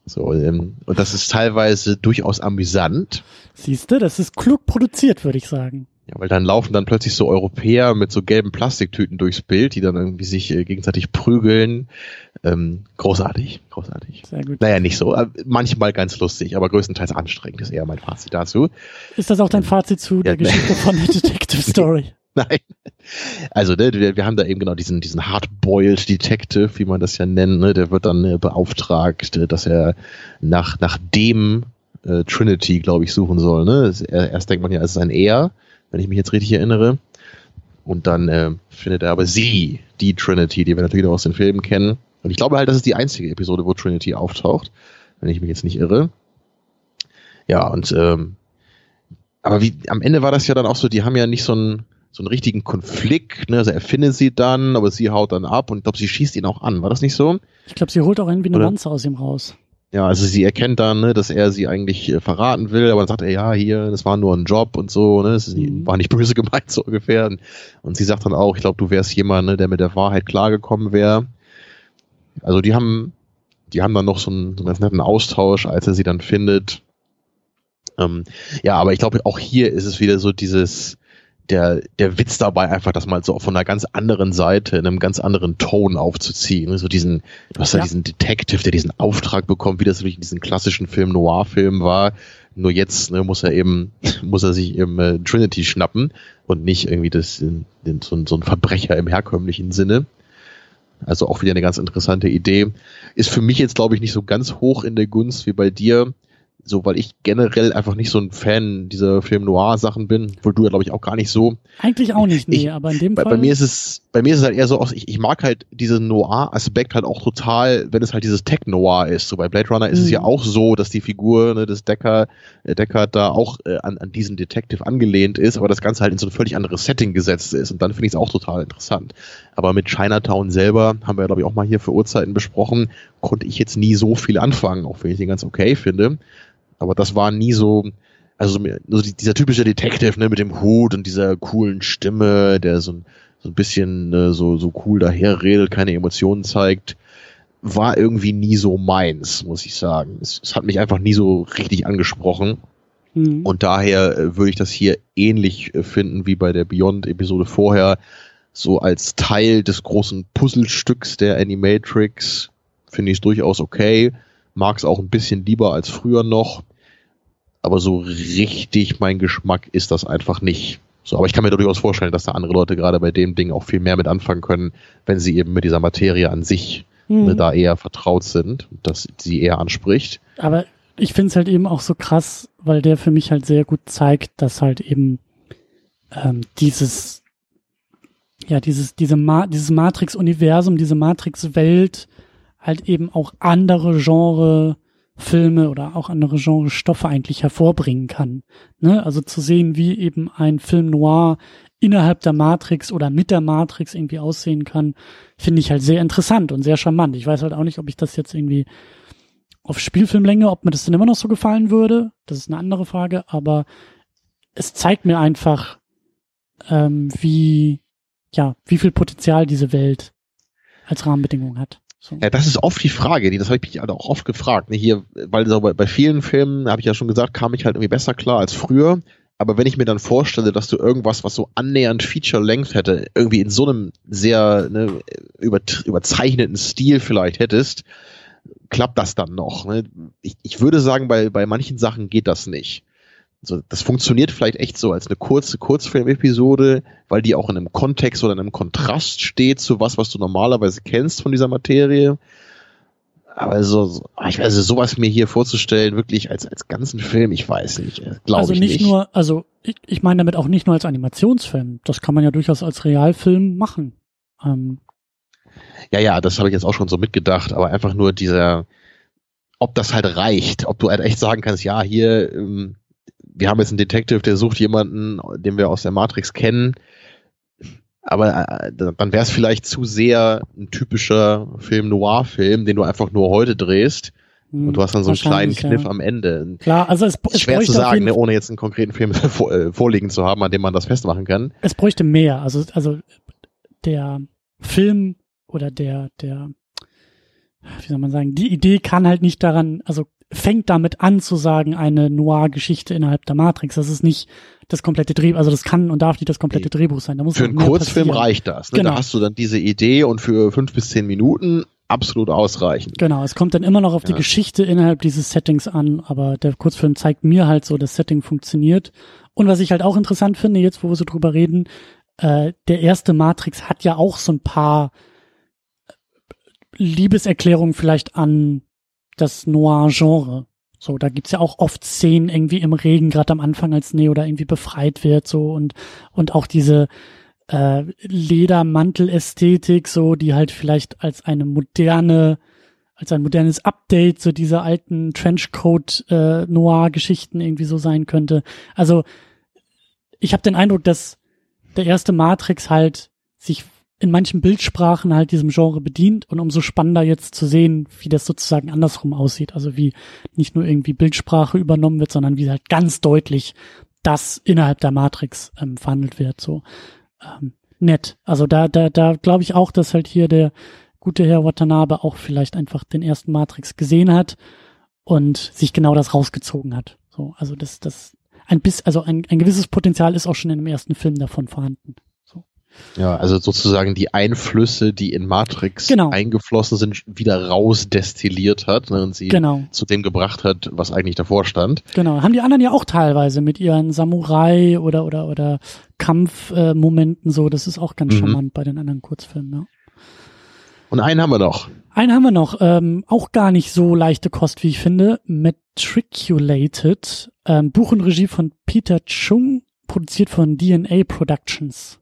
So, ähm, und das ist teilweise durchaus amüsant. Siehst du, das ist klug produziert, würde ich sagen. Ja, weil dann laufen dann plötzlich so Europäer mit so gelben Plastiktüten durchs Bild, die dann irgendwie sich äh, gegenseitig prügeln. Ähm, großartig, großartig. Sehr gut. Naja, nicht so. Äh, manchmal ganz lustig, aber größtenteils anstrengend ist eher mein Fazit dazu. Ist das auch dein Fazit zu ja, der Geschichte von der Detective Story? Nein. Also ne, wir, wir haben da eben genau diesen, diesen Hardboiled Detective, wie man das ja nennt, ne, der wird dann äh, beauftragt, äh, dass er nach, nach dem äh, Trinity, glaube ich, suchen soll. Ne? Erst denkt man ja, es ist ein Er, wenn ich mich jetzt richtig erinnere. Und dann äh, findet er aber sie, die Trinity, die wir natürlich noch aus den Filmen kennen. Und ich glaube halt, das ist die einzige Episode, wo Trinity auftaucht, wenn ich mich jetzt nicht irre. Ja, und ähm, aber wie am Ende war das ja dann auch so, die haben ja nicht so ein so einen richtigen Konflikt, ne? Also er findet sie dann, aber sie haut dann ab und ich glaube, sie schießt ihn auch an. War das nicht so? Ich glaube, sie holt auch irgendwie eine Lanze aus ihm raus. Ja, also sie erkennt dann, ne, dass er sie eigentlich äh, verraten will, aber dann sagt er, ja, hier, das war nur ein Job und so, ne, es mhm. war nicht böse gemeint, so ungefähr. Und sie sagt dann auch, ich glaube, du wärst jemand, ne, der mit der Wahrheit klargekommen wäre. Also die haben, die haben dann noch so einen, so einen ganz netten Austausch, als er sie dann findet. Ähm, ja, aber ich glaube, auch hier ist es wieder so dieses, der, der Witz dabei einfach, das mal so von einer ganz anderen Seite, in einem ganz anderen Ton aufzuziehen. So diesen, du hast ja, diesen Detective, der diesen Auftrag bekommt, wie das wirklich in diesen klassischen Film, Noir-Film war. Nur jetzt ne, muss er eben, muss er sich eben äh, Trinity schnappen und nicht irgendwie das, den, den, so, so ein Verbrecher im herkömmlichen Sinne. Also auch wieder eine ganz interessante Idee. Ist für mich jetzt, glaube ich, nicht so ganz hoch in der Gunst wie bei dir so, weil ich generell einfach nicht so ein Fan dieser Film Noir Sachen bin, wohl du ja glaube ich auch gar nicht so. Eigentlich auch nicht, nee, ich, aber in dem bei, Fall. Bei mir ist es, bei mir ist es halt eher so, ich, ich mag halt diesen Noir Aspekt halt auch total, wenn es halt dieses Tech Noir ist. So bei Blade Runner ist mhm. es ja mhm. auch so, dass die Figur ne, des Decker, äh, Deckard da auch äh, an, an diesen Detective angelehnt ist, aber das Ganze halt in so ein völlig anderes Setting gesetzt ist und dann finde ich es auch total interessant. Aber mit Chinatown selber haben wir ja glaube ich auch mal hier für Uhrzeiten besprochen, konnte ich jetzt nie so viel anfangen, auch wenn ich den ganz okay finde. Aber das war nie so, also so dieser typische Detective, ne, mit dem Hut und dieser coolen Stimme, der so ein, so ein bisschen ne, so, so cool daherredet, keine Emotionen zeigt, war irgendwie nie so meins, muss ich sagen. Es, es hat mich einfach nie so richtig angesprochen. Mhm. Und daher äh, würde ich das hier ähnlich äh, finden wie bei der Beyond-Episode vorher. So als Teil des großen Puzzlestücks der Animatrix finde ich es durchaus okay mag es auch ein bisschen lieber als früher noch, aber so richtig mein Geschmack ist das einfach nicht. So, aber ich kann mir durchaus vorstellen, dass da andere Leute gerade bei dem Ding auch viel mehr mit anfangen können, wenn sie eben mit dieser Materie an sich ne, da eher vertraut sind, dass sie eher anspricht. Aber ich finde es halt eben auch so krass, weil der für mich halt sehr gut zeigt, dass halt eben ähm, dieses ja dieses diese Ma dieses Matrix Universum, diese Matrix Welt halt eben auch andere Genre Filme oder auch andere Genre Stoffe eigentlich hervorbringen kann. Ne? Also zu sehen, wie eben ein Film noir innerhalb der Matrix oder mit der Matrix irgendwie aussehen kann, finde ich halt sehr interessant und sehr charmant. Ich weiß halt auch nicht, ob ich das jetzt irgendwie auf Spielfilmlänge, ob mir das dann immer noch so gefallen würde. Das ist eine andere Frage, aber es zeigt mir einfach, ähm, wie, ja, wie viel Potenzial diese Welt als Rahmenbedingung hat. Ja, das ist oft die Frage, die, das habe ich mich auch oft gefragt. Ne? Hier, weil so bei, bei vielen Filmen, habe ich ja schon gesagt, kam ich halt irgendwie besser klar als früher. Aber wenn ich mir dann vorstelle, dass du irgendwas, was so annähernd Feature-Length hätte, irgendwie in so einem sehr ne, über, überzeichneten Stil vielleicht hättest, klappt das dann noch. Ne? Ich, ich würde sagen, bei, bei manchen Sachen geht das nicht. Also das funktioniert vielleicht echt so als eine kurze Kurzfilm-Episode, weil die auch in einem Kontext oder in einem Kontrast steht zu was, was du normalerweise kennst von dieser Materie. Aber so, also sowas mir hier vorzustellen, wirklich als, als ganzen Film, ich weiß nicht, äh, glaube also ich nicht. Also nicht nur, also ich, ich meine damit auch nicht nur als Animationsfilm. Das kann man ja durchaus als Realfilm machen. Ähm. Ja, ja, das habe ich jetzt auch schon so mitgedacht, aber einfach nur dieser, ob das halt reicht, ob du halt echt sagen kannst, ja, hier, ähm, wir haben jetzt einen Detective, der sucht jemanden, den wir aus der Matrix kennen, aber äh, dann wäre es vielleicht zu sehr ein typischer Film-Noir-Film, den du einfach nur heute drehst. Und du hast dann so einen kleinen Kniff ja. am Ende. Klar, also es, es schwer zu sagen, ne, ohne jetzt einen konkreten Film vor, äh, vorliegen zu haben, an dem man das festmachen kann. Es bräuchte mehr. Also, also der Film oder der, der, wie soll man sagen, die Idee kann halt nicht daran, also fängt damit an zu sagen, eine Noir-Geschichte innerhalb der Matrix. Das ist nicht das komplette Drehbuch, also das kann und darf nicht das komplette Drehbuch sein. Da muss für einen Kurzfilm passieren. reicht das. Ne? Genau. Da hast du dann diese Idee und für fünf bis zehn Minuten absolut ausreichend. Genau, es kommt dann immer noch auf ja. die Geschichte innerhalb dieses Settings an, aber der Kurzfilm zeigt mir halt so, das Setting funktioniert. Und was ich halt auch interessant finde, jetzt wo wir so drüber reden, äh, der erste Matrix hat ja auch so ein paar Liebeserklärungen vielleicht an das Noir-Genre. So, da gibt's ja auch oft Szenen irgendwie im Regen, gerade am Anfang, als Neo da irgendwie befreit wird, so und und auch diese äh, Ledermantel-Ästhetik, so die halt vielleicht als eine moderne, als ein modernes Update so dieser alten Trenchcoat äh, irgendwie so sein könnte. Also ich habe den Eindruck, dass der erste Matrix halt sich in manchen Bildsprachen halt diesem Genre bedient und umso spannender jetzt zu sehen, wie das sozusagen andersrum aussieht. Also wie nicht nur irgendwie Bildsprache übernommen wird, sondern wie halt ganz deutlich das innerhalb der Matrix ähm, verhandelt wird. So ähm, nett. Also da, da, da glaube ich auch, dass halt hier der gute Herr Watanabe auch vielleicht einfach den ersten Matrix gesehen hat und sich genau das rausgezogen hat. So, also das, das ein bisschen, also ein, ein gewisses Potenzial ist auch schon in dem ersten Film davon vorhanden. Ja, also sozusagen die Einflüsse, die in Matrix genau. eingeflossen sind, wieder rausdestilliert hat ne, und sie genau. zu dem gebracht hat, was eigentlich davor stand. Genau, haben die anderen ja auch teilweise mit ihren Samurai oder oder oder Kampfmomenten äh, so. Das ist auch ganz mhm. charmant bei den anderen Kurzfilmen. Ja. Und einen haben wir noch. Einen haben wir noch, ähm, auch gar nicht so leichte Kost, wie ich finde. Matriculated, ähm, Buch und Regie von Peter Chung, produziert von DNA Productions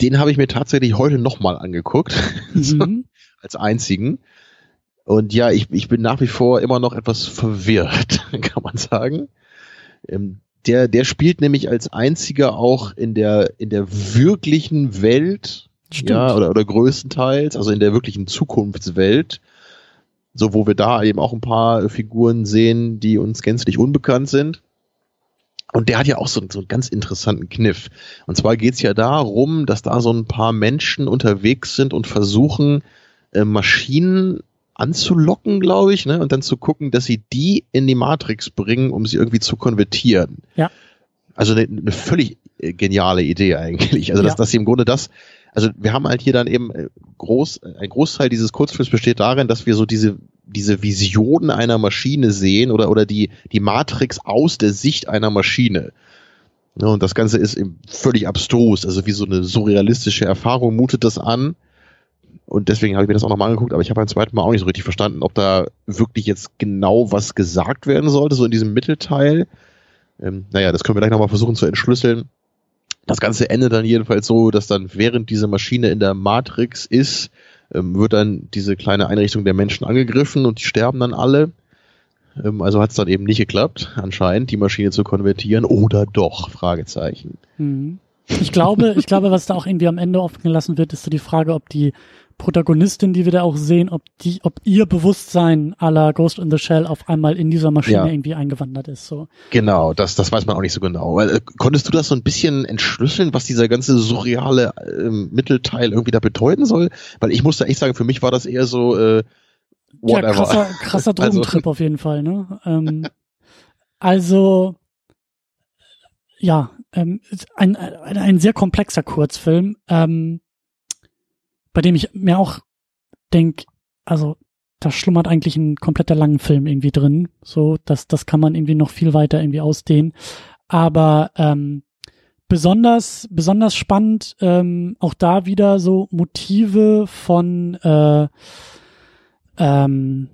den habe ich mir tatsächlich heute nochmal angeguckt, mhm. als einzigen. Und ja, ich, ich bin nach wie vor immer noch etwas verwirrt, kann man sagen. Ähm, der, der spielt nämlich als einziger auch in der, in der wirklichen Welt, Stimmt. ja, oder, oder größtenteils, also in der wirklichen Zukunftswelt, so wo wir da eben auch ein paar Figuren sehen, die uns gänzlich unbekannt sind. Und der hat ja auch so, so einen ganz interessanten Kniff. Und zwar geht's ja darum, dass da so ein paar Menschen unterwegs sind und versuchen, äh, Maschinen anzulocken, glaube ich, ne? und dann zu gucken, dass sie die in die Matrix bringen, um sie irgendwie zu konvertieren. Ja. Also eine, eine völlig äh, geniale Idee eigentlich. Also dass, ja. dass sie im Grunde das, also wir haben halt hier dann eben äh, groß, ein Großteil dieses Kurzfilms besteht darin, dass wir so diese diese Vision einer Maschine sehen oder, oder die, die Matrix aus der Sicht einer Maschine. Ja, und das Ganze ist völlig abstrus, also wie so eine surrealistische Erfahrung mutet das an. Und deswegen habe ich mir das auch nochmal angeguckt, aber ich habe beim zweiten Mal auch nicht so richtig verstanden, ob da wirklich jetzt genau was gesagt werden sollte, so in diesem Mittelteil. Ähm, naja, das können wir gleich nochmal versuchen zu entschlüsseln. Das Ganze endet dann jedenfalls so, dass dann während diese Maschine in der Matrix ist, ähm, wird dann diese kleine Einrichtung der Menschen angegriffen und die sterben dann alle. Ähm, also hat es dann eben nicht geklappt, anscheinend, die Maschine zu konvertieren oder doch? Fragezeichen. Mhm. Ich glaube, ich glaube, was da auch irgendwie am Ende offen gelassen wird, ist so die Frage, ob die Protagonistin, die wir da auch sehen, ob die, ob ihr Bewusstsein aller Ghost in the Shell auf einmal in dieser Maschine ja. irgendwie eingewandert ist. So. Genau, das, das weiß man auch nicht so genau. Äh, konntest du das so ein bisschen entschlüsseln, was dieser ganze surreale äh, Mittelteil irgendwie da bedeuten soll? Weil ich musste echt sagen, für mich war das eher so äh, whatever. Ja, krasser, krasser also Drogentrip also. auf jeden Fall. Ne? Ähm, also ja, ähm, ein, ein, ein sehr komplexer Kurzfilm, ähm, bei dem ich mir auch denke, also da schlummert eigentlich ein kompletter langen Film irgendwie drin. So, das, das kann man irgendwie noch viel weiter irgendwie ausdehnen. Aber ähm, besonders, besonders spannend, ähm, auch da wieder so Motive von äh, ähm,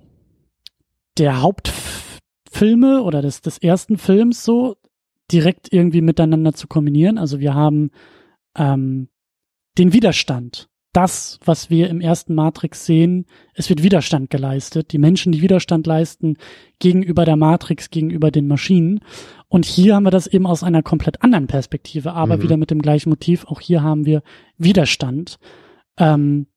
der Hauptfilme oder des, des ersten Films so direkt irgendwie miteinander zu kombinieren. Also wir haben ähm, den Widerstand das, was wir im ersten Matrix sehen, es wird Widerstand geleistet. Die Menschen, die Widerstand leisten gegenüber der Matrix, gegenüber den Maschinen. Und hier haben wir das eben aus einer komplett anderen Perspektive, aber mhm. wieder mit dem gleichen Motiv. Auch hier haben wir Widerstand. Ähm,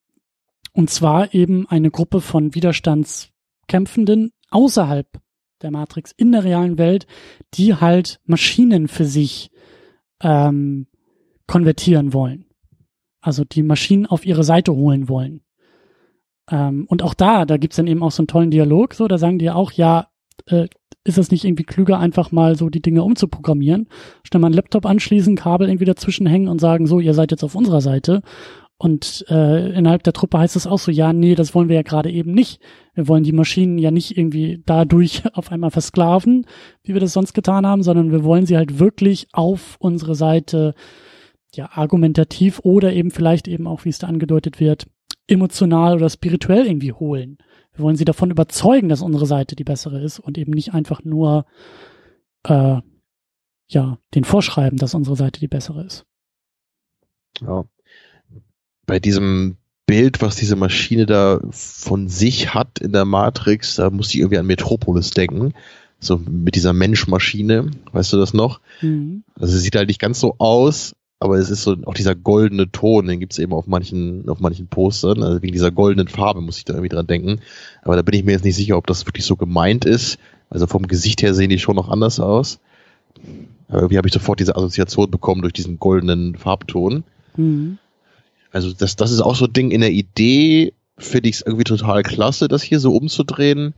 und zwar eben eine Gruppe von Widerstandskämpfenden außerhalb der Matrix in der realen Welt, die halt Maschinen für sich ähm, konvertieren wollen. Also die Maschinen auf ihre Seite holen wollen. Ähm, und auch da, da gibt's dann eben auch so einen tollen Dialog, so, da sagen die ja auch, ja, äh, ist es nicht irgendwie klüger, einfach mal so die Dinge umzuprogrammieren? Schnell mal einen Laptop anschließen, Kabel irgendwie dazwischen hängen und sagen, so, ihr seid jetzt auf unserer Seite. Und äh, innerhalb der Truppe heißt es auch so, ja, nee, das wollen wir ja gerade eben nicht. Wir wollen die Maschinen ja nicht irgendwie dadurch auf einmal versklaven, wie wir das sonst getan haben, sondern wir wollen sie halt wirklich auf unsere Seite ja, argumentativ oder eben vielleicht eben auch, wie es da angedeutet wird, emotional oder spirituell irgendwie holen. Wir wollen sie davon überzeugen, dass unsere Seite die bessere ist und eben nicht einfach nur äh, ja, den vorschreiben, dass unsere Seite die bessere ist. Ja. Bei diesem Bild, was diese Maschine da von sich hat in der Matrix, da muss ich irgendwie an Metropolis denken. So mit dieser Menschmaschine, weißt du das noch? Mhm. Also sieht halt nicht ganz so aus, aber es ist so auch dieser goldene Ton, den gibt's eben auf manchen, auf manchen Postern, also wegen dieser goldenen Farbe muss ich da irgendwie dran denken. Aber da bin ich mir jetzt nicht sicher, ob das wirklich so gemeint ist. Also vom Gesicht her sehen die schon noch anders aus. Aber irgendwie habe ich sofort diese Assoziation bekommen durch diesen goldenen Farbton. Mhm. Also das, das ist auch so ein Ding in der Idee, finde ich es irgendwie total klasse, das hier so umzudrehen.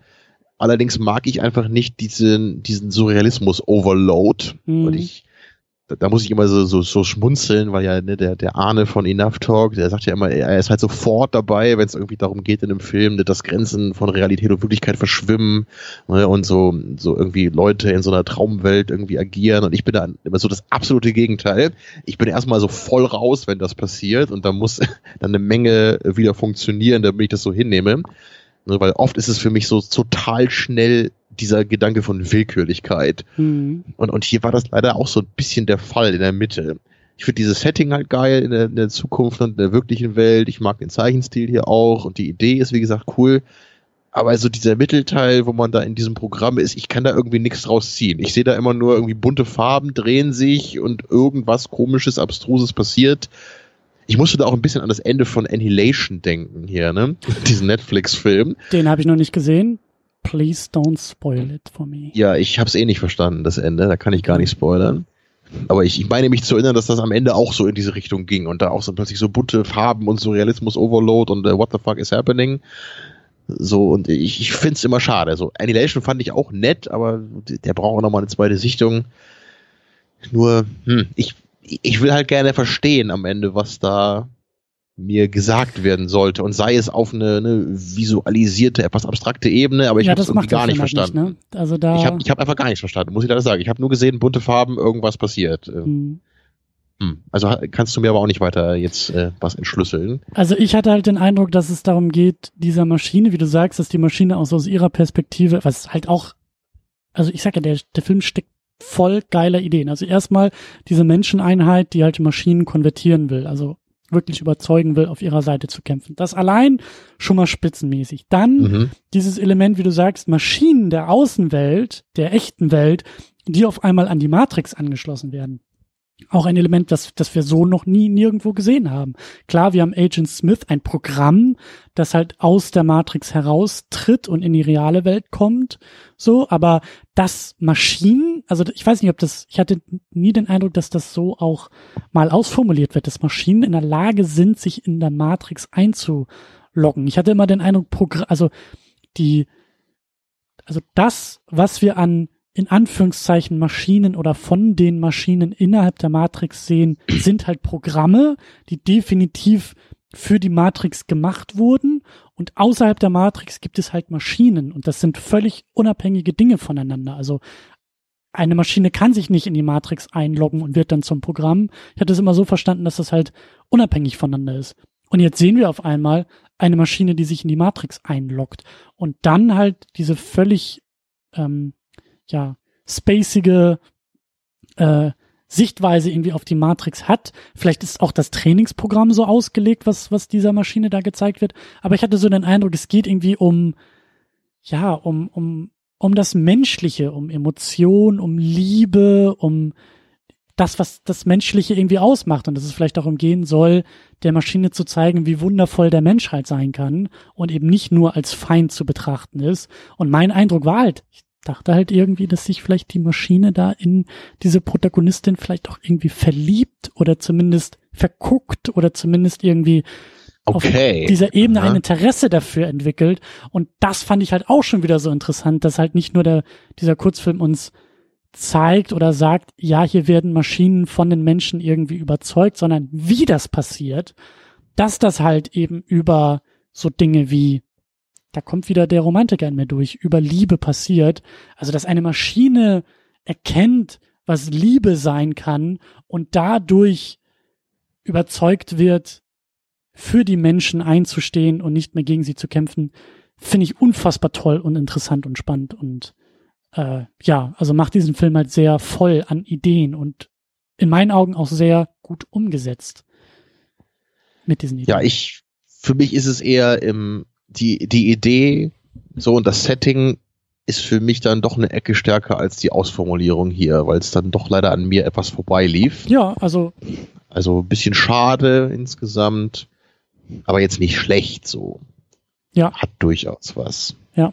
Allerdings mag ich einfach nicht diesen, diesen Surrealismus-Overload. Mhm. Und ich, da muss ich immer so, so, so schmunzeln, weil ja ne, der, der Arne von Enough Talk, der sagt ja immer, er ist halt sofort dabei, wenn es irgendwie darum geht in einem Film, ne, dass Grenzen von Realität und Wirklichkeit verschwimmen ne, und so, so irgendwie Leute in so einer Traumwelt irgendwie agieren. Und ich bin da immer so das absolute Gegenteil. Ich bin erstmal so voll raus, wenn das passiert und da muss dann eine Menge wieder funktionieren, damit ich das so hinnehme. Ne, weil oft ist es für mich so total schnell dieser Gedanke von Willkürlichkeit. Mhm. Und, und hier war das leider auch so ein bisschen der Fall in der Mitte. Ich finde dieses Setting halt geil in der, in der Zukunft und in der wirklichen Welt. Ich mag den Zeichenstil hier auch und die Idee ist, wie gesagt, cool. Aber so dieser Mittelteil, wo man da in diesem Programm ist, ich kann da irgendwie nichts draus ziehen. Ich sehe da immer nur irgendwie bunte Farben drehen sich und irgendwas komisches, abstruses passiert. Ich musste da auch ein bisschen an das Ende von Annihilation denken hier, ne? Diesen Netflix-Film. Den habe ich noch nicht gesehen. Please don't spoil it for me. Ja, ich habe es eh nicht verstanden, das Ende. Da kann ich gar nicht spoilern. Aber ich, ich meine mich zu erinnern, dass das am Ende auch so in diese Richtung ging und da auch so plötzlich so bunte Farben und so Realismus-Overload und uh, what the fuck is happening. So, und ich, ich finde es immer schade. So, Annihilation fand ich auch nett, aber der braucht auch nochmal eine zweite Sichtung. Nur, hm, ich, ich will halt gerne verstehen am Ende, was da mir gesagt werden sollte und sei es auf eine, eine visualisierte, etwas abstrakte Ebene, aber ich ja, habe es irgendwie gar nicht verstanden. Halt nicht, ne? also da ich habe ich hab einfach gar nichts verstanden, muss ich leider sagen. Ich habe nur gesehen, bunte Farben, irgendwas passiert. Hm. Hm. Also kannst du mir aber auch nicht weiter jetzt äh, was entschlüsseln. Also ich hatte halt den Eindruck, dass es darum geht, dieser Maschine, wie du sagst, dass die Maschine aus, aus ihrer Perspektive, was halt auch, also ich sage ja, der, der Film steckt voll geiler Ideen. Also erstmal diese Menscheneinheit, die halt Maschinen konvertieren will. Also wirklich überzeugen will, auf ihrer Seite zu kämpfen. Das allein schon mal spitzenmäßig. Dann mhm. dieses Element, wie du sagst, Maschinen der Außenwelt, der echten Welt, die auf einmal an die Matrix angeschlossen werden auch ein Element, das, das wir so noch nie nirgendwo gesehen haben. Klar, wir haben Agent Smith, ein Programm, das halt aus der Matrix heraustritt und in die reale Welt kommt, so, aber das Maschinen, also ich weiß nicht, ob das, ich hatte nie den Eindruck, dass das so auch mal ausformuliert wird, dass Maschinen in der Lage sind, sich in der Matrix einzuloggen. Ich hatte immer den Eindruck, also die, also das, was wir an in Anführungszeichen Maschinen oder von den Maschinen innerhalb der Matrix sehen, sind halt Programme, die definitiv für die Matrix gemacht wurden und außerhalb der Matrix gibt es halt Maschinen und das sind völlig unabhängige Dinge voneinander. Also eine Maschine kann sich nicht in die Matrix einloggen und wird dann zum Programm. Ich hatte es immer so verstanden, dass das halt unabhängig voneinander ist. Und jetzt sehen wir auf einmal eine Maschine, die sich in die Matrix einloggt und dann halt diese völlig ähm, ja, spacige äh, Sichtweise irgendwie auf die Matrix hat. Vielleicht ist auch das Trainingsprogramm so ausgelegt, was, was dieser Maschine da gezeigt wird. Aber ich hatte so den Eindruck, es geht irgendwie um, ja, um, um, um das Menschliche, um Emotion, um Liebe, um das, was das Menschliche irgendwie ausmacht und dass es vielleicht auch umgehen soll, der Maschine zu zeigen, wie wundervoll der Mensch halt sein kann und eben nicht nur als Feind zu betrachten ist. Und mein Eindruck war halt, ich dachte halt irgendwie, dass sich vielleicht die Maschine da in diese Protagonistin vielleicht auch irgendwie verliebt oder zumindest verguckt oder zumindest irgendwie okay. auf dieser Ebene Aha. ein Interesse dafür entwickelt. Und das fand ich halt auch schon wieder so interessant, dass halt nicht nur der, dieser Kurzfilm uns zeigt oder sagt, ja, hier werden Maschinen von den Menschen irgendwie überzeugt, sondern wie das passiert, dass das halt eben über so Dinge wie da kommt wieder der Romantiker in mir durch, über Liebe passiert. Also, dass eine Maschine erkennt, was Liebe sein kann und dadurch überzeugt wird, für die Menschen einzustehen und nicht mehr gegen sie zu kämpfen, finde ich unfassbar toll und interessant und spannend und äh, ja, also macht diesen Film halt sehr voll an Ideen und in meinen Augen auch sehr gut umgesetzt mit diesen Ideen. Ja, ich, für mich ist es eher im, die, die Idee, so und das Setting ist für mich dann doch eine Ecke stärker als die Ausformulierung hier, weil es dann doch leider an mir etwas vorbeilief. Ja, also. Also ein bisschen schade insgesamt, aber jetzt nicht schlecht so. Ja. Hat durchaus was. Ja.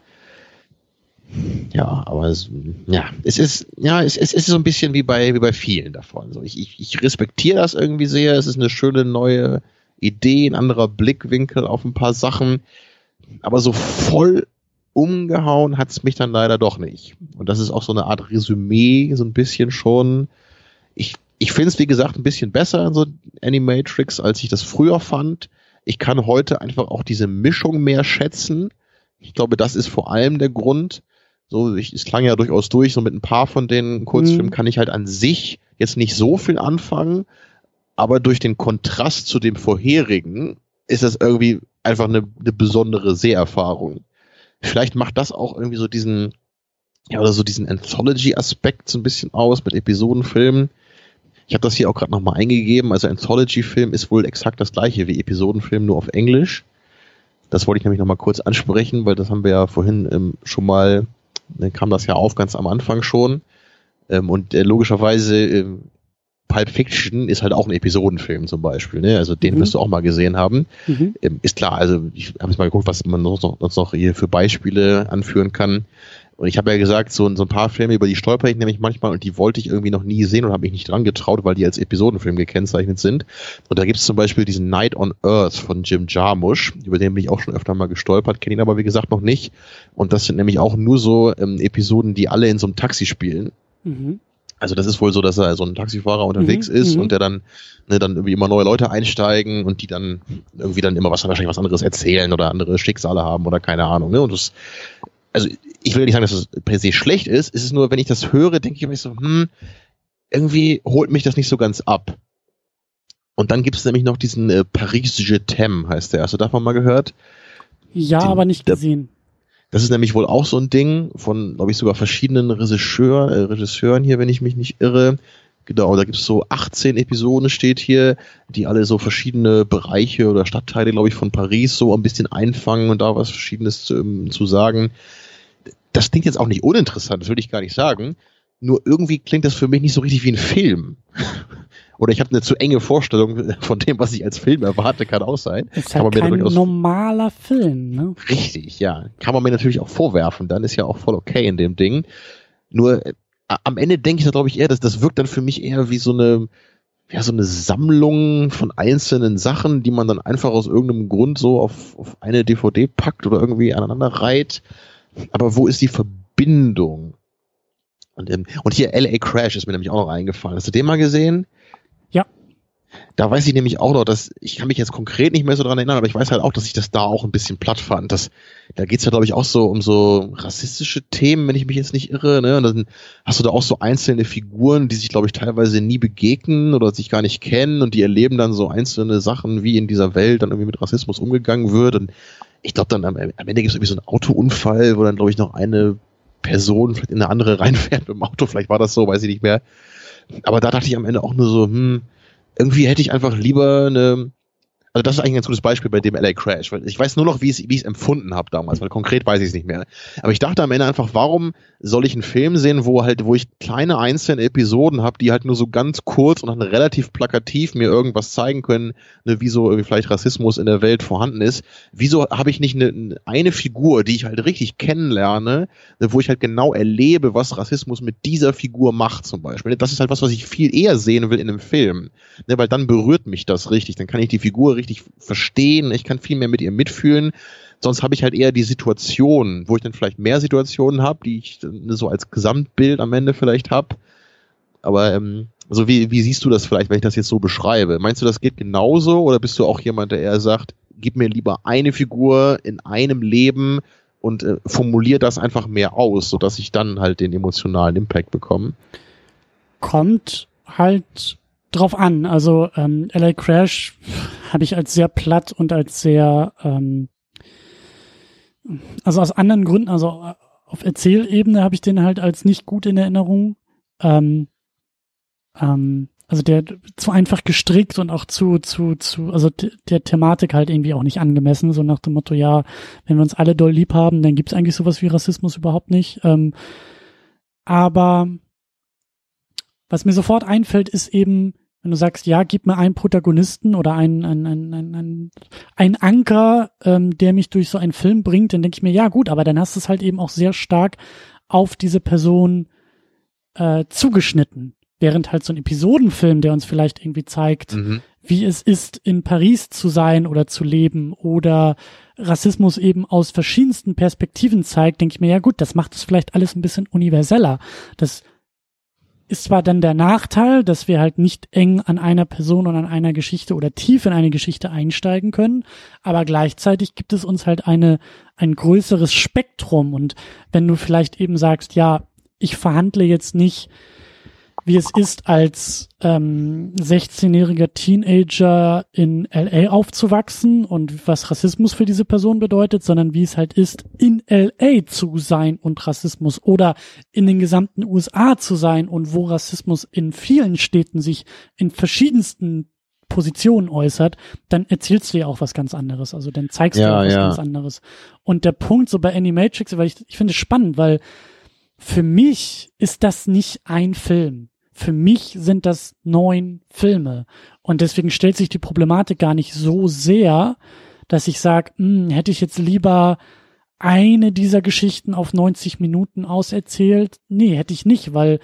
Ja, aber es, ja, es ist, ja, es, es ist so ein bisschen wie bei, wie bei vielen davon. So, ich, ich, ich respektiere das irgendwie sehr. Es ist eine schöne neue Idee, ein anderer Blickwinkel auf ein paar Sachen aber so voll umgehauen hat es mich dann leider doch nicht. Und das ist auch so eine Art Resümee, so ein bisschen schon. Ich, ich finde es, wie gesagt, ein bisschen besser in so Animatrix, als ich das früher fand. Ich kann heute einfach auch diese Mischung mehr schätzen. Ich glaube, das ist vor allem der Grund. So, ich, es klang ja durchaus durch, so mit ein paar von den Kurzfilmen mhm. kann ich halt an sich jetzt nicht so viel anfangen, aber durch den Kontrast zu dem vorherigen ist das irgendwie einfach eine, eine besondere Seherfahrung. Vielleicht macht das auch irgendwie so diesen, ja, oder so diesen Anthology-Aspekt so ein bisschen aus mit Episodenfilmen. Ich habe das hier auch gerade nochmal eingegeben. Also Anthology-Film ist wohl exakt das gleiche wie Episodenfilm, nur auf Englisch. Das wollte ich nämlich nochmal kurz ansprechen, weil das haben wir ja vorhin ähm, schon mal, dann kam das ja auf ganz am Anfang schon. Ähm, und äh, logischerweise äh, Pulp Fiction ist halt auch ein Episodenfilm zum Beispiel, ne? Also den mhm. wirst du auch mal gesehen haben. Mhm. Ähm, ist klar, also ich habe jetzt mal geguckt, was man sonst noch, sonst noch hier für Beispiele anführen kann. Und ich habe ja gesagt, so, so ein paar Filme, über die stolper ich nämlich manchmal und die wollte ich irgendwie noch nie sehen und habe mich nicht dran getraut, weil die als Episodenfilm gekennzeichnet sind. Und da gibt es zum Beispiel diesen Night on Earth von Jim Jarmusch, über den bin ich auch schon öfter mal gestolpert, kenne ihn aber wie gesagt noch nicht. Und das sind nämlich auch nur so ähm, Episoden, die alle in so einem Taxi spielen. Mhm. Also das ist wohl so, dass er so ein Taxifahrer unterwegs mhm, ist mhm. und der dann, ne, dann irgendwie immer neue Leute einsteigen und die dann irgendwie dann immer was wahrscheinlich was anderes erzählen oder andere Schicksale haben oder keine Ahnung. Ne? Und das, also ich will nicht sagen, dass das per se schlecht ist. Es ist nur, wenn ich das höre, denke ich mir so, hm, irgendwie holt mich das nicht so ganz ab. Und dann gibt es nämlich noch diesen äh, Paris Je t'aime, heißt der. Hast du davon mal gehört? Ja, Den, aber nicht gesehen. Das ist nämlich wohl auch so ein Ding von, glaube ich, sogar verschiedenen Regisseur, äh, Regisseuren hier, wenn ich mich nicht irre. Genau, da gibt es so 18 Episoden, steht hier, die alle so verschiedene Bereiche oder Stadtteile, glaube ich, von Paris so ein bisschen einfangen und da was Verschiedenes zu, um, zu sagen. Das klingt jetzt auch nicht uninteressant, das würde ich gar nicht sagen. Nur irgendwie klingt das für mich nicht so richtig wie ein Film. Oder ich habe eine zu enge Vorstellung von dem, was ich als Film erwarte, kann auch sein. Ist halt kein normaler Film, ne? Richtig, ja. Kann man mir natürlich auch vorwerfen, dann ist ja auch voll okay in dem Ding. Nur äh, am Ende denke ich da glaube ich eher, dass das wirkt dann für mich eher wie so eine ja, so eine Sammlung von einzelnen Sachen, die man dann einfach aus irgendeinem Grund so auf, auf eine DVD packt oder irgendwie aneinander reiht. Aber wo ist die Verbindung? Und, ähm, und hier LA Crash ist mir nämlich auch noch eingefallen. Hast du den mal gesehen? Da weiß ich nämlich auch noch, dass, ich kann mich jetzt konkret nicht mehr so dran erinnern, aber ich weiß halt auch, dass ich das da auch ein bisschen platt fand. Das, da geht's ja, glaube ich, auch so um so rassistische Themen, wenn ich mich jetzt nicht irre. Ne? Und dann hast du da auch so einzelne Figuren, die sich, glaube ich, teilweise nie begegnen oder sich gar nicht kennen und die erleben dann so einzelne Sachen, wie in dieser Welt dann irgendwie mit Rassismus umgegangen wird. Und ich glaube dann am, am Ende gibt es irgendwie so einen Autounfall, wo dann, glaube ich, noch eine Person vielleicht in eine andere reinfährt mit dem Auto. Vielleicht war das so, weiß ich nicht mehr. Aber da dachte ich am Ende auch nur so, hm, irgendwie hätte ich einfach lieber eine, also das ist eigentlich ein ganz gutes Beispiel bei dem LA Crash, weil ich weiß nur noch, wie ich es empfunden habe damals, weil konkret weiß ich es nicht mehr. Aber ich dachte am Ende einfach, warum soll ich einen Film sehen, wo halt, wo ich kleine einzelne Episoden habe, die halt nur so ganz kurz und dann relativ plakativ mir irgendwas zeigen können, ne, wie so irgendwie vielleicht Rassismus in der Welt vorhanden ist. Wieso habe ich nicht eine, eine Figur, die ich halt richtig kennenlerne, ne, wo ich halt genau erlebe, was Rassismus mit dieser Figur macht zum Beispiel. Das ist halt was, was ich viel eher sehen will in einem Film, ne, weil dann berührt mich das richtig, dann kann ich die Figur richtig verstehen, ich kann viel mehr mit ihr mitfühlen. Sonst habe ich halt eher die Situation, wo ich dann vielleicht mehr Situationen habe, die ich so als Gesamtbild am Ende vielleicht habe. Aber ähm, also wie, wie siehst du das vielleicht, wenn ich das jetzt so beschreibe? Meinst du, das geht genauso oder bist du auch jemand, der eher sagt, gib mir lieber eine Figur in einem Leben und äh, formulier das einfach mehr aus, sodass ich dann halt den emotionalen Impact bekomme? Kommt halt drauf an. Also ähm, LA Crash habe ich als sehr platt und als sehr, ähm, also aus anderen Gründen, also äh, auf Erzählebene habe ich den halt als nicht gut in Erinnerung. Ähm, ähm, also der zu einfach gestrickt und auch zu, zu, zu, also der Thematik halt irgendwie auch nicht angemessen, so nach dem Motto, ja, wenn wir uns alle doll lieb haben, dann gibt's eigentlich sowas wie Rassismus überhaupt nicht. Ähm, aber was mir sofort einfällt, ist eben, wenn du sagst, ja, gib mir einen Protagonisten oder einen, einen, einen, einen, einen Anker, ähm, der mich durch so einen Film bringt, dann denke ich mir, ja gut, aber dann hast du es halt eben auch sehr stark auf diese Person äh, zugeschnitten. Während halt so ein Episodenfilm, der uns vielleicht irgendwie zeigt, mhm. wie es ist, in Paris zu sein oder zu leben oder Rassismus eben aus verschiedensten Perspektiven zeigt, denke ich mir, ja gut, das macht es vielleicht alles ein bisschen universeller. Das ist zwar dann der Nachteil, dass wir halt nicht eng an einer Person und an einer Geschichte oder tief in eine Geschichte einsteigen können, aber gleichzeitig gibt es uns halt eine, ein größeres Spektrum. Und wenn du vielleicht eben sagst, ja, ich verhandle jetzt nicht wie es ist, als ähm, 16-jähriger Teenager in LA aufzuwachsen und was Rassismus für diese Person bedeutet, sondern wie es halt ist, in LA zu sein und Rassismus oder in den gesamten USA zu sein und wo Rassismus in vielen Städten sich in verschiedensten Positionen äußert, dann erzählst du ja auch was ganz anderes. Also dann zeigst ja, du auch was ja. ganz anderes. Und der Punkt so bei Animatrix, weil ich, ich finde es spannend, weil für mich ist das nicht ein Film. Für mich sind das neun Filme. Und deswegen stellt sich die Problematik gar nicht so sehr, dass ich sage, hm, hätte ich jetzt lieber eine dieser Geschichten auf 90 Minuten auserzählt? Nee, hätte ich nicht, weil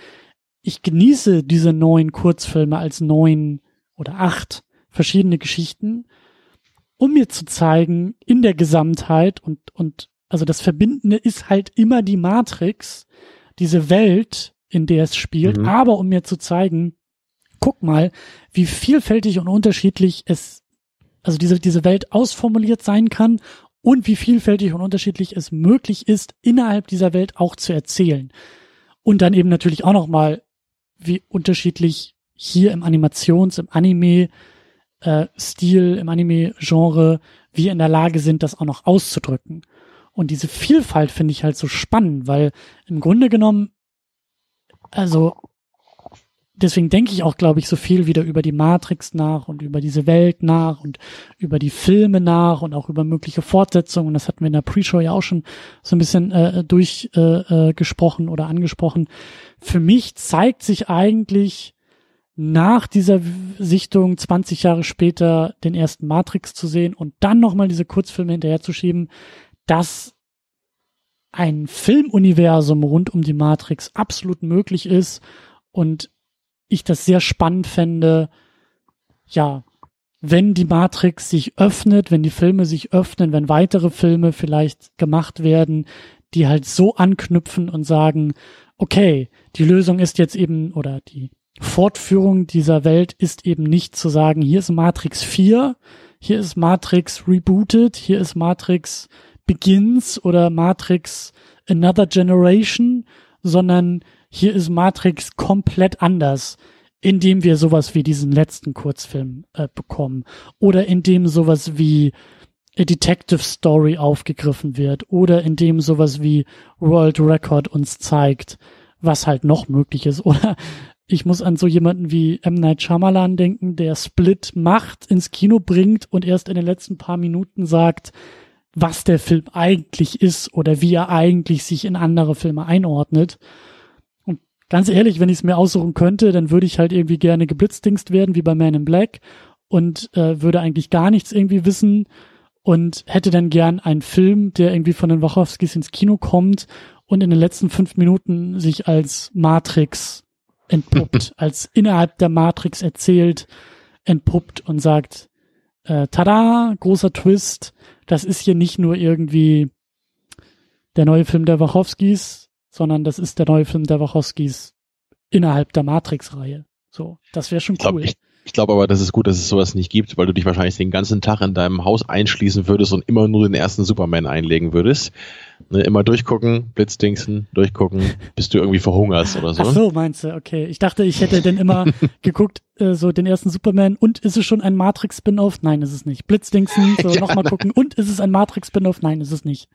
ich genieße diese neun Kurzfilme als neun oder acht verschiedene Geschichten, um mir zu zeigen, in der Gesamtheit und, und also das Verbindende ist halt immer die Matrix, diese Welt, in der es spielt, mhm. aber um mir zu zeigen, guck mal, wie vielfältig und unterschiedlich es, also diese, diese Welt ausformuliert sein kann und wie vielfältig und unterschiedlich es möglich ist, innerhalb dieser Welt auch zu erzählen. Und dann eben natürlich auch nochmal, wie unterschiedlich hier im Animations-, im Anime, äh, Stil, im Anime-Genre wir in der Lage sind, das auch noch auszudrücken. Und diese Vielfalt finde ich halt so spannend, weil im Grunde genommen, also deswegen denke ich auch, glaube ich, so viel wieder über die Matrix nach und über diese Welt nach und über die Filme nach und auch über mögliche Fortsetzungen. Das hatten wir in der Pre-Show ja auch schon so ein bisschen äh, durchgesprochen äh, äh, oder angesprochen. Für mich zeigt sich eigentlich nach dieser Sichtung 20 Jahre später den ersten Matrix zu sehen und dann nochmal diese Kurzfilme hinterherzuschieben, dass ein Filmuniversum rund um die Matrix absolut möglich ist und ich das sehr spannend fände, ja, wenn die Matrix sich öffnet, wenn die Filme sich öffnen, wenn weitere Filme vielleicht gemacht werden, die halt so anknüpfen und sagen, okay, die Lösung ist jetzt eben, oder die Fortführung dieser Welt ist eben nicht zu sagen, hier ist Matrix 4, hier ist Matrix Rebooted, hier ist Matrix Begins oder Matrix Another Generation, sondern hier ist Matrix komplett anders, indem wir sowas wie diesen letzten Kurzfilm äh, bekommen. Oder indem sowas wie A Detective Story aufgegriffen wird. Oder indem sowas wie World Record uns zeigt, was halt noch möglich ist. Oder ich muss an so jemanden wie M. Night Shyamalan denken, der Split macht, ins Kino bringt und erst in den letzten paar Minuten sagt, was der Film eigentlich ist oder wie er eigentlich sich in andere Filme einordnet. Und ganz ehrlich, wenn ich es mir aussuchen könnte, dann würde ich halt irgendwie gerne geblitzdingst werden, wie bei Man in Black und äh, würde eigentlich gar nichts irgendwie wissen und hätte dann gern einen Film, der irgendwie von den Wachowskis ins Kino kommt und in den letzten fünf Minuten sich als Matrix entpuppt, als innerhalb der Matrix erzählt, entpuppt und sagt, äh, tada, großer Twist, das ist hier nicht nur irgendwie der neue Film der Wachowskis, sondern das ist der neue Film der Wachowskis innerhalb der Matrix-Reihe. So, das wäre schon cool. Ich, ich glaube aber, das ist gut, dass es sowas nicht gibt, weil du dich wahrscheinlich den ganzen Tag in deinem Haus einschließen würdest und immer nur den ersten Superman einlegen würdest. Ne, immer durchgucken, Blitzdingsen, durchgucken, bis du irgendwie verhungerst oder so. Ach so, meinst du, okay. Ich dachte, ich hätte denn immer geguckt, äh, so den ersten Superman und ist es schon ein Matrix-Spin-Off? Nein, ist es nicht. Blitzdingsen, so ja, nochmal gucken und ist es ein Matrix-Spin-Off? Nein, ist es nicht.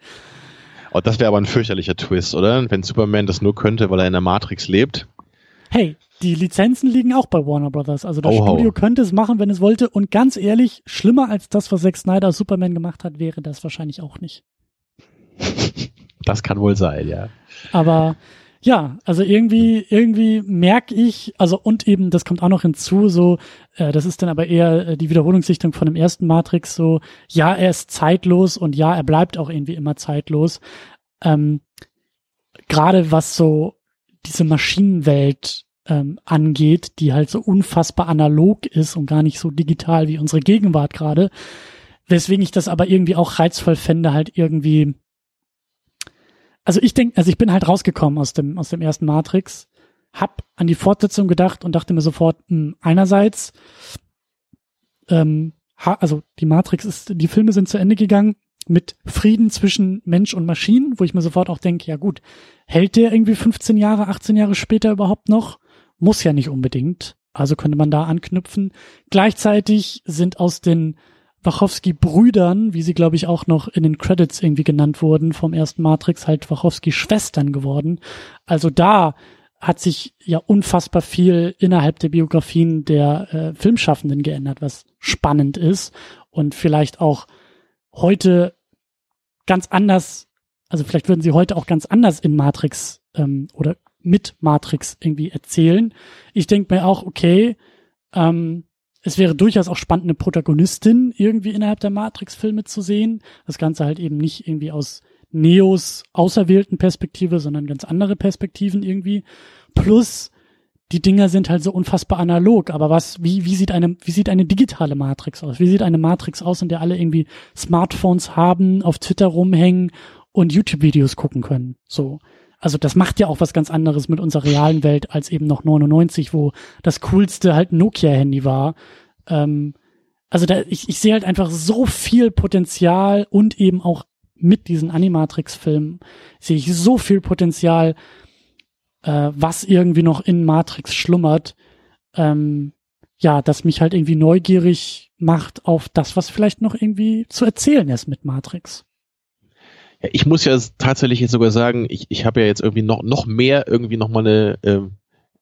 Oh, das wäre aber ein fürchterlicher Twist, oder? Wenn Superman das nur könnte, weil er in der Matrix lebt. Hey, die Lizenzen liegen auch bei Warner Brothers. Also das oh, Studio könnte es machen, wenn es wollte. Und ganz ehrlich, schlimmer als das, was Zack Snyder Superman gemacht hat, wäre das wahrscheinlich auch nicht. Das kann wohl sein, ja. Aber ja, also irgendwie, irgendwie merke ich, also und eben, das kommt auch noch hinzu, so, äh, das ist dann aber eher äh, die Wiederholungssichtung von dem ersten Matrix, so, ja, er ist zeitlos und ja, er bleibt auch irgendwie immer zeitlos. Ähm, Gerade was so diese Maschinenwelt ähm, angeht, die halt so unfassbar analog ist und gar nicht so digital wie unsere Gegenwart gerade. Weswegen ich das aber irgendwie auch reizvoll fände, halt irgendwie. Also ich denke, also ich bin halt rausgekommen aus dem, aus dem ersten Matrix, hab an die Fortsetzung gedacht und dachte mir sofort, mh, hm, einerseits, ähm, ha, also die Matrix ist, die Filme sind zu Ende gegangen mit Frieden zwischen Mensch und Maschinen, wo ich mir sofort auch denke, ja gut, hält der irgendwie 15 Jahre, 18 Jahre später überhaupt noch? Muss ja nicht unbedingt. Also könnte man da anknüpfen. Gleichzeitig sind aus den Wachowski-Brüdern, wie sie glaube ich auch noch in den Credits irgendwie genannt wurden, vom ersten Matrix halt Wachowski-Schwestern geworden. Also da hat sich ja unfassbar viel innerhalb der Biografien der äh, Filmschaffenden geändert, was spannend ist und vielleicht auch heute ganz anders, also vielleicht würden sie heute auch ganz anders in Matrix ähm, oder mit Matrix irgendwie erzählen. Ich denke mir auch, okay, ähm, es wäre durchaus auch spannend, eine Protagonistin irgendwie innerhalb der Matrix-Filme zu sehen. Das Ganze halt eben nicht irgendwie aus Neos auserwählten Perspektive, sondern ganz andere Perspektiven irgendwie. Plus, die Dinger sind halt so unfassbar analog. Aber was, wie, wie sieht eine, wie sieht eine digitale Matrix aus? Wie sieht eine Matrix aus, in der alle irgendwie Smartphones haben, auf Twitter rumhängen und YouTube-Videos gucken können? So. Also das macht ja auch was ganz anderes mit unserer realen Welt als eben noch 99, wo das coolste halt Nokia-Handy war. Ähm, also da, ich, ich sehe halt einfach so viel Potenzial und eben auch mit diesen Animatrix-Filmen sehe ich so viel Potenzial, äh, was irgendwie noch in Matrix schlummert. Ähm, ja, das mich halt irgendwie neugierig macht auf das, was vielleicht noch irgendwie zu erzählen ist mit Matrix. Ja, ich muss ja tatsächlich jetzt sogar sagen, ich, ich habe ja jetzt irgendwie noch, noch mehr irgendwie noch mal eine, äh,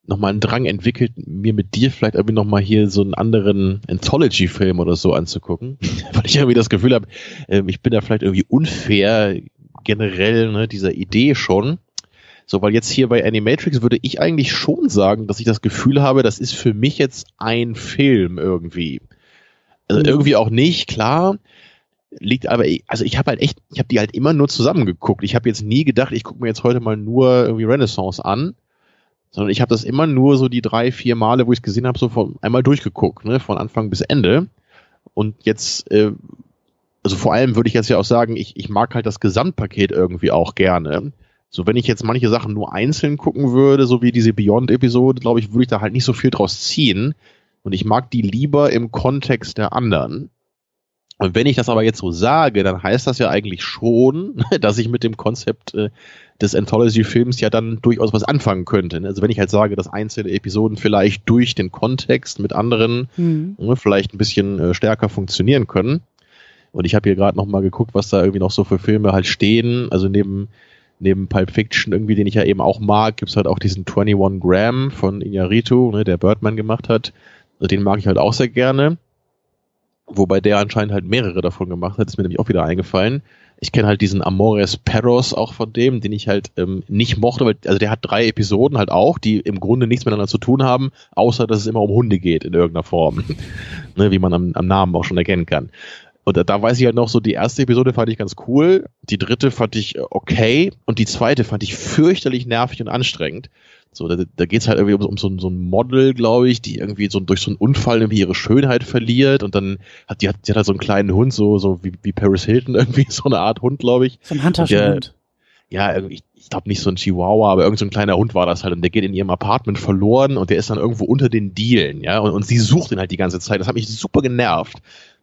noch mal einen Drang entwickelt, mir mit dir vielleicht irgendwie noch mal hier so einen anderen Anthology-Film oder so anzugucken, weil ich irgendwie das Gefühl habe, äh, ich bin da vielleicht irgendwie unfair generell ne, dieser Idee schon. So, weil jetzt hier bei Animatrix würde ich eigentlich schon sagen, dass ich das Gefühl habe, das ist für mich jetzt ein Film irgendwie. Also mhm. irgendwie auch nicht, klar liegt aber, also ich habe halt echt, ich habe die halt immer nur zusammengeguckt. Ich habe jetzt nie gedacht, ich gucke mir jetzt heute mal nur irgendwie Renaissance an, sondern ich habe das immer nur so die drei, vier Male, wo ich es gesehen habe, so von einmal durchgeguckt, ne, von Anfang bis Ende. Und jetzt, äh, also vor allem würde ich jetzt ja auch sagen, ich, ich mag halt das Gesamtpaket irgendwie auch gerne. So, wenn ich jetzt manche Sachen nur einzeln gucken würde, so wie diese Beyond-Episode, glaube ich, würde ich da halt nicht so viel draus ziehen. Und ich mag die lieber im Kontext der anderen. Und wenn ich das aber jetzt so sage, dann heißt das ja eigentlich schon, dass ich mit dem Konzept äh, des Anthology-Films ja dann durchaus was anfangen könnte. Also wenn ich halt sage, dass einzelne Episoden vielleicht durch den Kontext mit anderen mhm. ne, vielleicht ein bisschen äh, stärker funktionieren können. Und ich habe hier gerade noch mal geguckt, was da irgendwie noch so für Filme halt stehen. Also neben neben Pulp Fiction irgendwie, den ich ja eben auch mag, gibt's halt auch diesen 21 Gram von Iñárritu, ne, der Birdman gemacht hat. Also den mag ich halt auch sehr gerne. Wobei der anscheinend halt mehrere davon gemacht hat, ist mir nämlich auch wieder eingefallen. Ich kenne halt diesen Amores Perros auch von dem, den ich halt ähm, nicht mochte, weil, also der hat drei Episoden halt auch, die im Grunde nichts miteinander zu tun haben, außer dass es immer um Hunde geht in irgendeiner Form. ne, wie man am, am Namen auch schon erkennen kann. Und da, da weiß ich halt noch so, die erste Episode fand ich ganz cool, die dritte fand ich äh, okay und die zweite fand ich fürchterlich nervig und anstrengend. So, da, da geht es halt irgendwie um, um so, so ein Model, glaube ich, die irgendwie so durch so einen Unfall irgendwie ihre Schönheit verliert und dann hat die hat, die hat halt so einen kleinen Hund, so, so wie, wie Paris Hilton irgendwie, so eine Art Hund, glaube ich. So ein Handtaschenhund. Ja, ich, ich glaube nicht so ein Chihuahua, aber irgend so ein kleiner Hund war das halt und der geht in ihrem Apartment verloren und der ist dann irgendwo unter den Dielen, ja, und, und sie sucht ihn halt die ganze Zeit. Das hat mich super genervt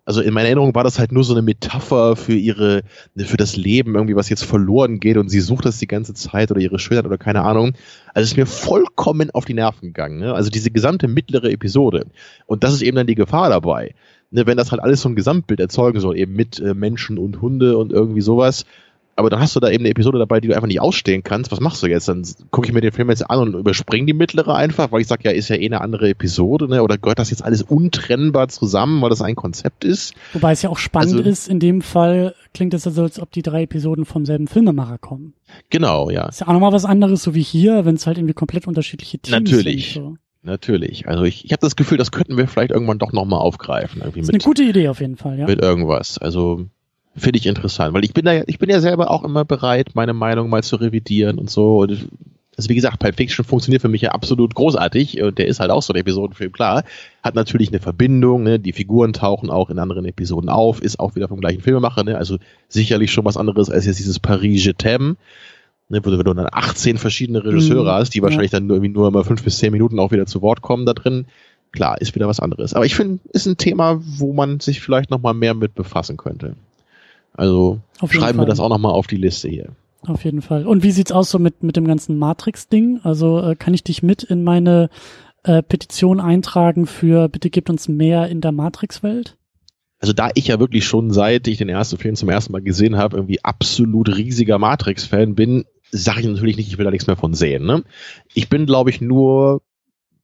also in meiner Erinnerung war das halt nur so eine Metapher für ihre, für das Leben irgendwie, was jetzt verloren geht und sie sucht das die ganze Zeit oder ihre Schönheit oder keine Ahnung. Also es ist mir vollkommen auf die Nerven gegangen. Ne? Also diese gesamte mittlere Episode. Und das ist eben dann die Gefahr dabei. Ne? Wenn das halt alles so ein Gesamtbild erzeugen soll, eben mit äh, Menschen und Hunde und irgendwie sowas, aber dann hast du da eben eine Episode dabei, die du einfach nicht ausstehen kannst. Was machst du jetzt? Dann gucke ich mir den Film jetzt an und überspringe die mittlere einfach, weil ich sage, ja, ist ja eh eine andere Episode, ne? Oder gehört das jetzt alles untrennbar zusammen, weil das ein Konzept ist? Wobei es ja auch spannend also, ist, in dem Fall klingt es also, als ob die drei Episoden vom selben Filmemacher kommen. Genau, ja. Ist ja auch nochmal was anderes, so wie hier, wenn es halt irgendwie komplett unterschiedliche Teams Natürlich. sind. So. Natürlich. Also ich, ich habe das Gefühl, das könnten wir vielleicht irgendwann doch nochmal aufgreifen. Irgendwie das ist mit, eine gute Idee auf jeden Fall, ja. Mit irgendwas. Also finde ich interessant, weil ich bin da, ich bin ja selber auch immer bereit, meine Meinung mal zu revidieren und so. Und also wie gesagt, Pulp Fiction funktioniert für mich ja absolut großartig und der ist halt auch so ein Episodenfilm, klar. Hat natürlich eine Verbindung, ne? die Figuren tauchen auch in anderen Episoden auf, ist auch wieder vom gleichen Filmemacher, ne? also sicherlich schon was anderes als jetzt dieses Paris Je t'aime, ne? wo du, dann 18 verschiedene Regisseure mhm, hast, die wahrscheinlich ja. dann nur, irgendwie nur mal fünf bis zehn Minuten auch wieder zu Wort kommen da drin. Klar, ist wieder was anderes. Aber ich finde, ist ein Thema, wo man sich vielleicht noch mal mehr mit befassen könnte. Also schreiben Fall. wir das auch nochmal auf die Liste hier. Auf jeden Fall. Und wie sieht's aus so mit, mit dem ganzen Matrix-Ding? Also äh, kann ich dich mit in meine äh, Petition eintragen für bitte gebt uns mehr in der Matrix-Welt? Also da ich ja wirklich schon seit ich den ersten Film zum ersten Mal gesehen habe, irgendwie absolut riesiger Matrix-Fan bin, sage ich natürlich nicht, ich will da nichts mehr von sehen. Ne? Ich bin, glaube ich, nur,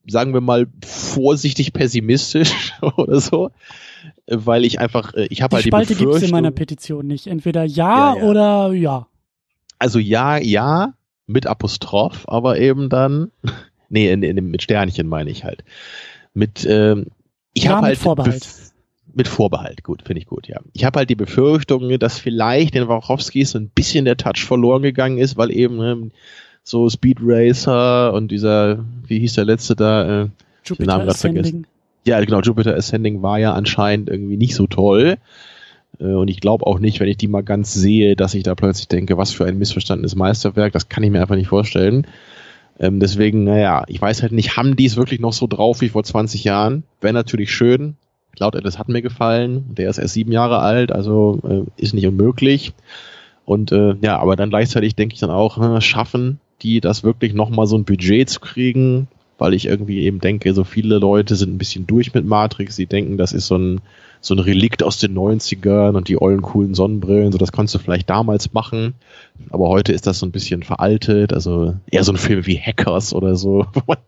sagen wir mal, vorsichtig pessimistisch oder so weil ich einfach, äh, ich habe halt die Spalte gibt es in meiner Petition nicht. Entweder ja, ja, ja, oder ja. Also ja, ja, mit Apostroph, aber eben dann, nee, in, in, mit Sternchen meine ich halt. Mit, ähm, ich ja, habe halt Vorbehalt. Mit Vorbehalt, gut, finde ich gut, ja. Ich habe halt die Befürchtung, dass vielleicht den Wachowskis so ein bisschen der Touch verloren gegangen ist, weil eben ne, so Speed Racer und dieser, wie hieß der letzte da, äh, Jupiter den Namen gerade vergessen. Ja, genau, Jupiter Ascending war ja anscheinend irgendwie nicht so toll. Äh, und ich glaube auch nicht, wenn ich die mal ganz sehe, dass ich da plötzlich denke, was für ein missverstandenes Meisterwerk, das kann ich mir einfach nicht vorstellen. Ähm, deswegen, naja, ich weiß halt nicht, haben die es wirklich noch so drauf wie vor 20 Jahren? Wäre natürlich schön. Cloud Atlas hat mir gefallen. Der ist erst sieben Jahre alt, also äh, ist nicht unmöglich. Und äh, ja, aber dann gleichzeitig denke ich dann auch, äh, schaffen die das wirklich nochmal so ein Budget zu kriegen, weil ich irgendwie eben denke, so viele Leute sind ein bisschen durch mit Matrix, sie denken, das ist so ein, so ein Relikt aus den 90ern und die ollen coolen Sonnenbrillen, so das konntest du vielleicht damals machen, aber heute ist das so ein bisschen veraltet, also eher so ein Film wie Hackers oder so, wo man,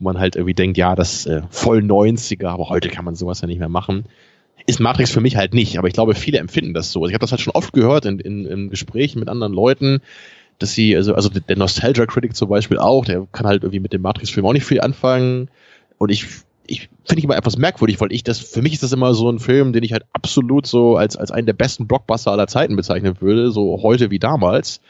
wo man halt irgendwie denkt, ja, das äh, voll 90er, aber heute kann man sowas ja nicht mehr machen. Ist Matrix für mich halt nicht, aber ich glaube, viele empfinden das so. Also ich habe das halt schon oft gehört in, in, in Gesprächen mit anderen Leuten, dass sie, also, also der Nostalgia Critic zum Beispiel auch, der kann halt irgendwie mit dem Matrix-Film auch nicht viel anfangen. Und ich, ich finde ich immer etwas merkwürdig, weil ich das, für mich ist das immer so ein Film, den ich halt absolut so als, als einen der besten Blockbuster aller Zeiten bezeichnen würde, so heute wie damals.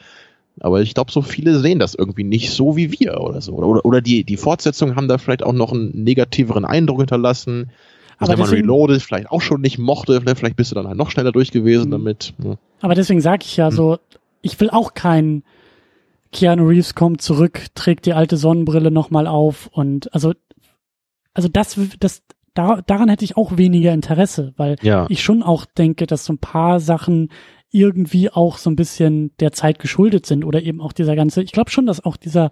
Aber ich glaube, so viele sehen das irgendwie nicht so wie wir oder so. Oder, oder die, die Fortsetzungen haben da vielleicht auch noch einen negativeren Eindruck hinterlassen. Also aber wenn man Reloaded vielleicht auch schon nicht mochte, ne, vielleicht bist du dann halt noch schneller durch gewesen mhm. damit. Ja. Aber deswegen sage ich ja mhm. so, ich will auch keinen Keanu Reeves kommt zurück, trägt die alte Sonnenbrille nochmal auf und also, also das, das, da, daran hätte ich auch weniger Interesse, weil ja. ich schon auch denke, dass so ein paar Sachen irgendwie auch so ein bisschen der Zeit geschuldet sind oder eben auch dieser ganze, ich glaube schon, dass auch dieser,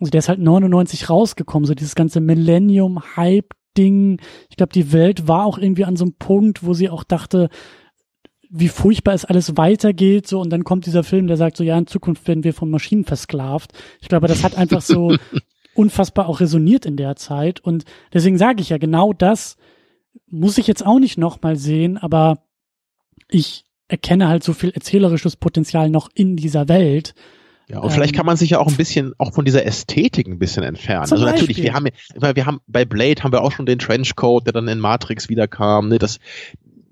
also der ist halt 99 rausgekommen, so dieses ganze Millennium-Hype-Ding. Ich glaube, die Welt war auch irgendwie an so einem Punkt, wo sie auch dachte, wie furchtbar es alles weitergeht, so, und dann kommt dieser Film, der sagt so, ja, in Zukunft werden wir von Maschinen versklavt. Ich glaube, das hat einfach so unfassbar auch resoniert in der Zeit und deswegen sage ich ja, genau das muss ich jetzt auch nicht nochmal sehen, aber ich erkenne halt so viel erzählerisches Potenzial noch in dieser Welt. Ja, und ähm, vielleicht kann man sich ja auch ein bisschen auch von dieser Ästhetik ein bisschen entfernen. Also Beispiel. natürlich, wir haben, wir haben bei Blade haben wir auch schon den Trenchcoat, der dann in Matrix wiederkam. Ne? Das,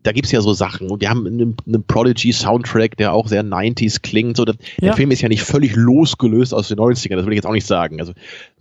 da gibt's ja so Sachen. Und wir haben einen, einen Prodigy-Soundtrack, der auch sehr 90s klingt. So, der, ja. Film ist ja nicht völlig losgelöst aus den 90ern, das will ich jetzt auch nicht sagen. Also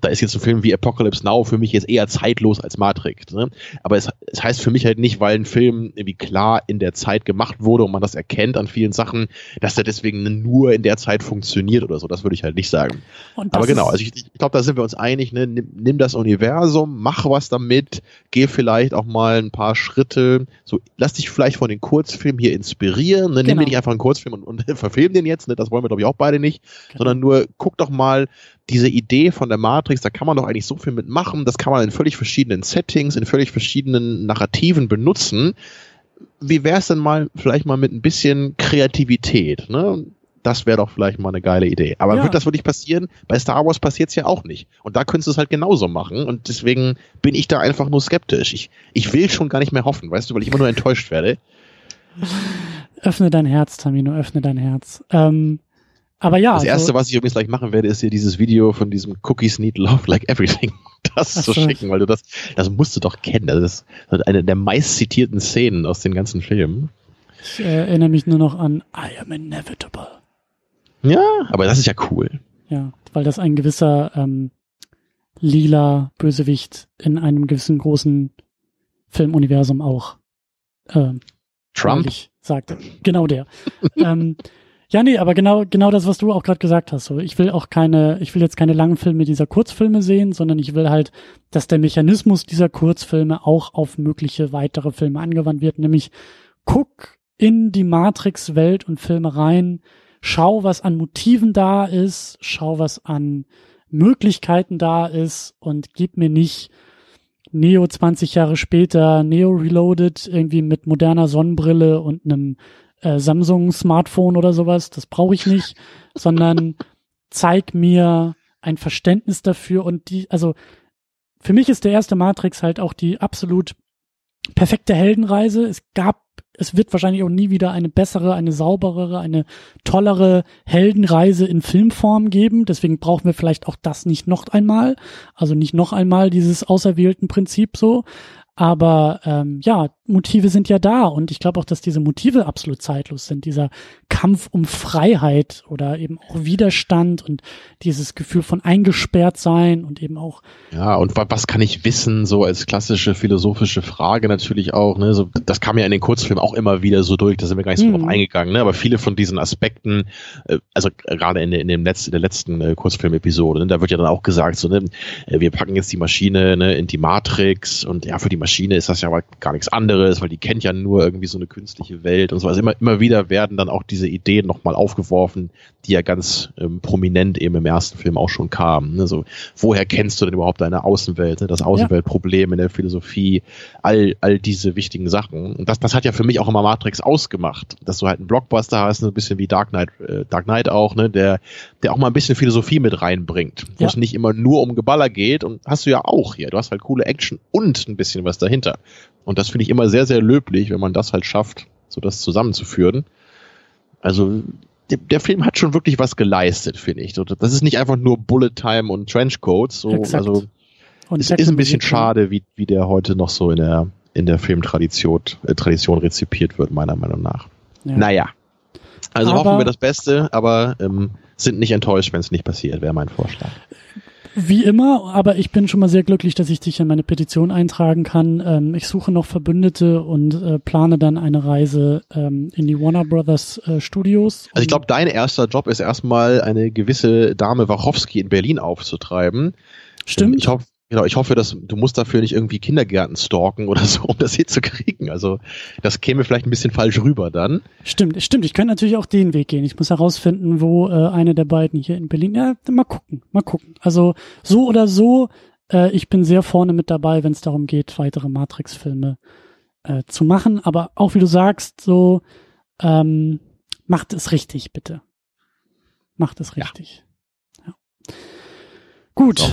da ist jetzt ein Film wie Apocalypse Now für mich jetzt eher zeitlos als Matrix. Ne? Aber es, es heißt für mich halt nicht, weil ein Film irgendwie klar in der Zeit gemacht wurde und man das erkennt an vielen Sachen, dass der deswegen nur in der Zeit funktioniert oder so. Das würde ich halt nicht sagen. Aber genau, also ich, ich glaube, da sind wir uns einig. Ne? Nimm, nimm das Universum, mach was damit, geh vielleicht auch mal ein paar Schritte. So, lass dich vielleicht von den Kurzfilmen hier inspirieren. Ne? Nimm genau. dir nicht einfach einen Kurzfilm und, und verfilm den jetzt. Ne? Das wollen wir, glaube ich, auch beide nicht. Genau. Sondern nur guck doch mal, diese Idee von der Matrix, da kann man doch eigentlich so viel mitmachen. Das kann man in völlig verschiedenen Settings, in völlig verschiedenen Narrativen benutzen. Wie wäre es denn mal vielleicht mal mit ein bisschen Kreativität? Ne? Das wäre doch vielleicht mal eine geile Idee. Aber ja. wird das wirklich passieren? Bei Star Wars passiert es ja auch nicht. Und da könntest du es halt genauso machen. Und deswegen bin ich da einfach nur skeptisch. Ich, ich will schon gar nicht mehr hoffen, weißt du, weil ich immer nur enttäuscht werde. Öffne dein Herz, Tamino, öffne dein Herz. Ähm, aber ja. Das also, erste, was ich übrigens gleich machen werde, ist dir dieses Video von diesem Cookies Need Love Like Everything das zu so. schicken, weil du das, das musst du doch kennen. Das ist eine der meist zitierten Szenen aus den ganzen Filmen. Ich äh, erinnere mich nur noch an I am inevitable. Ja, aber das ist ja cool. Ja, weil das ein gewisser ähm, lila Bösewicht in einem gewissen großen Filmuniversum auch äh, Trump sagte. Genau der. ähm, ja, nee, aber genau, genau das, was du auch gerade gesagt hast. So, ich will auch keine, ich will jetzt keine langen Filme dieser Kurzfilme sehen, sondern ich will halt, dass der Mechanismus dieser Kurzfilme auch auf mögliche weitere Filme angewandt wird. Nämlich guck in die Matrix-Welt und Filme rein, schau, was an Motiven da ist, schau, was an Möglichkeiten da ist und gib mir nicht Neo 20 Jahre später, Neo Reloaded, irgendwie mit moderner Sonnenbrille und einem äh, Samsung-Smartphone oder sowas, das brauche ich nicht, sondern zeig mir ein Verständnis dafür und die, also für mich ist der erste Matrix halt auch die absolut perfekte Heldenreise. Es gab, es wird wahrscheinlich auch nie wieder eine bessere, eine sauberere, eine tollere Heldenreise in Filmform geben. Deswegen brauchen wir vielleicht auch das nicht noch einmal. Also nicht noch einmal dieses auserwählten Prinzip so. Aber ähm, ja, Motive sind ja da und ich glaube auch, dass diese Motive absolut zeitlos sind. Dieser Kampf um Freiheit oder eben auch Widerstand und dieses Gefühl von eingesperrt sein und eben auch. Ja, und was kann ich wissen, so als klassische philosophische Frage natürlich auch, ne? So, das kam ja in den Kurzfilmen auch immer wieder so durch, da sind wir gar nicht so mhm. drauf eingegangen, ne? Aber viele von diesen Aspekten, äh, also gerade in, in dem letzten, in der letzten äh, Kurzfilm-Episode, ne? da wird ja dann auch gesagt, so, ne, äh, wir packen jetzt die Maschine ne, in die Matrix und ja, für die Maschine ist das ja aber gar nichts anderes, weil die kennt ja nur irgendwie so eine künstliche Welt und so. Also immer, immer wieder werden dann auch diese Ideen nochmal aufgeworfen, die ja ganz ähm, prominent eben im ersten Film auch schon kamen. Ne? So, woher kennst du denn überhaupt deine Außenwelt, ne? das Außenweltproblem in der Philosophie, all, all diese wichtigen Sachen. Und das, das hat ja für mich auch immer Matrix ausgemacht, dass du halt einen Blockbuster hast, ein bisschen wie Dark Knight, äh, Dark Knight auch, ne? der, der auch mal ein bisschen Philosophie mit reinbringt, wo ja. es nicht immer nur um Geballer geht und hast du ja auch hier. Du hast halt coole Action und ein bisschen was dahinter. Und das finde ich immer sehr, sehr löblich, wenn man das halt schafft, so das zusammenzuführen. Also der, der Film hat schon wirklich was geleistet, finde ich. Das ist nicht einfach nur Bullet Time und Trenchcoats. So, also und es ist ein bisschen schade, wie, wie der heute noch so in der in der Filmtradition äh, Tradition rezipiert wird, meiner Meinung nach. Ja. Naja. Also aber, hoffen wir das Beste, aber ähm, sind nicht enttäuscht, wenn es nicht passiert, wäre mein Vorschlag Wie immer, aber ich bin schon mal sehr glücklich, dass ich dich in meine Petition eintragen kann. Ähm, ich suche noch Verbündete und äh, plane dann eine Reise ähm, in die Warner Brothers äh, Studios. Also ich glaube, dein erster Job ist erstmal eine gewisse Dame Wachowski in Berlin aufzutreiben. Stimmt. Ich hoffe, Genau, ich hoffe, dass du musst dafür nicht irgendwie Kindergärten stalken oder so, um das hier zu kriegen. Also das käme vielleicht ein bisschen falsch rüber dann. Stimmt, stimmt. Ich könnte natürlich auch den Weg gehen. Ich muss herausfinden, wo äh, eine der beiden hier in Berlin. Ja, mal gucken, mal gucken. Also so oder so, äh, ich bin sehr vorne mit dabei, wenn es darum geht, weitere Matrix-Filme äh, zu machen. Aber auch wie du sagst, so ähm, macht es richtig, bitte. Macht es richtig. Ja. ja. Gut. So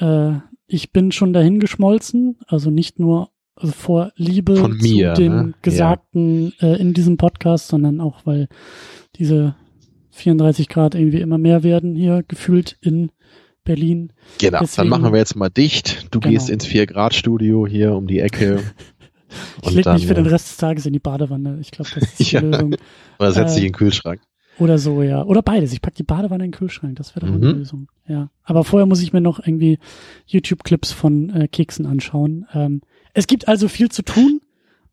äh, ich bin schon dahin geschmolzen, also nicht nur vor Liebe mir, zu dem ne? Gesagten ja. äh, in diesem Podcast, sondern auch, weil diese 34 Grad irgendwie immer mehr werden hier gefühlt in Berlin. Genau, Deswegen, dann machen wir jetzt mal dicht. Du genau. gehst ins 4-Grad-Studio hier um die Ecke. ich lege mich für den Rest des Tages in die Badewanne. Ich glaube, das ist die ja. Lösung. Oder setz dich äh, in den Kühlschrank. Oder so, ja. Oder beides. Ich pack die Badewanne in den Kühlschrank. Das wäre doch mhm. eine Lösung. Ja. Aber vorher muss ich mir noch irgendwie YouTube-Clips von äh, Keksen anschauen. Ähm, es gibt also viel zu tun.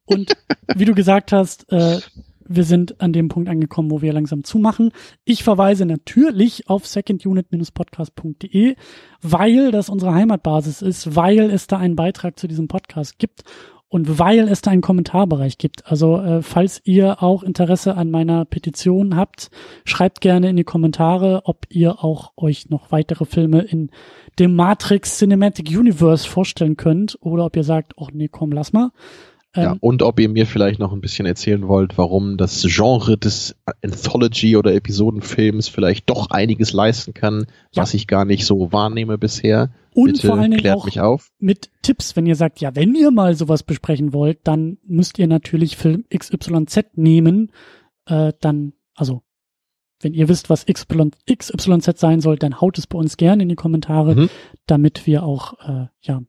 Und wie du gesagt hast, äh, wir sind an dem Punkt angekommen, wo wir langsam zumachen. Ich verweise natürlich auf secondunit-podcast.de, weil das unsere Heimatbasis ist, weil es da einen Beitrag zu diesem Podcast gibt und weil es da einen Kommentarbereich gibt. Also äh, falls ihr auch Interesse an meiner Petition habt, schreibt gerne in die Kommentare, ob ihr auch euch noch weitere Filme in dem Matrix Cinematic Universe vorstellen könnt oder ob ihr sagt, oh nee, komm, lass mal. Ja, ähm, und ob ihr mir vielleicht noch ein bisschen erzählen wollt, warum das Genre des Anthology- oder Episodenfilms vielleicht doch einiges leisten kann, ja. was ich gar nicht so wahrnehme bisher. Und Bitte vor allen Dingen auch mich auf. mit Tipps, wenn ihr sagt, ja, wenn ihr mal sowas besprechen wollt, dann müsst ihr natürlich Film XYZ nehmen. Äh, dann, also wenn ihr wisst, was XYZ sein soll, dann haut es bei uns gerne in die Kommentare, mhm. damit wir auch äh, ja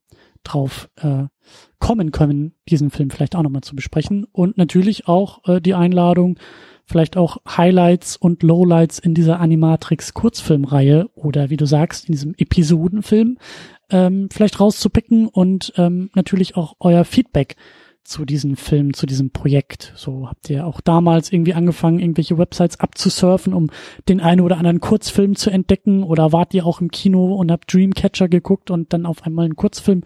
drauf äh, kommen können, diesen Film vielleicht auch nochmal zu besprechen. Und natürlich auch äh, die Einladung, vielleicht auch Highlights und Lowlights in dieser Animatrix Kurzfilmreihe oder wie du sagst, in diesem Episodenfilm ähm, vielleicht rauszupicken und ähm, natürlich auch euer Feedback zu diesem Film, zu diesem Projekt. So habt ihr auch damals irgendwie angefangen, irgendwelche Websites abzusurfen, um den einen oder anderen Kurzfilm zu entdecken oder wart ihr auch im Kino und habt Dreamcatcher geguckt und dann auf einmal einen Kurzfilm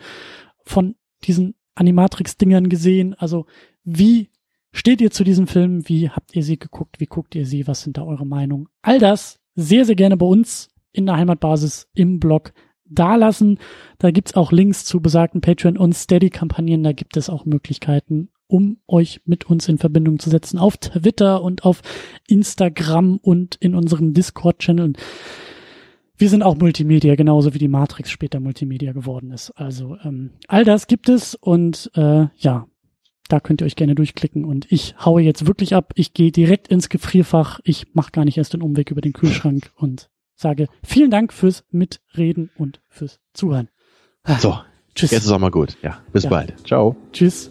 von diesen Animatrix-Dingern gesehen? Also wie steht ihr zu diesem Film? Wie habt ihr sie geguckt? Wie guckt ihr sie? Was sind da eure Meinungen? All das sehr, sehr gerne bei uns in der Heimatbasis im Blog dalassen. Da gibt's auch Links zu besagten Patreon- und Steady-Kampagnen. Da gibt es auch Möglichkeiten, um euch mit uns in Verbindung zu setzen auf Twitter und auf Instagram und in unserem Discord-Channel. Wir sind auch Multimedia, genauso wie die Matrix später Multimedia geworden ist. Also ähm, all das gibt es und äh, ja, da könnt ihr euch gerne durchklicken und ich haue jetzt wirklich ab. Ich gehe direkt ins Gefrierfach. Ich mache gar nicht erst den Umweg über den Kühlschrank und sage vielen Dank fürs Mitreden und fürs Zuhören. So, tschüss. Jetzt ist auch mal gut. Ja, bis ja. bald. Ciao. Tschüss.